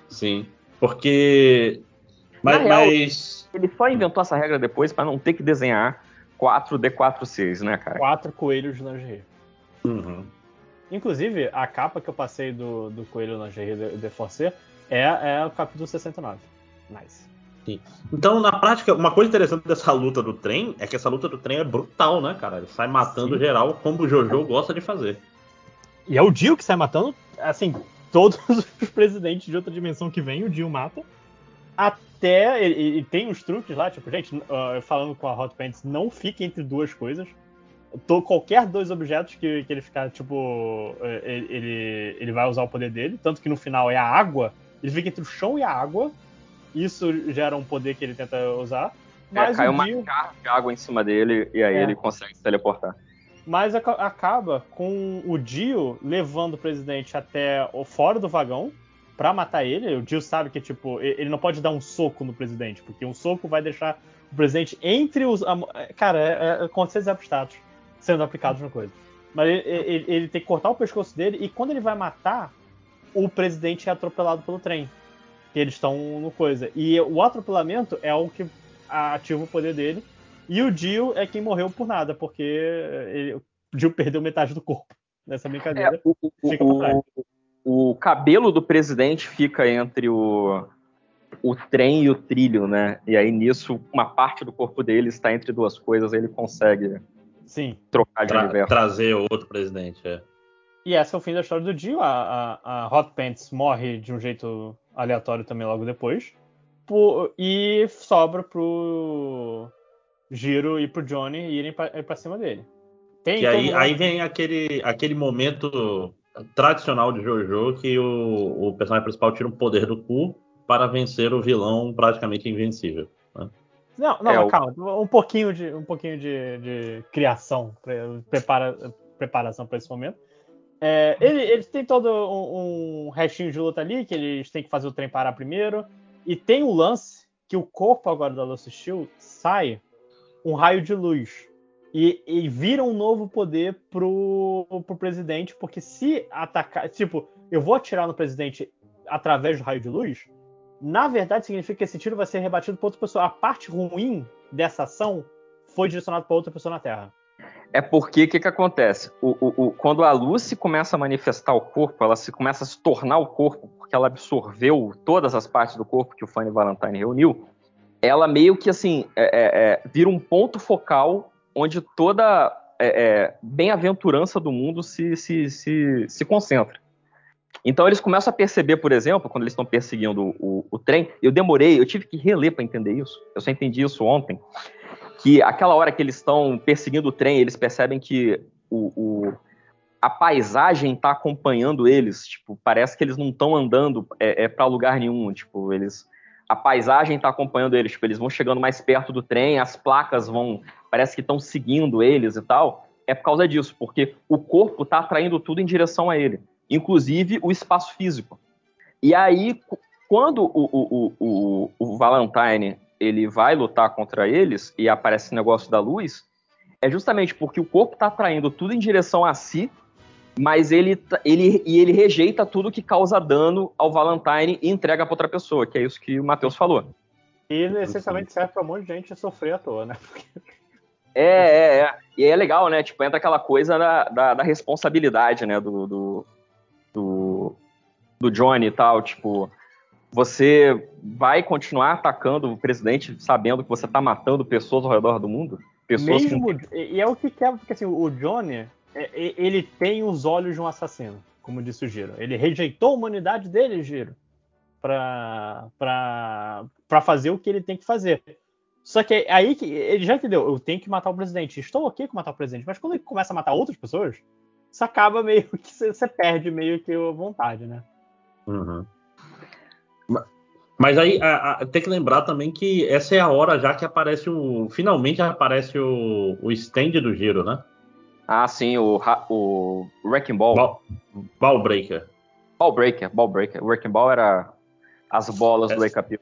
A: Sim, porque. Mas, real, mas,
B: Ele só inventou essa regra depois para não ter que desenhar 4 D4Cs, né, cara?
C: Quatro coelhos na GR.
A: Uhum.
C: Inclusive, a capa que eu passei do, do coelho na GR de, Forcer é, é o capítulo 69. Nice.
A: Sim. Então, na prática, uma coisa interessante dessa luta do trem é que essa luta do trem é brutal, né, cara? Ele sai matando Sim. geral, como o Jojo gosta de fazer.
D: E é o Dio que sai matando, assim, todos os presidentes de outra dimensão que vem, o Dio mata.
C: Até. E, tem uns truques lá, tipo, gente, uh, falando com a Hot Pants, não fique entre duas coisas. Tô, qualquer dois objetos que, que ele ficar, tipo. Eh, ele, ele vai usar o poder dele. Tanto que no final é a água. Ele fica entre o chão e a água. Isso gera um poder que ele tenta usar.
B: É, mas é, cai uma carga de água em cima dele e aí é. ele consegue se teleportar.
C: Mas acaba com o Dio levando o presidente até o fora do vagão para matar ele. O Dio sabe que, tipo, ele não pode dar um soco no presidente, porque um soco vai deixar o presidente entre os. Cara, é, é conceitos abstratos sendo aplicados na coisa. Mas ele, ele, ele, tem que cortar o pescoço dele e quando ele vai matar, o presidente é atropelado pelo trem. Que eles estão no coisa. E o atropelamento é o que ativa o poder dele. E o Dio é quem morreu por nada, porque ele, o Dio perdeu metade do corpo nessa brincadeira. É, o,
B: o, o, o, cabelo do presidente fica entre o, o trem e o trilho, né? E aí nisso, uma parte do corpo dele está entre duas coisas, ele consegue
C: Sim.
B: trocar de Tra universo.
A: Trazer outro presidente, é.
C: E esse é o fim da história do Dio. A, a, a Hot Pants morre de um jeito aleatório também logo depois. Por, e sobra pro Giro e pro Johnny irem pra, pra cima dele.
A: Tem e aí, aí vem aquele, aquele momento tradicional de Jojo que o, o personagem principal tira um poder do cu para vencer o vilão praticamente invencível. Né?
C: Não, não, é, calma, o... um pouquinho de, um pouquinho de, de criação, prepara, preparação para esse momento. É, ele, eles têm todo um, um, restinho de luta ali, que eles têm que fazer o trem parar primeiro. E tem o lance que o corpo agora da Lucy Steel sai um raio de luz. E, e vira um novo poder pro, pro presidente, porque se atacar. Tipo, eu vou atirar no presidente através do raio de luz, na verdade significa que esse tiro vai ser rebatido por outra pessoa. A parte ruim dessa ação foi direcionada para outra pessoa na Terra.
B: É porque o que, que acontece? O, o, o, quando a Lucy começa a manifestar o corpo, ela se começa a se tornar o corpo, porque ela absorveu todas as partes do corpo que o Fanny Valentine reuniu ela meio que assim é, é, é, vira um ponto focal onde toda é, é, bem-aventurança do mundo se, se, se, se, concentra. Então eles começam a perceber, por exemplo, quando eles estão perseguindo o, o, trem, eu demorei, eu tive que reler para entender isso, eu só entendi isso ontem, que aquela hora que eles estão perseguindo o trem, eles percebem que o, o a paisagem está acompanhando eles, tipo, parece que eles não estão andando é, é para lugar nenhum, tipo, eles a paisagem está acompanhando eles, tipo, eles vão chegando mais perto do trem, as placas vão, parece que estão seguindo eles e tal. É por causa disso, porque o corpo está atraindo tudo em direção a ele, inclusive o espaço físico. E aí, quando o, o, o, o Valentine ele vai lutar contra eles e aparece esse negócio da luz, é justamente porque o corpo está atraindo tudo em direção a si mas ele, ele, e ele rejeita tudo que causa dano ao Valentine e entrega para outra pessoa, que é isso que o Matheus falou.
C: E essencialmente serve para um monte de gente sofrer à toa, né?
B: É, é, é. E é legal, né? Tipo, entra aquela coisa da, da, da responsabilidade, né? Do, do, do, do Johnny e tal. Tipo, você vai continuar atacando o presidente sabendo que você está matando pessoas ao redor do mundo? Pessoas
C: Mesmo. E é o que quebra, porque assim, o Johnny, é, ele tem os olhos de um assassino, como disse o Giro. Ele rejeitou a humanidade dele, Giro, para fazer o que ele tem que fazer. Só que aí que ele já entendeu, eu tenho que matar o presidente. Estou ok com matar o presidente, mas quando ele começa a matar outras pessoas, isso acaba meio que você perde meio que a vontade, né?
A: Uhum. Ma- Mas aí a- a- tem que lembrar também que essa é a hora já que aparece o. Finalmente aparece o, o stand do giro, né?
B: Ah, sim, o, o Wrecking Ball.
A: Ball, ball Breaker.
B: Ball Breaker, Ball Breaker. O Wrecking Ball era as bolas do
A: Essa-
B: Wake Up.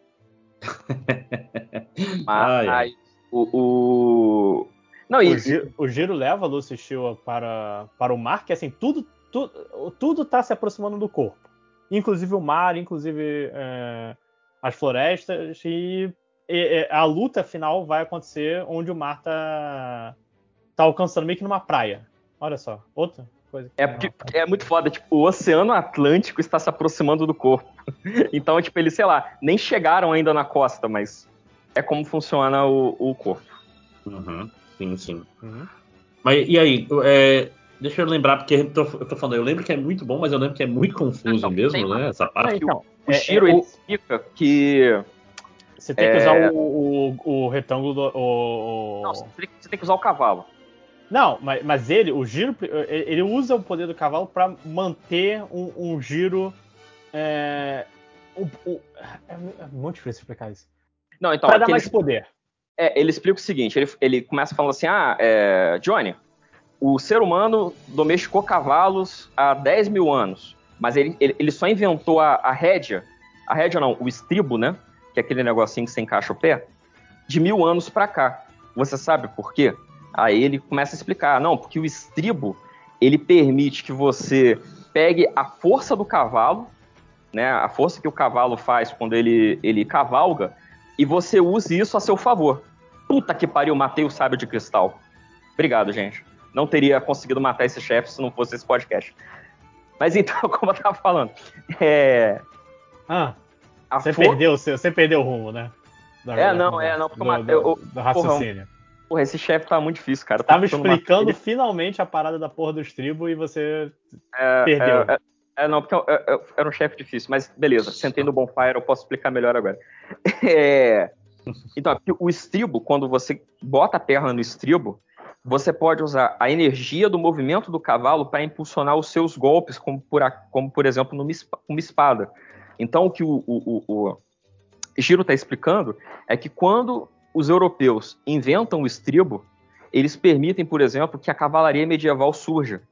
B: Mas o, o... Não, e,
C: O giro, o giro leva a Lucy Stewart para, para o mar, que assim, tudo, tudo, tudo tá se aproximando do corpo. Inclusive o mar, inclusive é, as florestas, e, e- e a luta final vai acontecer onde o mar tá, tá alcançando meio que numa praia. Olha só, outra coisa.
B: É, porque é muito foda, tipo, o Oceano Atlântico está se aproximando do corpo. Então, tipo, eles, sei lá, nem chegaram ainda na costa, mas é como funciona o, o corpo.
A: Uhum. Sim, sim.
C: Uhum.
A: Mas e aí? é, deixa eu lembrar, porque eu tô, eu tô falando, eu lembro que é muito bom, mas eu lembro que é muito confuso
B: Não,
A: mesmo, né? Essa parte.
C: Então,
B: O
C: é-
B: Shiro,
C: é
B: ele explica que...
C: Você tem que
B: É.
C: usar o, o, o retângulo do. o-
B: Não, você tem, você tem que usar o cavalo.
C: Não, mas, mas ele, o giro, ele usa o poder do cavalo para manter um, um giro. É, um- um- é muito difícil explicar isso.
B: Não, então,
C: Para dar
B: aquele-
C: mais poder.
B: É, ele explica o seguinte: ele, ele começa falando assim, ah, é, Johnny, o ser humano domesticou cavalos há 10 mil anos, mas ele, ele, ele só inventou a, a rédea, a rédea não, o estribo, né? Que é aquele negocinho que você encaixa o pé, de mil anos pra cá. Você sabe por quê? Aí ele começa a explicar, não, porque o estribo ele permite que você pegue a força do cavalo, né? A força que o cavalo faz quando ele, ele cavalga e você use isso a seu favor. Puta que pariu, matei o sábio de cristal. Obrigado, gente. Não teria conseguido matar esse chefe se não fosse esse podcast. Mas então, como eu tava falando, é,
C: Ah, você
B: for-
C: perdeu, você, você perdeu o rumo, né? Da-
B: É, não, é, não, porque
C: do,
B: eu-
C: do-
B: eu-
C: do raciocínio.
B: Porra, esse chefe tá muito difícil, cara.
C: Tava explicando finalmente a parada da porra do estribo e você
B: É,
C: perdeu.
B: É, é, é, não, porque eu- eu- eu- era um chefe difícil, mas beleza, sentei no Bonfire, eu posso explicar melhor agora. É, então, é o estribo, quando você bota a perna no estribo, você pode usar a energia do movimento do cavalo para impulsionar os seus golpes, como por, como por exemplo numa uma espada. Então, o que o, o, o, o Giro está explicando é que quando os europeus inventam o estribo, eles permitem, por exemplo, que a cavalaria medieval surja.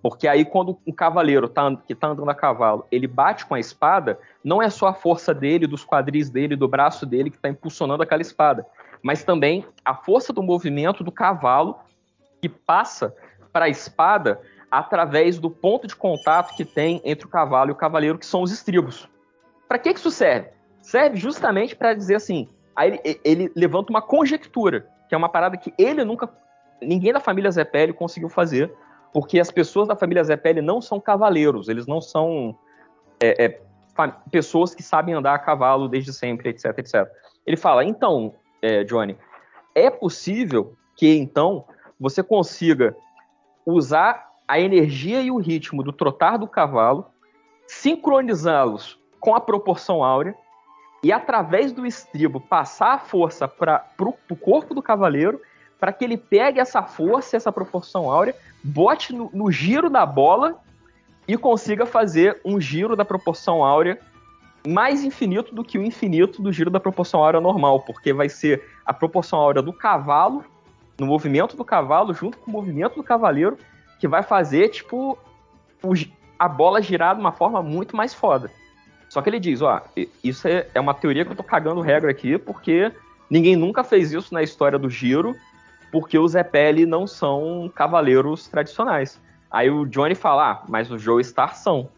B: Porque aí, quando um cavaleiro tá, que está andando a cavalo, ele bate com a espada, não é só a força dele, dos quadris dele, do braço dele que está impulsionando aquela espada, mas também a força do movimento do cavalo que passa para a espada através do ponto de contato que tem entre o cavalo e o cavaleiro, que são os estribos. Para que, que isso serve? Serve justamente para dizer assim. Aí ele, ele levanta uma conjectura, que é uma parada que ele nunca. Ninguém da família Zepelli conseguiu fazer, porque as pessoas da família Zepelli não são cavaleiros, eles não são é, é, pessoas que sabem andar a cavalo desde sempre, etc, etc. Ele fala, então, é, Johnny, é possível que então você consiga usar a energia e o ritmo do trotar do cavalo, sincronizá-los com a proporção áurea e através do estribo passar a força para o corpo do cavaleiro para que ele pegue essa força, essa proporção áurea, bote no, no giro da bola e consiga fazer um giro da proporção áurea mais infinito do que o infinito do giro da proporção áurea normal, porque vai ser a proporção áurea do cavalo, no movimento do cavalo, junto com o movimento do cavaleiro, que vai fazer, tipo, o a bola girar de uma forma muito mais foda. Só que ele diz, ó, isso é, é uma teoria que eu tô cagando regra aqui, porque ninguém nunca fez isso na história do giro, porque os Zepelli não são cavaleiros tradicionais. Aí o Johnny fala, ah, mas o Joe Star são.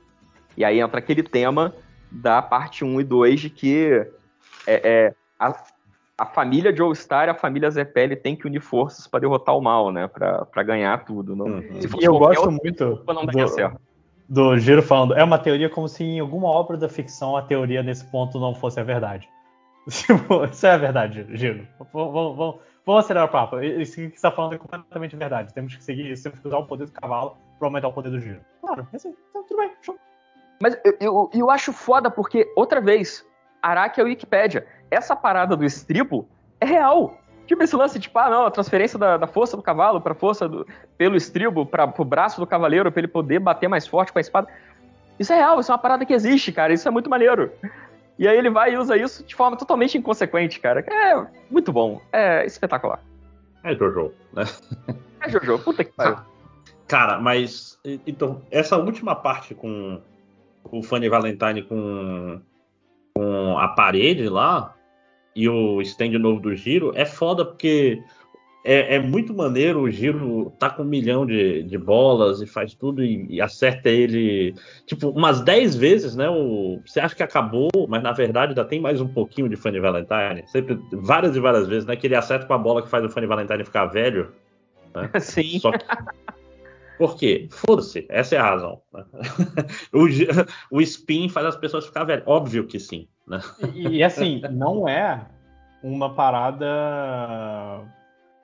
B: E aí entra aquele tema da parte 1 e 2 de que é, é, a, a família Joe Star e a família Zepelli tem que unir forças para derrotar o mal, né? Pra, pra ganhar tudo. Não,
A: Uhum.
B: Se fosse
C: E eu gosto muito do,
B: certo.
C: do Giro falando. É uma teoria como se em alguma obra da ficção a teoria nesse ponto não fosse a verdade. Tipo, Isso é a verdade, Giro. Vamos, vamos, vamos acelerar o papo. Isso que você está falando é completamente verdade. Temos que seguir isso, temos que usar o poder do cavalo para aumentar o poder do Giro. Claro, é assim. Então, tudo bem, show.
B: Mas eu, eu, eu acho foda porque, outra vez, Araki é Wikipédia. Essa parada do estribo é real. Tipo esse lance, tipo, ah, não, a transferência da, da força do cavalo pra força do, pelo estribo, pra, pro braço do cavaleiro, pra ele poder bater mais forte com a espada. Isso é real, isso é uma parada que existe, cara. Isso é muito maneiro. E aí ele vai e usa isso de forma totalmente inconsequente, cara. É muito bom. É espetacular.
A: É Jojo, né?
B: É Jojo, puta que pariu.
A: Cara, mas. Então, essa última parte com o Fanny Valentine com, com a parede lá e o stand novo do Giro é foda porque é, é, muito maneiro. O Giro tá com um milhão de, de bolas e faz tudo e, e, acerta ele, tipo, umas 10 vezes, né? O, você acha que acabou, mas na verdade ainda tem mais um pouquinho de Fanny Valentine. Sempre, várias e várias vezes, né? Que ele acerta com a bola que faz o Fanny Valentine ficar velho. Né?
B: Sim.
A: Só que, por quê? Foda-se, essa é a razão. Né? o, o spin faz as pessoas ficar velhas. Óbvio que sim. Né?
C: E, e assim, não é uma parada.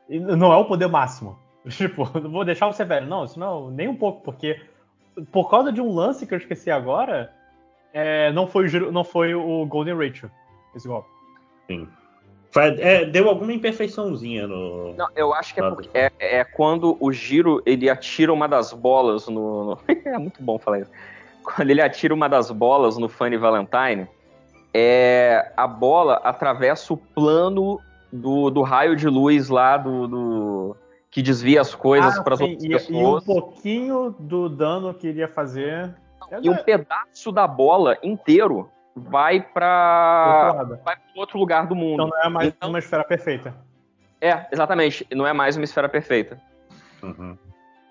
C: Não é o poder máximo. Tipo, não vou deixar você velho. Não, isso não, nem um pouco, porque por causa de um lance que eu esqueci agora, é, não, foi o, não foi o Golden Rachel esse golpe.
A: Sim. É, deu alguma imperfeiçãozinha no.
B: Não, eu acho que é, porque, é, é, quando o giro ele atira uma das bolas no. no... é muito bom falar isso. Quando ele atira uma das bolas no Fanny Valentine, é, a bola atravessa o plano do, do raio de luz lá do, do que desvia as coisas ah, para as outras
C: e,
B: pessoas.
C: E um pouquinho do dano que iria fazer.
B: E um pedaço da bola inteiro vai para vai para outro lugar do mundo.
C: Então não é mais então, uma esfera perfeita.
B: É, exatamente. Não é mais uma esfera perfeita.
A: Uhum.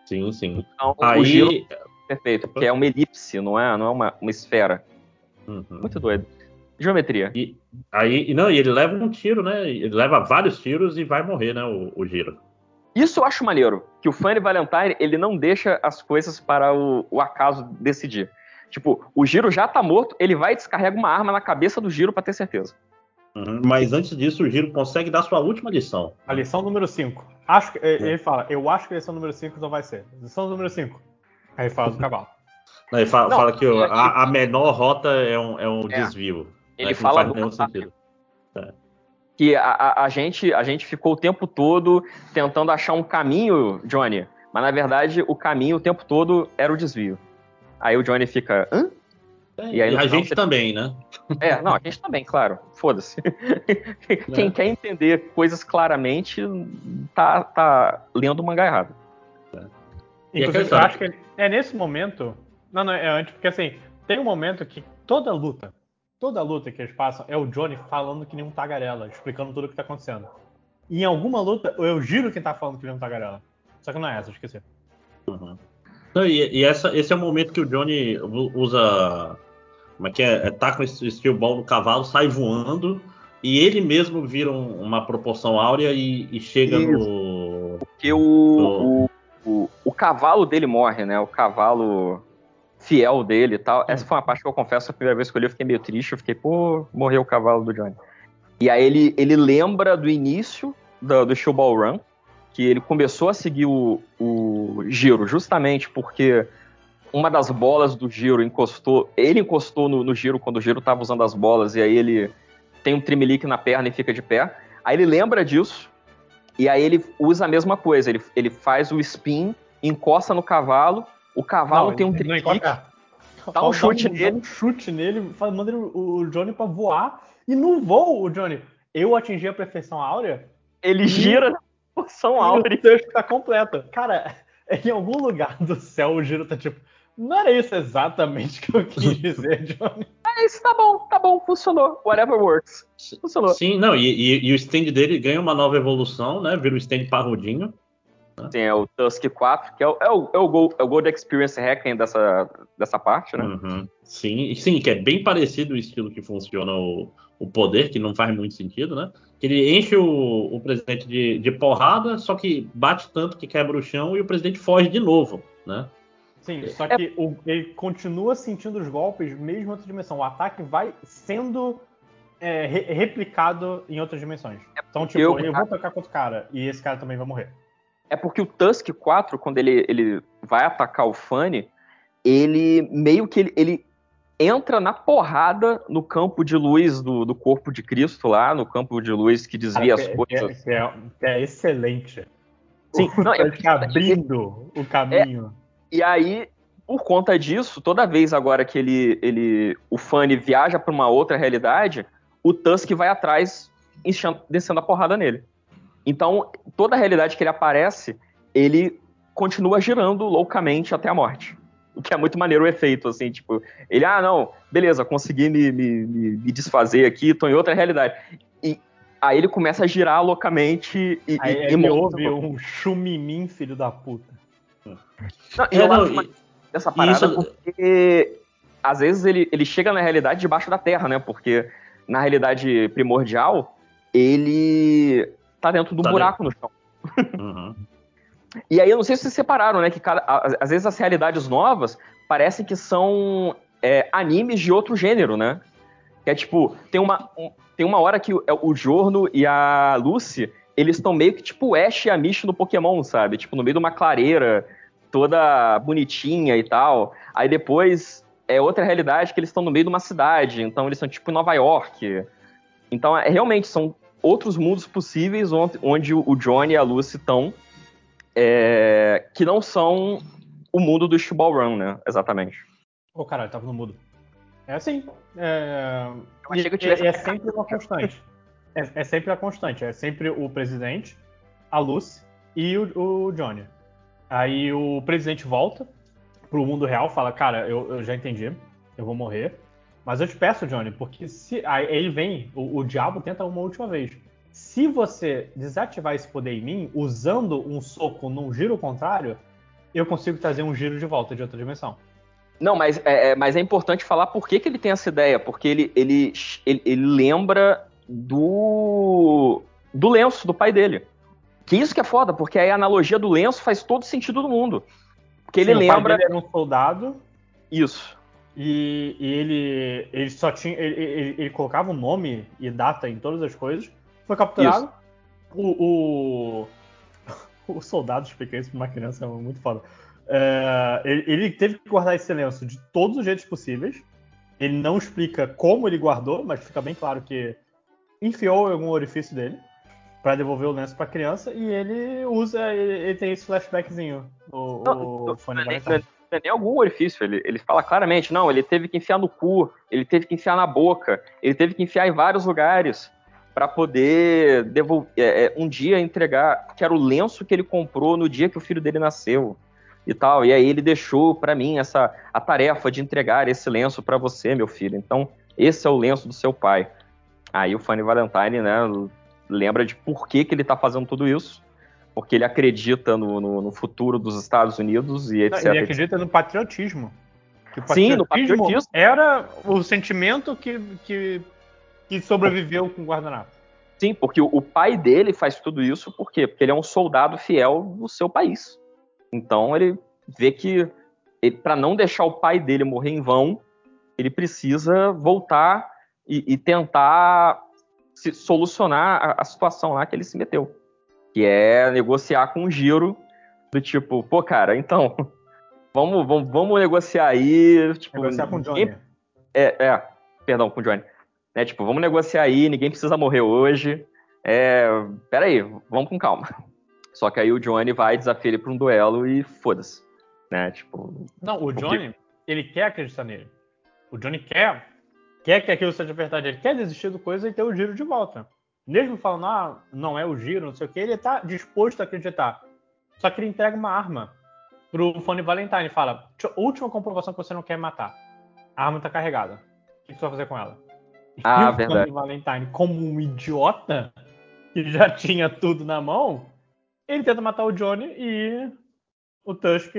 A: Sim, sim.
B: Então, Aí... o giro é perfeito, porque é uma elipse, não é, não é uma, uma esfera. Uhum. Muito doido. Geometria.
A: E aí, não, e ele leva um tiro, né? Ele leva vários tiros e vai morrer, né? O, o giro.
B: Isso eu acho maneiro, que o Fanny Valentine ele não deixa as coisas para o, o acaso decidir. Tipo, o Giro já tá morto, ele vai e descarrega uma arma na cabeça do Giro para ter certeza.
A: Uhum, mas antes disso, o Giro consegue dar sua última lição.
C: A lição número 5. Acho que, é. Ele fala, eu acho que a lição número 5 não vai ser. Lição número 5. Aí fala do cavalo.
A: Não, ele fala, não, fala que a, a, menor rota é um, é um é. desvio.
B: Ele fala não faz nenhum sentido. É. Que a, a, a, gente, a gente ficou o tempo todo tentando achar um caminho, Johnny, mas na verdade o caminho o tempo todo era o desvio. Aí o Johnny fica, hã?
A: É, e, aí, e a gente você... também, né?
B: É, não, a gente também, claro. Foda-se. Quem é. quer entender coisas claramente tá, tá lendo o mangá errado.
C: É. Inclusive, eu acho que é nesse momento. Não, não, é antes, porque assim, tem um momento que toda luta, toda luta que eles passam é o Johnny falando que nem um tagarela, explicando tudo o que tá acontecendo. E em alguma luta, eu giro quem tá falando que nem um tagarela. Só que não é essa, eu esqueci.
A: Uhum. Não, e, e essa, esse é o momento que o Johnny usa. Como é que é? é tá com esse steel ball no cavalo, sai voando. E ele mesmo vira um, uma proporção áurea e, e chega Isso. no.
B: Porque o, no... o, o, o, cavalo dele morre, né? O cavalo fiel dele e tal. Essa foi uma parte que eu confesso, a primeira vez que eu li, eu fiquei meio triste. Eu fiquei, pô, morreu o cavalo do Johnny. E aí ele, ele lembra do início do, do Showball Run, que ele começou a seguir o, o giro justamente porque uma das bolas do giro encostou, ele encostou no, no giro quando o giro estava usando as bolas e aí ele tem um trimelique na perna e fica de pé. Aí ele lembra disso e aí ele usa a mesma coisa, ele, ele faz o spin, encosta no cavalo, o cavalo não, tem um trimelique,
C: dá um chute um, nele. Dá um chute nele, manda o Johnny para voar e no voo, o Johnny, eu atingi a perfeição áurea.
B: Ele e... gira
C: São áurea. O texto tá completo. Cara, em algum lugar do céu o giro tá tipo. Não era isso exatamente que eu quis dizer, Johnny.
B: É isso, tá bom, tá bom, funcionou. Whatever works. Funcionou.
A: Sim, não, e, e, e o stand dele ganha uma nova evolução, né? Vira o stand parrudinho.
B: Né? Tem é o Tusk 4, que é o, é o, é o, Gold, é o Gold Experience Hacking dessa, dessa parte, né?
A: Uhum. Sim, sim, que é bem parecido o estilo que funciona o, o poder, que não faz muito sentido, né? que ele enche o, o presidente de, de, porrada, só que bate tanto que quebra o chão e o presidente foge de novo, né?
C: Sim, só que o, ele continua sentindo os golpes mesmo em outra dimensão. O ataque vai sendo é, re, replicado em outras dimensões. É então, tipo, eu, eu vou tocar contra o cara e esse cara também vai morrer.
B: É porque o Tusk 4, quando ele, ele vai atacar o Fanny, ele meio que ele, ele entra na porrada no campo de luz do, do corpo de Cristo lá, no campo de luz que desvia
C: Cara,
B: as
C: que-
B: coisas.
C: Que é, que é excelente.
B: Sim, não, é-
C: tá abrindo o caminho.
B: E aí, por conta disso, toda vez agora que ele, ele o Fanny viaja para uma outra realidade, o Tusk vai atrás, enchendo- descendo a porrada nele. Então, toda a realidade que ele aparece, ele continua girando loucamente até a morte. O que é muito maneiro o efeito, assim, tipo, ele, ah, não, beleza, consegui me, me, me- me desfazer aqui, tô em outra realidade. E aí ele começa a girar loucamente e,
C: Aí
B: e, e
C: ele
B: morre.
C: ouve um chumimim, filho da puta.
B: Não, e
A: É,
B: eu
A: não,
B: acho
A: e-
B: maneiro dessa
A: e
B: parada
A: isso-
B: porque às vezes ele, ele chega na realidade debaixo da terra, né? Porque na realidade primordial, ele tá dentro de um
A: Tá
B: buraco no chão.
A: Uhum.
B: E aí eu não sei se vocês separaram, né? Que cada, às vezes as realidades novas parecem que são é, animes de outro gênero, né? Que é tipo, tem uma, um- tem uma hora que o, o Jorno e a Lucy, eles estão meio que tipo o Ash e a Mish no Pokémon, sabe? Tipo, no meio de uma clareira, toda bonitinha e tal. Aí depois é outra realidade que eles estão no meio de uma cidade, então eles são tipo em Nova York. Então, é, realmente, são outros mundos possíveis onde, onde o Johnny e a Lucy estão, é, que não são o mundo do Stubble Run, né? Exatamente.
C: Ô, caralho, tava no mudo. É assim. É...
B: Eu achei
C: e-
B: que eu tivesse
C: e é sempre uma constante. É, é sempre a constante. É sempre o presidente, a Lucy e o, o Johnny. Aí o presidente volta pro mundo real, fala, cara, eu, eu já entendi, eu vou morrer. Mas eu te peço, Johnny, porque se. Aí ele vem, o, o diabo tenta uma última vez. Se você desativar esse poder em mim, usando um soco num giro contrário, eu consigo trazer um giro de volta de outra dimensão.
B: Não, mas é, é- mas é importante falar por que, que ele tem essa ideia, porque ele, ele, ele, ele lembra do, do lenço do pai dele. Que isso que é foda, porque aí a analogia do lenço faz todo sentido do mundo. Porque ele
C: Sim, o pai
B: lembra
C: dele era um soldado
B: isso.
C: E, e ele, ele só tinha. Ele, ele- ele colocava o nome e data em todas as coisas. Foi capturado. O, o, o soldado explica isso pra uma criança é muito foda. É, ele, ele teve que guardar esse lenço de todos os jeitos possíveis. Ele não explica como ele guardou, mas fica bem claro que enfiou em algum orifício dele pra devolver o lenço pra criança e ele usa, ele, ele tem esse flashbackzinho. O,
B: Não, nem-
C: Valentine.
B: Não é nem algum orifício. Ele, ele fala claramente, não, ele teve que enfiar no cu, ele teve que enfiar na boca, ele teve que enfiar em vários lugares para poder devolver, é, é, um dia entregar, que era o lenço que ele comprou no dia que o filho dele nasceu e tal. E aí ele deixou para mim essa a tarefa de entregar esse lenço para você, meu filho. Então esse é o lenço do seu pai. Aí o Fanny Valentine, né, lembra de por que, que ele tá fazendo tudo isso. Porque ele acredita no, no- no futuro dos Estados Unidos e etc.
C: Ele acredita no patriotismo. Que o
B: Sim, no patriotismo.
C: Era o sentimento que, que, que sobreviveu com o guardanapo.
B: Sim, porque o, o pai dele faz tudo isso por quê? Porque ele é um soldado fiel do seu país. Então ele vê que para não deixar o pai dele morrer em vão, ele precisa voltar e, e tentar se- solucionar a, a situação lá que ele se meteu. Que é negociar com o giro do tipo, pô, cara, então, vamos, vamos, vamos negociar aí. Tipo,
C: Negociar com o
B: ninguém
C: Johnny.
B: é, é, perdão, com o Johnny. Né, tipo, vamos negociar aí, ninguém precisa morrer hoje. É, pera aí, vamos com calma. Só que aí o Johnny vai desafiar ele pra um duelo e foda-se. Né, tipo,
C: Não, o Johnny, ele quer acreditar nele. O Johnny quer, quer que aquilo seja verdade. Ele quer desistir do coisa e ter o giro de volta. Mesmo falando, ah, não é o giro, não sei o que, ele tá disposto a acreditar. Só que ele entrega uma arma pro Fanny Valentine e fala: "Tch- última comprovação que você não quer matar. A arma tá carregada. O que você vai fazer com ela?
B: Ah,
C: e o
B: verdade.
C: Fanny Valentine, como um idiota, que já tinha tudo na mão, ele tenta matar o Johnny e o Tusk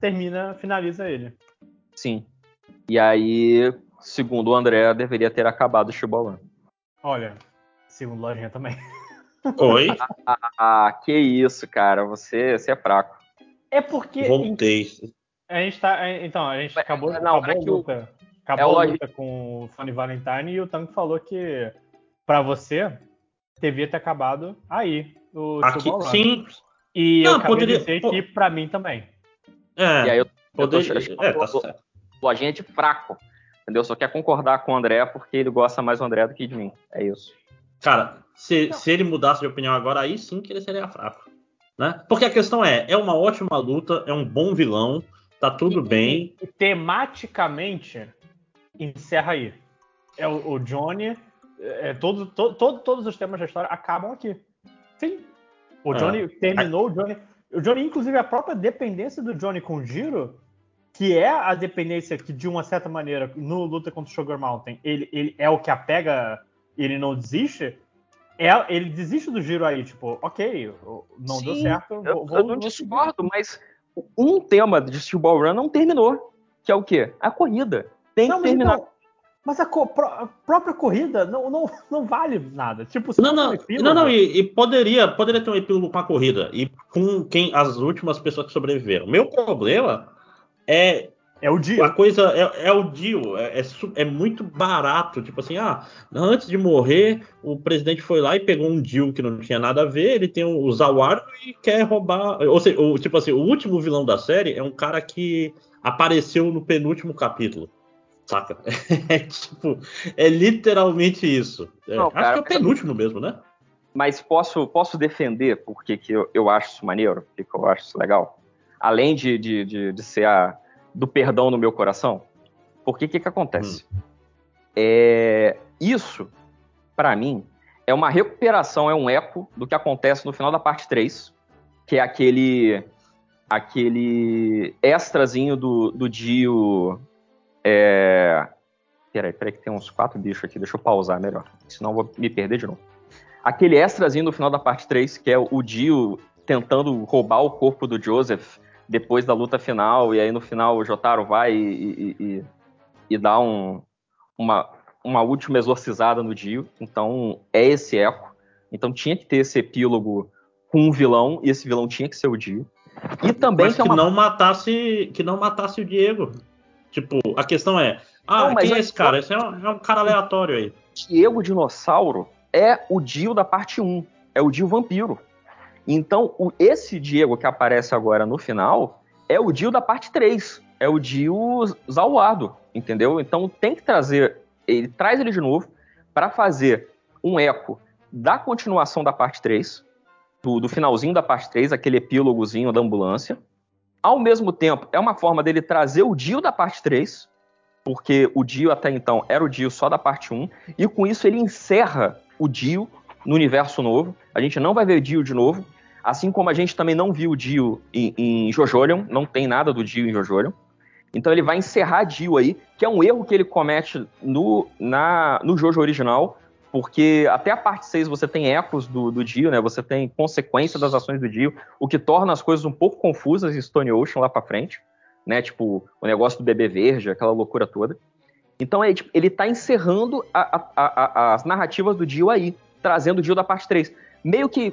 C: termina, finaliza ele.
B: sim. E aí, segundo o André, deveria ter acabado o Shibalan.
C: Olha, segundo lojinha também.
A: Oi,
B: Ah, que isso, cara, você, você é fraco.
C: É porque
A: voltei.
C: a gente tá. Então, a gente acabou,
B: não,
C: acabou
B: é
C: a
B: que o-
C: luta.
B: é
C: Acabou
B: o
C: a luta com o Fanny Valentine e o Tango falou que pra você devia ter acabado aí. O
A: Aqui, sim.
C: E
A: Não,
C: eu acabei
A: poderia-
C: de dizer
A: pô.
C: que pra mim também.
A: É,
B: E aí eu, eu tô
A: é, tá certo.
B: lojinha de fraco. Entendeu? Só quer concordar com o André porque ele gosta mais do André do que de mim. É isso.
A: Cara, se, se ele mudasse de opinião agora, aí sim que ele seria fraco. Né? Porque a questão é, é uma ótima luta, é um bom vilão, tá tudo
D: E-
A: bem.
D: E, tematicamente, encerra aí. É o, o Johnny. É, todo, to- to- todos os temas da história acabam aqui. Sim. O
A: É.
D: Johnny terminou, o Johnny. O Johnny, inclusive, a própria dependência do Johnny com o Giro, que é a dependência que, de uma certa maneira, no luta contra o Sugar Mountain, ele, ele é o que apega, ele não desiste. É, ele desiste do giro aí, tipo, ok, não
B: Sim,
D: deu certo.
B: Eu,
D: vou,
B: eu não discordo, mas um tema de Steel Ball Run não terminou. Que é o quê? A corrida. Tem
D: Não,
B: que
D: mas,
B: terminar.
D: então, mas a, co- a própria corrida não, não, não vale nada. Tipo, se
A: Não,
D: um
A: não,
D: epílogo-
A: não, não e, e poderia, poderia ter um epílogo com a corrida e com quem as últimas pessoas que sobreviveram. Meu problema é
D: É o dia.
A: a coisa é, é o deal, é, é é muito barato. Tipo assim, ah, antes de morrer, o presidente foi lá e pegou um deal que não tinha nada a ver. Ele tem o Zawar e quer roubar. Ou seja, o, tipo assim, o último vilão da série é um cara que apareceu no penúltimo capítulo. Saca? É tipo, é literalmente isso. É,
B: Não,
A: acho
B: cara,
A: que é o penúltimo mesmo, né?
B: Mas posso, posso defender porque que eu, eu acho isso maneiro, porque que eu acho isso legal. Além de, de, de, de ser a do perdão no meu coração. Porque o que, que acontece? É, isso, pra mim, é uma recuperação, é um eco do que acontece no final da parte 3, que é aquele aquele extrazinho do, do Dio. É... Peraí, peraí, que tem uns quatro bichos aqui, deixa eu pausar melhor, senão eu vou me perder de novo. Aquele extrazinho no final da parte 3, que é o Dio tentando roubar o corpo do Joseph depois da luta final, e aí no final o Jotaro vai e, e, e, e dá um, uma, uma última exorcizada no Dio. Então é esse eco. Então tinha que ter esse epílogo com um vilão, e esse vilão tinha que ser o Dio. E também
A: Mas
B: que é uma
A: não matasse, que não matasse o Diego. Tipo, a questão é, ah,
B: Não,
A: quem é
B: é
A: esse cara? Esse é um, é um cara aleatório aí.
B: Diego Dinossauro é o Dio da parte 1. É o Dio Vampiro. Então, o- esse Diego que aparece agora no final é o Dio da parte 3. É o Dio Zauado, entendeu? Então tem que trazer. Ele traz ele de novo para fazer um eco da continuação da parte 3, do, do finalzinho da parte 3, aquele epílogozinho da ambulância. Ao mesmo tempo, é uma forma dele trazer o Dio da parte 3, porque o Dio até então era o Dio só da parte 1, e com isso ele encerra o Dio no universo novo. A gente não vai ver Dio de novo, assim como a gente também não viu o Dio em, em Jojolion, não tem nada do Dio em Jojolion. Então ele vai encerrar Dio aí, que é um erro que ele comete no, na, no Jojo original, porque até a parte 6 você tem ecos do, do Dio, né? Você tem consequência das ações do Dio, o que torna as coisas um pouco confusas em Stone Ocean lá pra frente, né? Tipo, o negócio do bebê verde, aquela loucura toda. Então é, tipo, ele tá encerrando a- a- a- as narrativas do Dio aí, trazendo o Dio da parte 3. Meio que,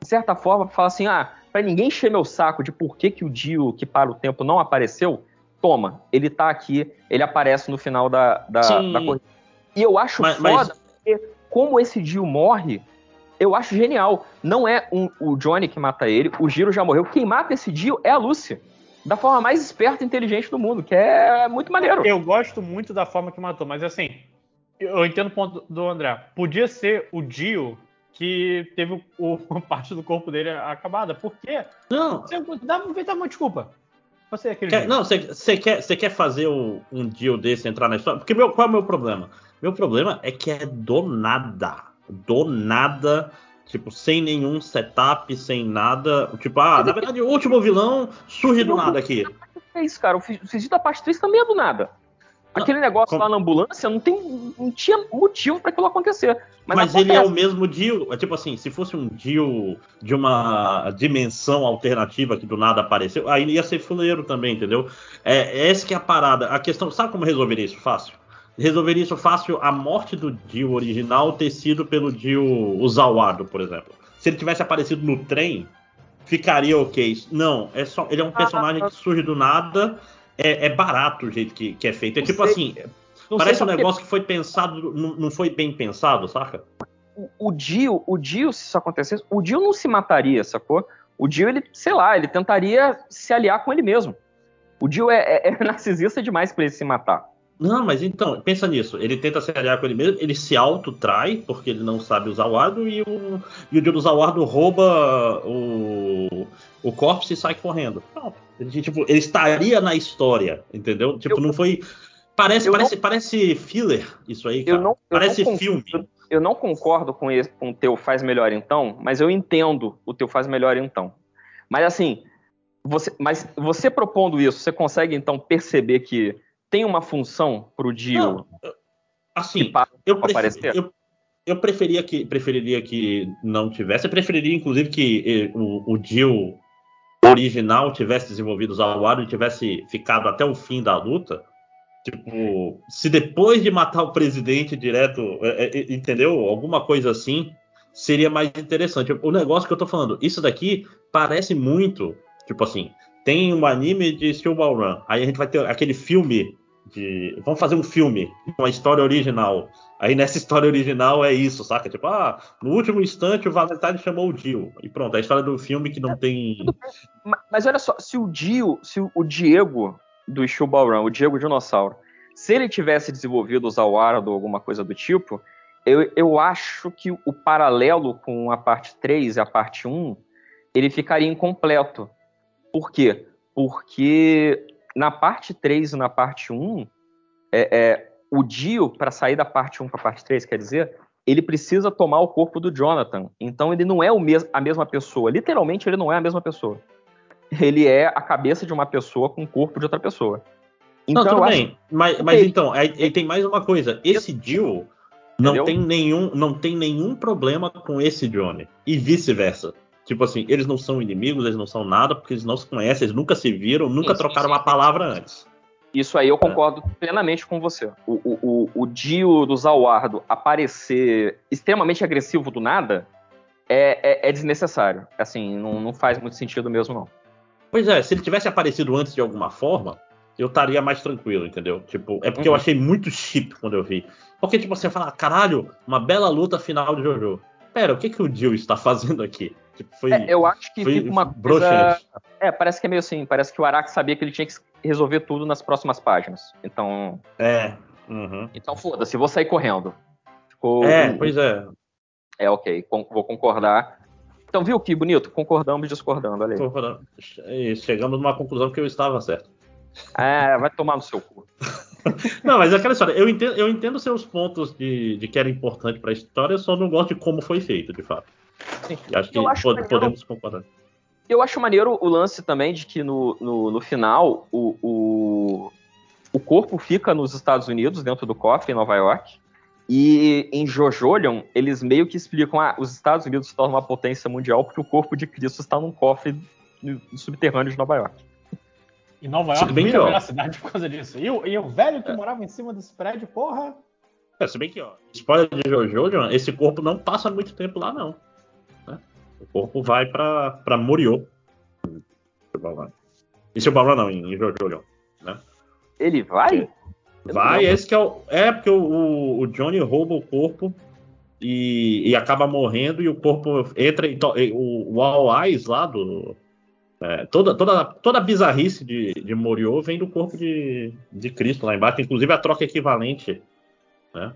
B: de certa forma, fala assim, ah, pra ninguém encher meu saco de por que, que o Dio, que para o tempo, não apareceu, toma, ele tá aqui, ele aparece no final da, da,
A: Sim.
B: da corrida. E eu acho
A: Mas-
B: foda,
A: mas-
B: porque como esse Dio morre, eu acho genial. Não é um- o Johnny que mata ele, o Giro já morreu. Quem mata esse Dio é a Lucy. Da forma mais esperta e inteligente do mundo, que é muito maneiro.
D: Eu gosto muito da forma que matou, mas assim, eu entendo o ponto do André. Podia ser o Dio que teve o, o- parte do corpo dele acabada. Por quê?
A: Não,
D: Você dá, dá uma desculpa. Você é aquele
A: Quer- não, você quer, cê quer fazer o- um deal desse entrar na história? Porque meu, qual é o meu problema? Meu problema é que é do nada. Do nada, tipo, sem nenhum setup, sem nada. Tipo, ah, na verdade, o último vilão surge do nada aqui.
B: É isso, cara. O Fugir da parte 3 também é do nada. Aquele negócio
A: como-
B: lá na ambulância não, tem, não tinha motivo pra aquilo acontecer. Mas,
A: Mas, ele é o mesmo deal. É tipo assim, se fosse um deal de uma dimensão alternativa que do nada apareceu, aí ia ser fuleiro também, entendeu? É, essa que é a parada. A questão, sabe como resolveria isso fácil? Resolveria isso fácil a morte do deal original ter sido pelo deal Uzawado, por exemplo. Se ele tivesse aparecido no trem, ficaria ok. Não, é só. Ele é um personagem que surge do nada. É, é barato o jeito que, que é feito. É
B: Não
A: tipo
B: sei.
A: assim, parece um
B: porque
A: negócio que foi pensado, não, não foi bem pensado, saca?
B: o- o Dio, o Dio, se isso acontecesse, o Dio não se mataria, sacou? O Dio, ele, sei lá, ele tentaria se aliar com ele mesmo. O Dio é, é- é narcisista demais pra ele se matar.
A: Não, mas então, pensa nisso. Ele tenta se aliar com ele mesmo, ele se auto-trai, porque ele não sabe usar o Ardo, e o, e o Dio do Zawardo rouba o, o corpse e sai correndo. Pronto. Ele, tipo, ele estaria na história, entendeu? Tipo,
B: Eu-
A: não foi. Parece,
B: Eu
A: parece, parece filler isso aí,
B: Eu
A: cara.
B: não- eu
A: parece
B: não
A: filme.
B: Eu não concordo com, esse, com o teu faz melhor então, mas eu entendo o teu faz melhor então. Mas assim, você, mas você propondo isso, você consegue então perceber que tem uma função pro Dio
A: Não, assim, eu, eu, eu preferia que, preferiria que não tivesse. Eu preferiria, inclusive, que eh, o, o Jill original tivesse desenvolvido o Zawaro e tivesse ficado até o fim da luta. Tipo, se depois de matar o presidente direto, eh, eh, entendeu? Alguma coisa assim, seria mais interessante. O negócio que eu tô falando, isso daqui parece muito, tipo assim, tem um anime de Steel Ball Run, aí a gente vai ter aquele filme de. Vamos fazer um filme, uma história original. Aí nessa história original é isso, saca? Tipo, ah, no último instante o Valentine chamou o Jill. E pronto, é a história do filme que não tem.
B: Ma- Mas olha só, se o Dio, se o Diego do Steel Ball Run, o Diego Dinossauro, se ele tivesse desenvolvido o Zawardo ou alguma coisa do tipo, eu, eu acho que o paralelo com a parte 3 e a parte 1, ele ficaria incompleto. Por quê? Porque na parte 3 e na parte 1, é, é, o Dio, para sair da parte 1 para a parte 3, quer dizer, ele precisa tomar o corpo do Jonathan. Então ele não é o mes a mesma pessoa. Literalmente, ele não é a mesma pessoa. Ele é a cabeça de uma pessoa com o corpo de outra pessoa. Então,
A: não, tudo
B: eu acho-
A: bem. Mas, mas então, aí, aí tem mais uma coisa. Esse Jill não
B: Entendeu?
A: tem, nenhum, não tem nenhum problema com esse Johnny. E vice-versa. Tipo assim, eles não são inimigos, eles não são nada, porque eles não se conhecem, eles nunca se viram, nunca
B: sim,
A: trocaram
B: sim,
A: uma palavra antes.
B: Isso aí eu concordo plenamente com você. O, o, o, o Dio do Zawardo aparecer extremamente agressivo do nada é, é, é desnecessário. Assim, não, não faz muito sentido mesmo, não.
A: Pois é, se ele tivesse aparecido antes de alguma forma, eu estaria mais tranquilo, entendeu? Tipo, é porque eu
B: Uhum.
A: achei muito chip quando eu vi. Porque, tipo, você fala, caralho, uma bela luta final de Jojo. Pera, o que, que o Jill está fazendo aqui? Tipo, foi,
B: É, eu acho que
A: foi
B: fica uma coisa... É, parece que é meio assim, parece que o Araki sabia que ele tinha que resolver tudo nas próximas páginas. Então,
A: É. uhum.
B: então foda-se, vou sair correndo. Ficou...
A: É, pois é.
B: É, ok, con- vou concordar. Então, viu que bonito? Concordamos discordando, olha aí.
A: E Chegamos numa conclusão que eu estava certo.
B: É, vai tomar no seu cu.
A: Não, mas é aquela história, eu entendo, eu entendo seus pontos de, de que era importante pra história, eu só não gosto de como foi feito, de fato.
B: Sim.
A: Acho que
B: Eu acho
A: pod-
B: maneiro-
A: podemos concordar.
B: Eu acho maneiro o lance também de que no, no, no final o, o, o corpo fica nos Estados Unidos, dentro do cofre, em Nova York. E em Jojolion, eles meio que explicam: ah, os Estados Unidos se tornam uma potência mundial porque o corpo de Cristo está num cofre subterrâneo de Nova York.
D: E Nova York
A: bem que,
D: a
A: ó,
D: melhor cidade por causa disso. E, o- e o velho
A: É.
D: que morava em cima desse prédio, porra.
A: É, se bem que, ó, spoiler de Jojo, esse corpo não passa muito tempo lá, não. Né? O corpo vai pra, pra Moriô. Em seu Balrog não, em Jojo, John.
B: Ele vai? Eu não
A: Vai, esse que é o. É, porque o, o- Johnny rouba o corpo e, e acaba morrendo e o corpo entra e to- e o, o All Eyes lá do. é, toda, toda, toda a bizarrice de, de Moriô vem do corpo de, de Cristo lá embaixo, inclusive a troca equivalente. Né?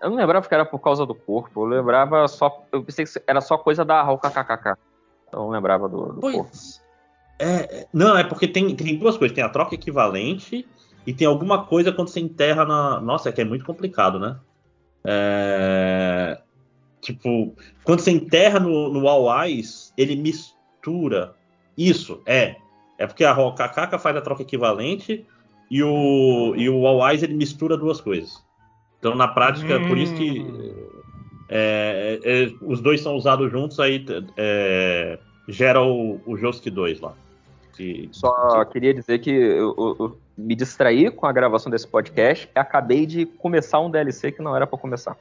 B: Eu não lembrava que era por causa do corpo. Eu lembrava só. Eu pensei que era só coisa da Hulk KKK. Eu não lembrava do, do corpo.
A: Pois. É, é, não, é porque tem, tem duas coisas. Tem a troca equivalente e tem alguma coisa quando você enterra na. Nossa, é que é muito complicado, né? É, Tipo, quando você enterra no, no All Eyes, ele mistura. Isso, é. É porque a Rokakaka faz a troca equivalente e o, e o All Eyes ele mistura duas coisas. Então, na prática, é por isso que é, é, é, os dois são usados juntos, aí é, gera o, o Josuke 2 lá. Que-
B: Só queria dizer que eu, eu- eu me distraí com a gravação desse podcast e acabei de começar um DLC que não era pra começar.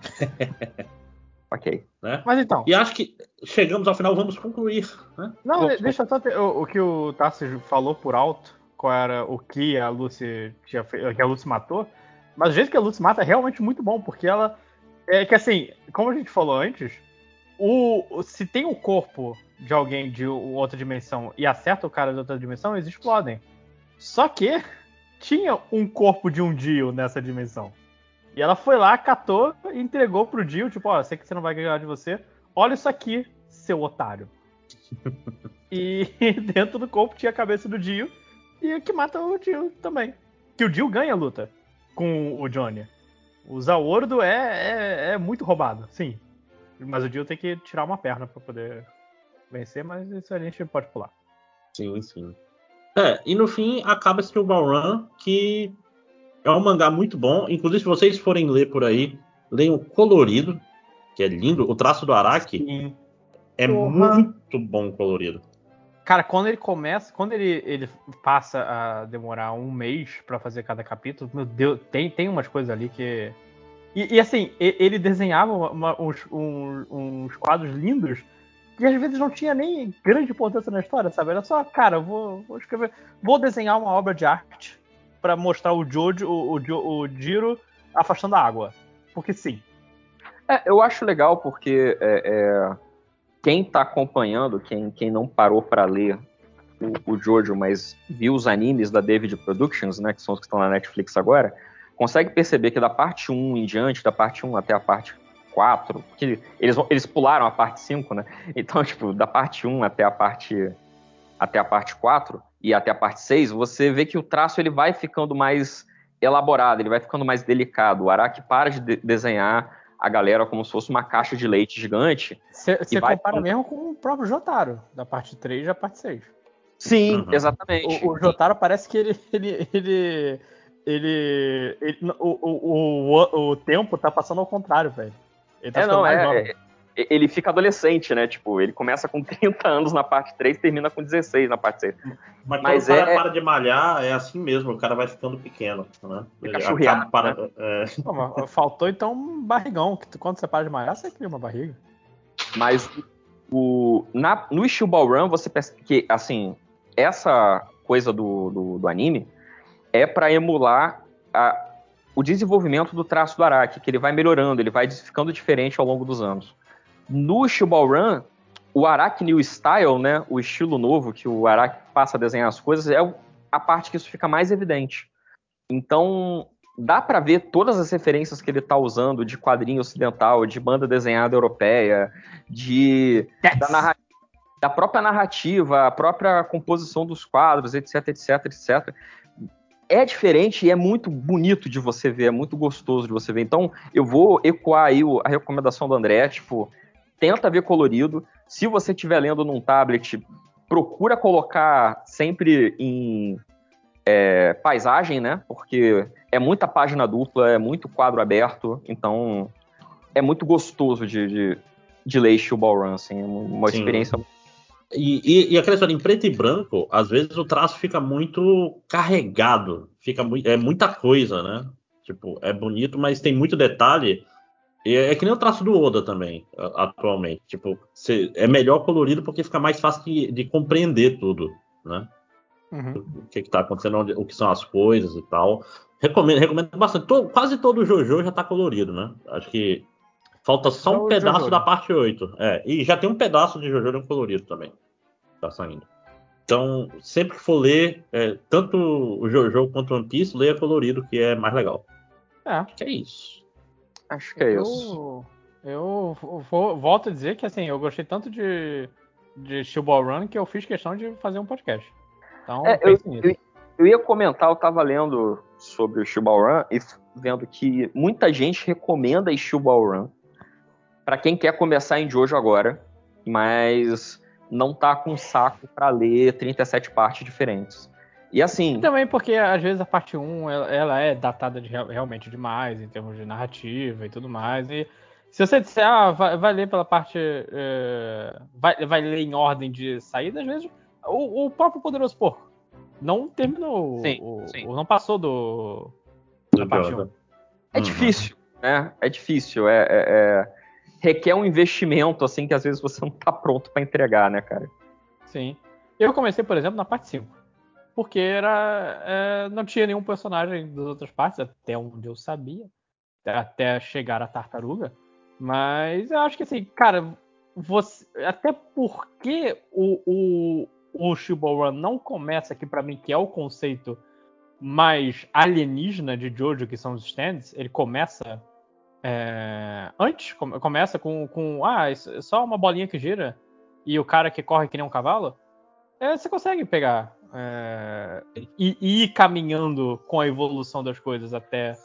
B: ok.
A: né?
D: Mas então.
A: E acho que chegamos ao final, vamos concluir. Né?
D: Não, de- deixa eu só ter, o, o que o Tarso falou por alto, qual era o que a Lucy tinha fe- que a Lucy matou. Mas o jeito que a Lucy mata é realmente muito bom, porque ela. É que assim, como a gente falou antes, o, se tem o corpo de alguém de outra dimensão e acerta o cara de outra dimensão, eles explodem. Só que
C: tinha um corpo de um Dio nessa dimensão. E ela foi lá, catou e entregou pro Dio, tipo, ó, sei que você não vai ganhar de você. Olha isso aqui, seu otário. e dentro do corpo tinha a cabeça do Dio e que mata o Dio também. Que o Dio ganha a luta com o Johnny. O Zaordo é, é, é muito roubado, sim. Mas o Dio tem que tirar uma perna para poder vencer, mas isso a gente pode pular.
A: Sim, sim. É, e no fim acaba esse Run, que é um mangá muito bom. Inclusive, se vocês forem ler por aí, leiam colorido, que é lindo. O traço do Araki sim. é Porra. muito bom colorido.
C: Cara, quando ele começa, quando ele, ele passa a demorar um mês para fazer cada capítulo, meu Deus, tem, tem umas coisas ali que. E, e assim, ele desenhava uma, uns, uns, quadros lindos e às vezes não tinha nem grande importância na história, sabe? Era só, cara, vou, vou escrever, vou desenhar uma obra de arte para mostrar o Jojo, o, o, o Jiro afastando a água. Porque sim.
B: É, eu acho legal porque é, é, quem tá acompanhando, quem, quem não parou para ler o, o Jojo, mas viu os animes da David Productions, né, que são os que estão na Netflix agora, consegue perceber que da parte 1 em diante, da parte 1 até a parte 4, porque eles, eles pularam a parte 5, né? Então, tipo, da parte 1 até a parte até a parte 4 e até a parte 6, você vê que o traço ele vai ficando mais elaborado, ele vai ficando mais delicado. O Araki para de desenhar a galera como se fosse uma caixa de leite gigante.
C: Você compara vai... mesmo com o próprio Jotaro, da parte 3 e a parte 6.
B: Sim, uhum. exatamente.
C: O, o, Jotaro parece que ele, ele, ele, ele, ele o, o, o, o tempo tá passando ao contrário, velho.
B: Ele tá é, não, é, é, ele fica adolescente, né? Tipo, ele começa com 30 anos na parte 3 e termina com 16 na parte 6.
A: Mas, Mas quando o cara é... para de malhar, é assim mesmo, o cara vai ficando pequeno, né?
B: Fica churriado, para... né?
C: é... Pô, faltou então um barrigão, que quando você para de malhar, você cria uma barriga.
B: Mas o, na, no Steel Ball Run, você percebe que, assim, essa coisa do, do, do anime é para emular a, o desenvolvimento do traço do Araki, que ele vai melhorando, ele vai ficando diferente ao longo dos anos. No Shibal Run, o Araki New Style, né, o estilo novo que o Araki passa a desenhar as coisas, é a parte que isso fica mais evidente. Então, dá para ver todas as referências que ele está usando de quadrinho ocidental, de banda desenhada europeia, de yes. da, da, própria narrativa, a própria composição dos quadros, etc, etc, etc é diferente e é muito bonito de você ver, é muito gostoso de você ver. Então, eu vou ecoar aí a recomendação do André, tipo, tenta ver colorido. Se você estiver lendo num tablet, procura colocar sempre em é, paisagem, né? Porque é muita página dupla, é muito quadro aberto, então é muito gostoso de, de, de ler Steel Ball Run, assim, é uma Sim. experiência
A: e, e, e, aquela história, em preto e branco, às vezes o traço fica muito carregado, fica muito, é muita coisa, né? Tipo, é bonito, mas tem muito detalhe. E é, é que nem o traço do Oda também, atualmente. Tipo, cê, é melhor colorido porque fica mais fácil de, de compreender tudo, né? Uhum. O que, está acontecendo, onde, o que são as coisas e tal. Recomendo, recomendo bastante. Todo, quase todo o JoJo já está colorido, né? Acho que Falta só um pedaço Jojo. da parte 8. É, e já tem um pedaço de Jojo colorido também. Tá saindo. Então, sempre que for ler, é, tanto o Jojo quanto o One Piece, leia colorido, que é mais legal.
C: É.
A: Acho que é isso.
B: Acho que é eu, isso.
C: Eu vou, volto a dizer que assim, eu gostei tanto de, de Steel Ball Run que eu fiz questão de fazer um podcast. Então,
B: é, eu, eu, eu, ia comentar, eu tava lendo sobre o Steel Ball Run e vendo que muita gente recomenda Steel Ball Run para quem quer começar em Jojo agora, mas não tá com saco para ler 37 partes diferentes. E assim. E
C: também porque às vezes a parte 1 ela, ela é datada de, realmente demais em termos de narrativa e tudo mais. E se você disser, ah, vai, vai ler pela parte. É, vai, vai ler em ordem de saída, às vezes o, o próprio Poderoso Porco não terminou. Sim, o, sim. O, não passou do.
B: do parte 1. É uhum. difícil, né? É difícil. é, é, é requer um investimento, assim, que às vezes você não tá pronto para entregar, né, cara?
C: Sim. Eu comecei, por exemplo, na parte 5. Porque era. É, não tinha nenhum personagem das outras partes, até onde eu sabia. Até chegar a tartaruga. Mas eu acho que assim, cara, você, até porque o, o, o Run não começa aqui para mim, que é o conceito mais alienígena de Jojo, que são os stands, ele começa é, antes, começa com, com ah, é só uma bolinha que gira e o cara que corre que nem um cavalo, é, você consegue pegar é, e, e, ir caminhando com a evolução das coisas até,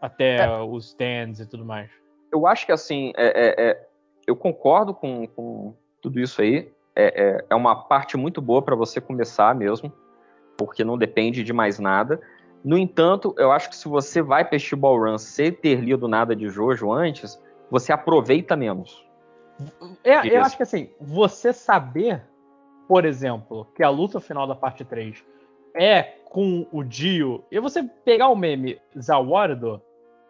C: até é. os stands e tudo mais.
B: Eu acho que assim, é, é, eu concordo com, com, tudo isso aí. É, uma parte muito boa para você começar mesmo, porque não depende de mais nada. No entanto, eu acho que se você vai para este Run sem ter lido nada de Jojo antes, você aproveita menos.
C: É, eu acho que assim, você saber, por exemplo, que a luta final da parte 3 é com o Dio, e você pegar o meme Zawardo,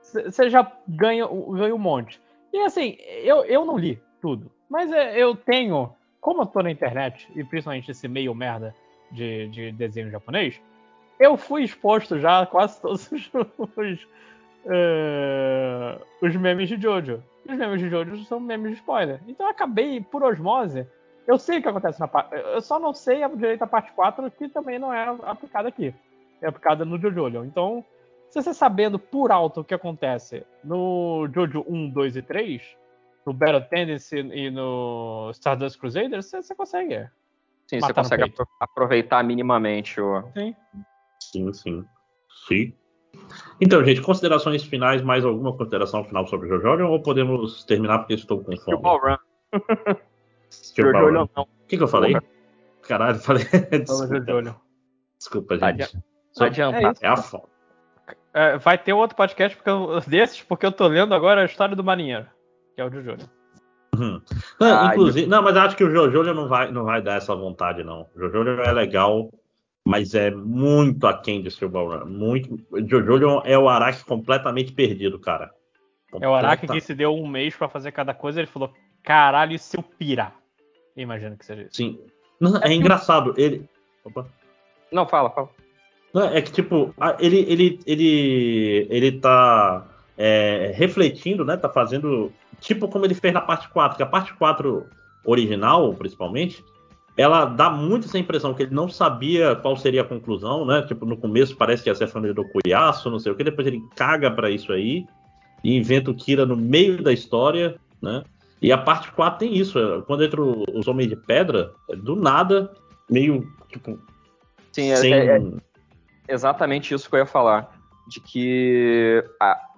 C: você já ganha, ganha um monte. E assim, eu, eu não li tudo, mas é, eu tenho, como eu tô na internet, e principalmente esse meio merda de, de desenho japonês, eu fui exposto já a quase todos os, os, uh, os memes de Jojo. E os memes de Jojo são memes de spoiler. Então eu acabei, por osmose, eu sei o que acontece na parte. Eu só não sei a direita parte 4, que também não é aplicada aqui. É aplicada no Jojo. Então, se você sabendo por alto o que acontece no Jojo 1, 2 e 3, no Battle Tendency e no Stardust Crusaders, você, você consegue.
B: Sim, você consegue aproveitar minimamente o.
A: Sim. Sim, sim. Sim. Então, gente, considerações finais, mais alguma consideração final sobre o Jojo ou podemos terminar porque estou com fome? Run. Jojo não. O que, que eu falei? Caralho, falei. Desculpa, Desculpa gente.
B: Só adiantar.
A: É, é a fome.
C: É, vai ter outro podcast porque eu, desses, porque eu tô lendo agora a história do marinheiro, que é o Jojo.
A: Uhum. Não, inclusive, não, mas acho que o Jojo não vai, não vai dar essa vontade, não. O Jojo é legal mas é muito aquém de Silver Run. Muito. Jojo é o Araki completamente perdido, cara.
C: Completa... É o Araki que se deu um mês para fazer cada coisa. Ele falou: caralho, e se eu pirar? Imagino que seja isso.
A: Sim. Não, é, é engraçado. Ele.
B: Opa. Não, fala, fala.
A: Não, é que, tipo, ele, ele, ele, ele tá é, refletindo, né? Tá fazendo. Tipo como ele fez na parte 4, que a parte 4 original, principalmente, ela dá muito essa impressão que ele não sabia qual seria a conclusão, né? Tipo, no começo parece que ia ser a família do Cuiaço, não sei o que, depois ele caga para isso aí e inventa o Kira no meio da história, né? E a parte 4 tem isso, é, quando entra os Homens de Pedra, é do nada, meio, tipo...
B: Sim, é, sem... é, é exatamente isso que eu ia falar, de que,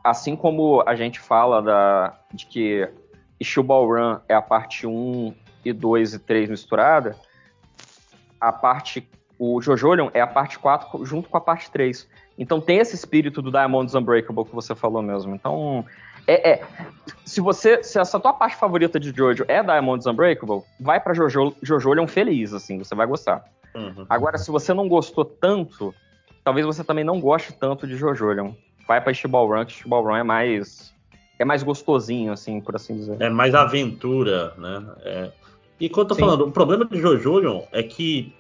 B: assim como a gente fala da, de que Ishubal Run é a parte 1 e 2 e 3 misturada, a parte. O Jojolion é a parte 4 junto com a parte 3. Então tem esse espírito do Diamonds Unbreakable que você falou mesmo. Então. É, é, se você se essa tua parte favorita de Jojo é Diamonds Unbreakable, vai para Jojo Jojolion feliz assim, você vai gostar. Uhum. Agora se você não gostou tanto, talvez você também não goste tanto de Jojolion. Vai para Stibal Run, que Stibal Run é mais é mais gostosinho assim, por assim dizer.
A: É mais aventura, né? É, e quando eu tô Sim. falando, o problema de Jojo é que.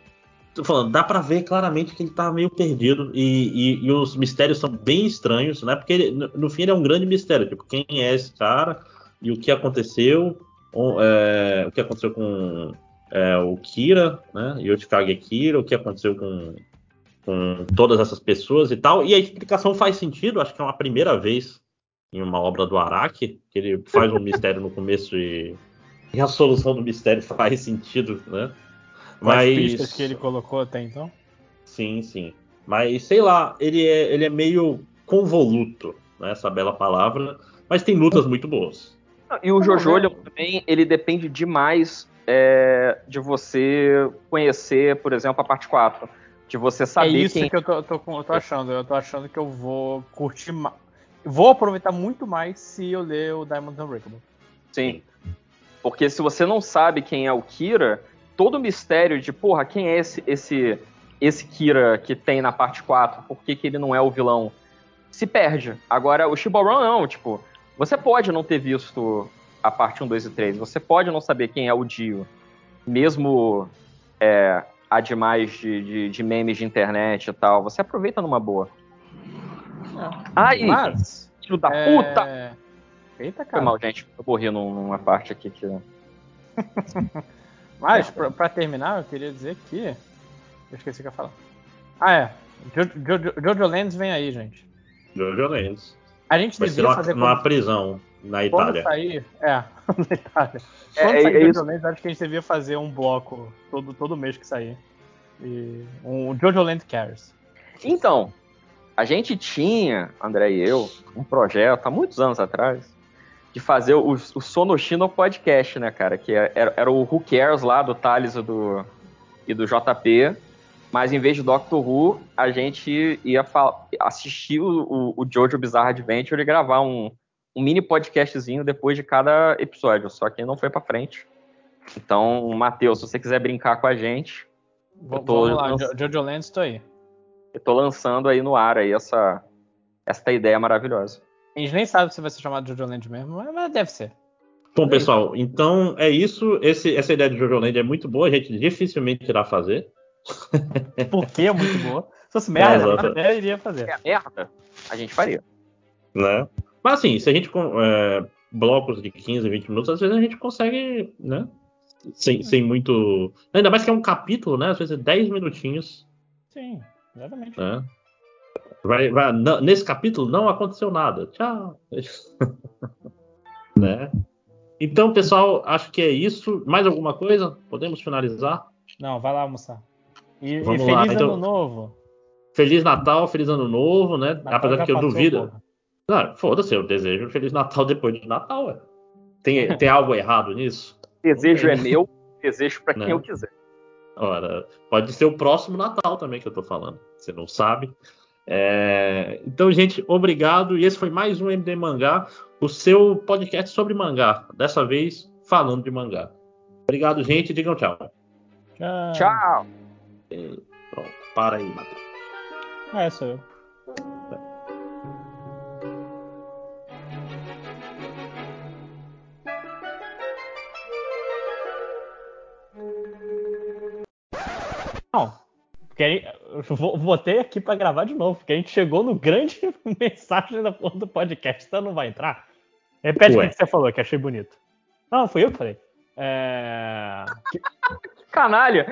A: Tô falando, dá pra ver claramente que ele tá meio perdido e, e, e os mistérios são bem estranhos, né? Porque ele, no fim ele é um grande mistério. Tipo, quem é esse cara e o que aconteceu, o, é, o que aconteceu com é, o Kira, né? Yoshikage Kira, o que aconteceu com, com todas essas pessoas e tal. E a explicação faz sentido, acho que é uma primeira vez em uma obra do Araki, que ele faz um mistério no começo e e a solução do mistério faz sentido, né?
C: Mas As pistas que ele colocou até então?
A: Sim, sim. Mas sei lá, ele é, ele é meio convoluto, né? Essa bela palavra. Mas tem lutas muito boas.
B: E o Jojo ele, também, ele depende demais é, de você conhecer, por exemplo, a parte 4. De você saber. É
C: isso
B: quem...
C: que eu tô, tô, eu tô achando. Eu tô achando que eu vou curtir mais. Vou aproveitar muito mais se eu ler o Diamond Unbreakable.
B: Sim. Porque se você não sabe quem é o Kira, todo o mistério de, porra, quem é esse esse esse Kira que tem na parte 4, por que, que ele não é o vilão, se perde. Agora, o Shibaron não, tipo, você pode não ter visto a parte 1, 2 e 3, você pode não saber quem é o Dio, mesmo é, há demais de, de, de, memes de internet e tal, você aproveita numa boa.
C: Aí, Mas,
B: filho da é... puta! Eita, cara. Foi mal, gente. Eu morri numa parte aqui que.
C: Mas, pra, pra, terminar, eu queria dizer que. Eu esqueci o que eu ia falar. Ah, é. Jojo, Jojo Lands vem aí, gente.
A: Jojo Lands.
C: A gente
A: Vai ser
C: devia
A: numa,
C: fazer
A: numa
C: quando,
A: prisão na
C: quando
A: Itália.
C: sair. É, na Itália.
B: É,
C: Quando
B: é-
C: sair
B: é
C: Jojo
B: isso.
C: Lands, acho que a gente devia fazer um bloco todo, todo mês que sair. E um Jojo Land Cares.
B: Então, a gente tinha, André e eu, um projeto há muitos anos atrás de fazer o, o Sonoshino Podcast, né, cara? Que era, era o Who Cares lá do Thales e do, e do JP. Mas em vez de Doctor Who, a gente ia assistir o, o, o Jojo Bizarre Adventure e gravar um, um mini podcastzinho depois de cada episódio. Só que não foi pra frente. Então, Matheus, se você quiser brincar com a gente, Eu tô-
C: Vamos lá, Jo- Jojo Lands, tô aí.
B: eu tô lançando aí no ar aí essa, essa ideia maravilhosa.
C: A gente nem sabe se vai ser chamado Jojo Land mesmo, mas- deve ser.
A: Bom, pessoal, então é isso. Esse- essa ideia de Jojo Land é muito boa, a gente dificilmente irá fazer.
C: Porque é muito boa. Se fosse merda,
A: Exato.
C: até iria fazer.
B: É merda, a gente faria.
A: né? Mas assim, se a gente com é, blocos de 15, 20 minutos, às vezes a gente consegue, né? Sem, sem muito. Ainda mais que é um capítulo, né? Às vezes 10 minutinhos,
C: Sim, exatamente.
A: né? Vai, vai- não- nesse capítulo não aconteceu nada. Tchau. né? Então, pessoal, acho que é isso. Mais alguma coisa? Podemos finalizar?
C: Não, vai lá almoçar. E, e feliz
A: lá,
C: ano
A: então.
C: novo.
A: Feliz Natal, feliz ano novo, né?
C: Natal
A: Apesar de que eu
C: passou,
A: duvido. Não, foda-se, eu desejo Feliz Natal depois de Natal, ué. Tem, tem algo errado nisso?
B: Desejo é meu, desejo pra quem
A: Né?
B: eu quiser.
A: Ora, pode ser o próximo Natal também que eu tô falando. Você não sabe. É, Então, gente, obrigado. E esse foi mais um MD Mangá, o seu podcast sobre mangá. Dessa vez, falando de mangá. Obrigado, gente. Digam tchau.
C: Tchau.
B: Tchau!
A: Pronto, para aí, Matheus.
C: É, sou eu. Não, porque eu vou- botei aqui pra gravar de novo, porque a gente chegou no grande mensagem da porra do podcast, então não vai entrar. Repete o
A: Ué.
C: que você falou, que achei bonito. Não, fui eu que falei. É...
B: Canalha!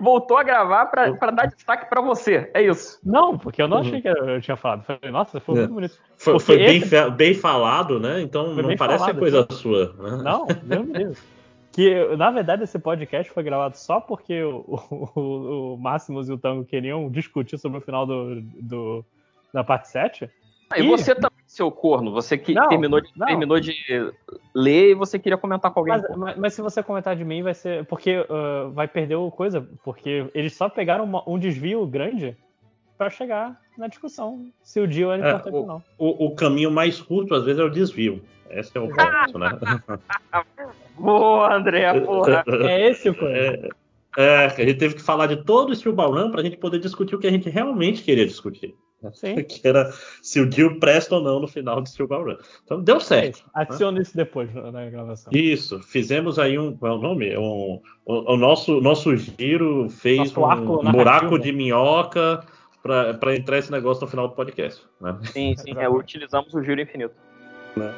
B: Voltou a gravar pra, pra dar destaque pra você. É isso.
C: Não, porque eu não achei que eu tinha falado. Falei, nossa, foi
A: É.
C: muito bonito.
A: Foi, foi bem,
C: esse-
A: fe- bem falado, né? Então
C: Foi
A: não parece
C: falado,
A: coisa sua. né?
C: Não, Deus me livre. Que, na verdade, esse podcast foi gravado só porque o, o, o Máximos e o Tango queriam discutir sobre o final do, do- da parte 7.
B: Ah, e
C: Ih.
B: você também, seu corno. Você que
C: Não,
B: terminou, de,
C: não.
B: terminou de ler e você queria comentar com alguém.
C: Mas, mas- mas se você comentar de mim, vai ser. Porque ah, vai perder o coisa. Porque eles só pegaram uma- um desvio grande pra chegar na discussão se o Dio era
A: É,
C: importante ou não.
A: O, o caminho mais curto, às vezes, é o desvio. Esse é o ponto, né?
B: Boa, André, porra.
C: É esse o coisa.
A: É, é, a gente teve que falar de todo o Steel Ballroom para a gente poder discutir o que a gente realmente queria discutir.
C: Sim.
A: Que era se o Dio presta ou não no final de Steel Ballroom. Então deu
C: É
A: certo.
C: isso. Adiciona isso depois na gravação.
A: Isso, fizemos aí um. Qual é o nome? Um, o, o nosso, nosso giro fez
C: Nosso arco
A: um buraco de minhoca para entrar esse negócio no final do podcast. Né?
B: Sim, sim, é, utilizamos o giro infinito.
A: Né?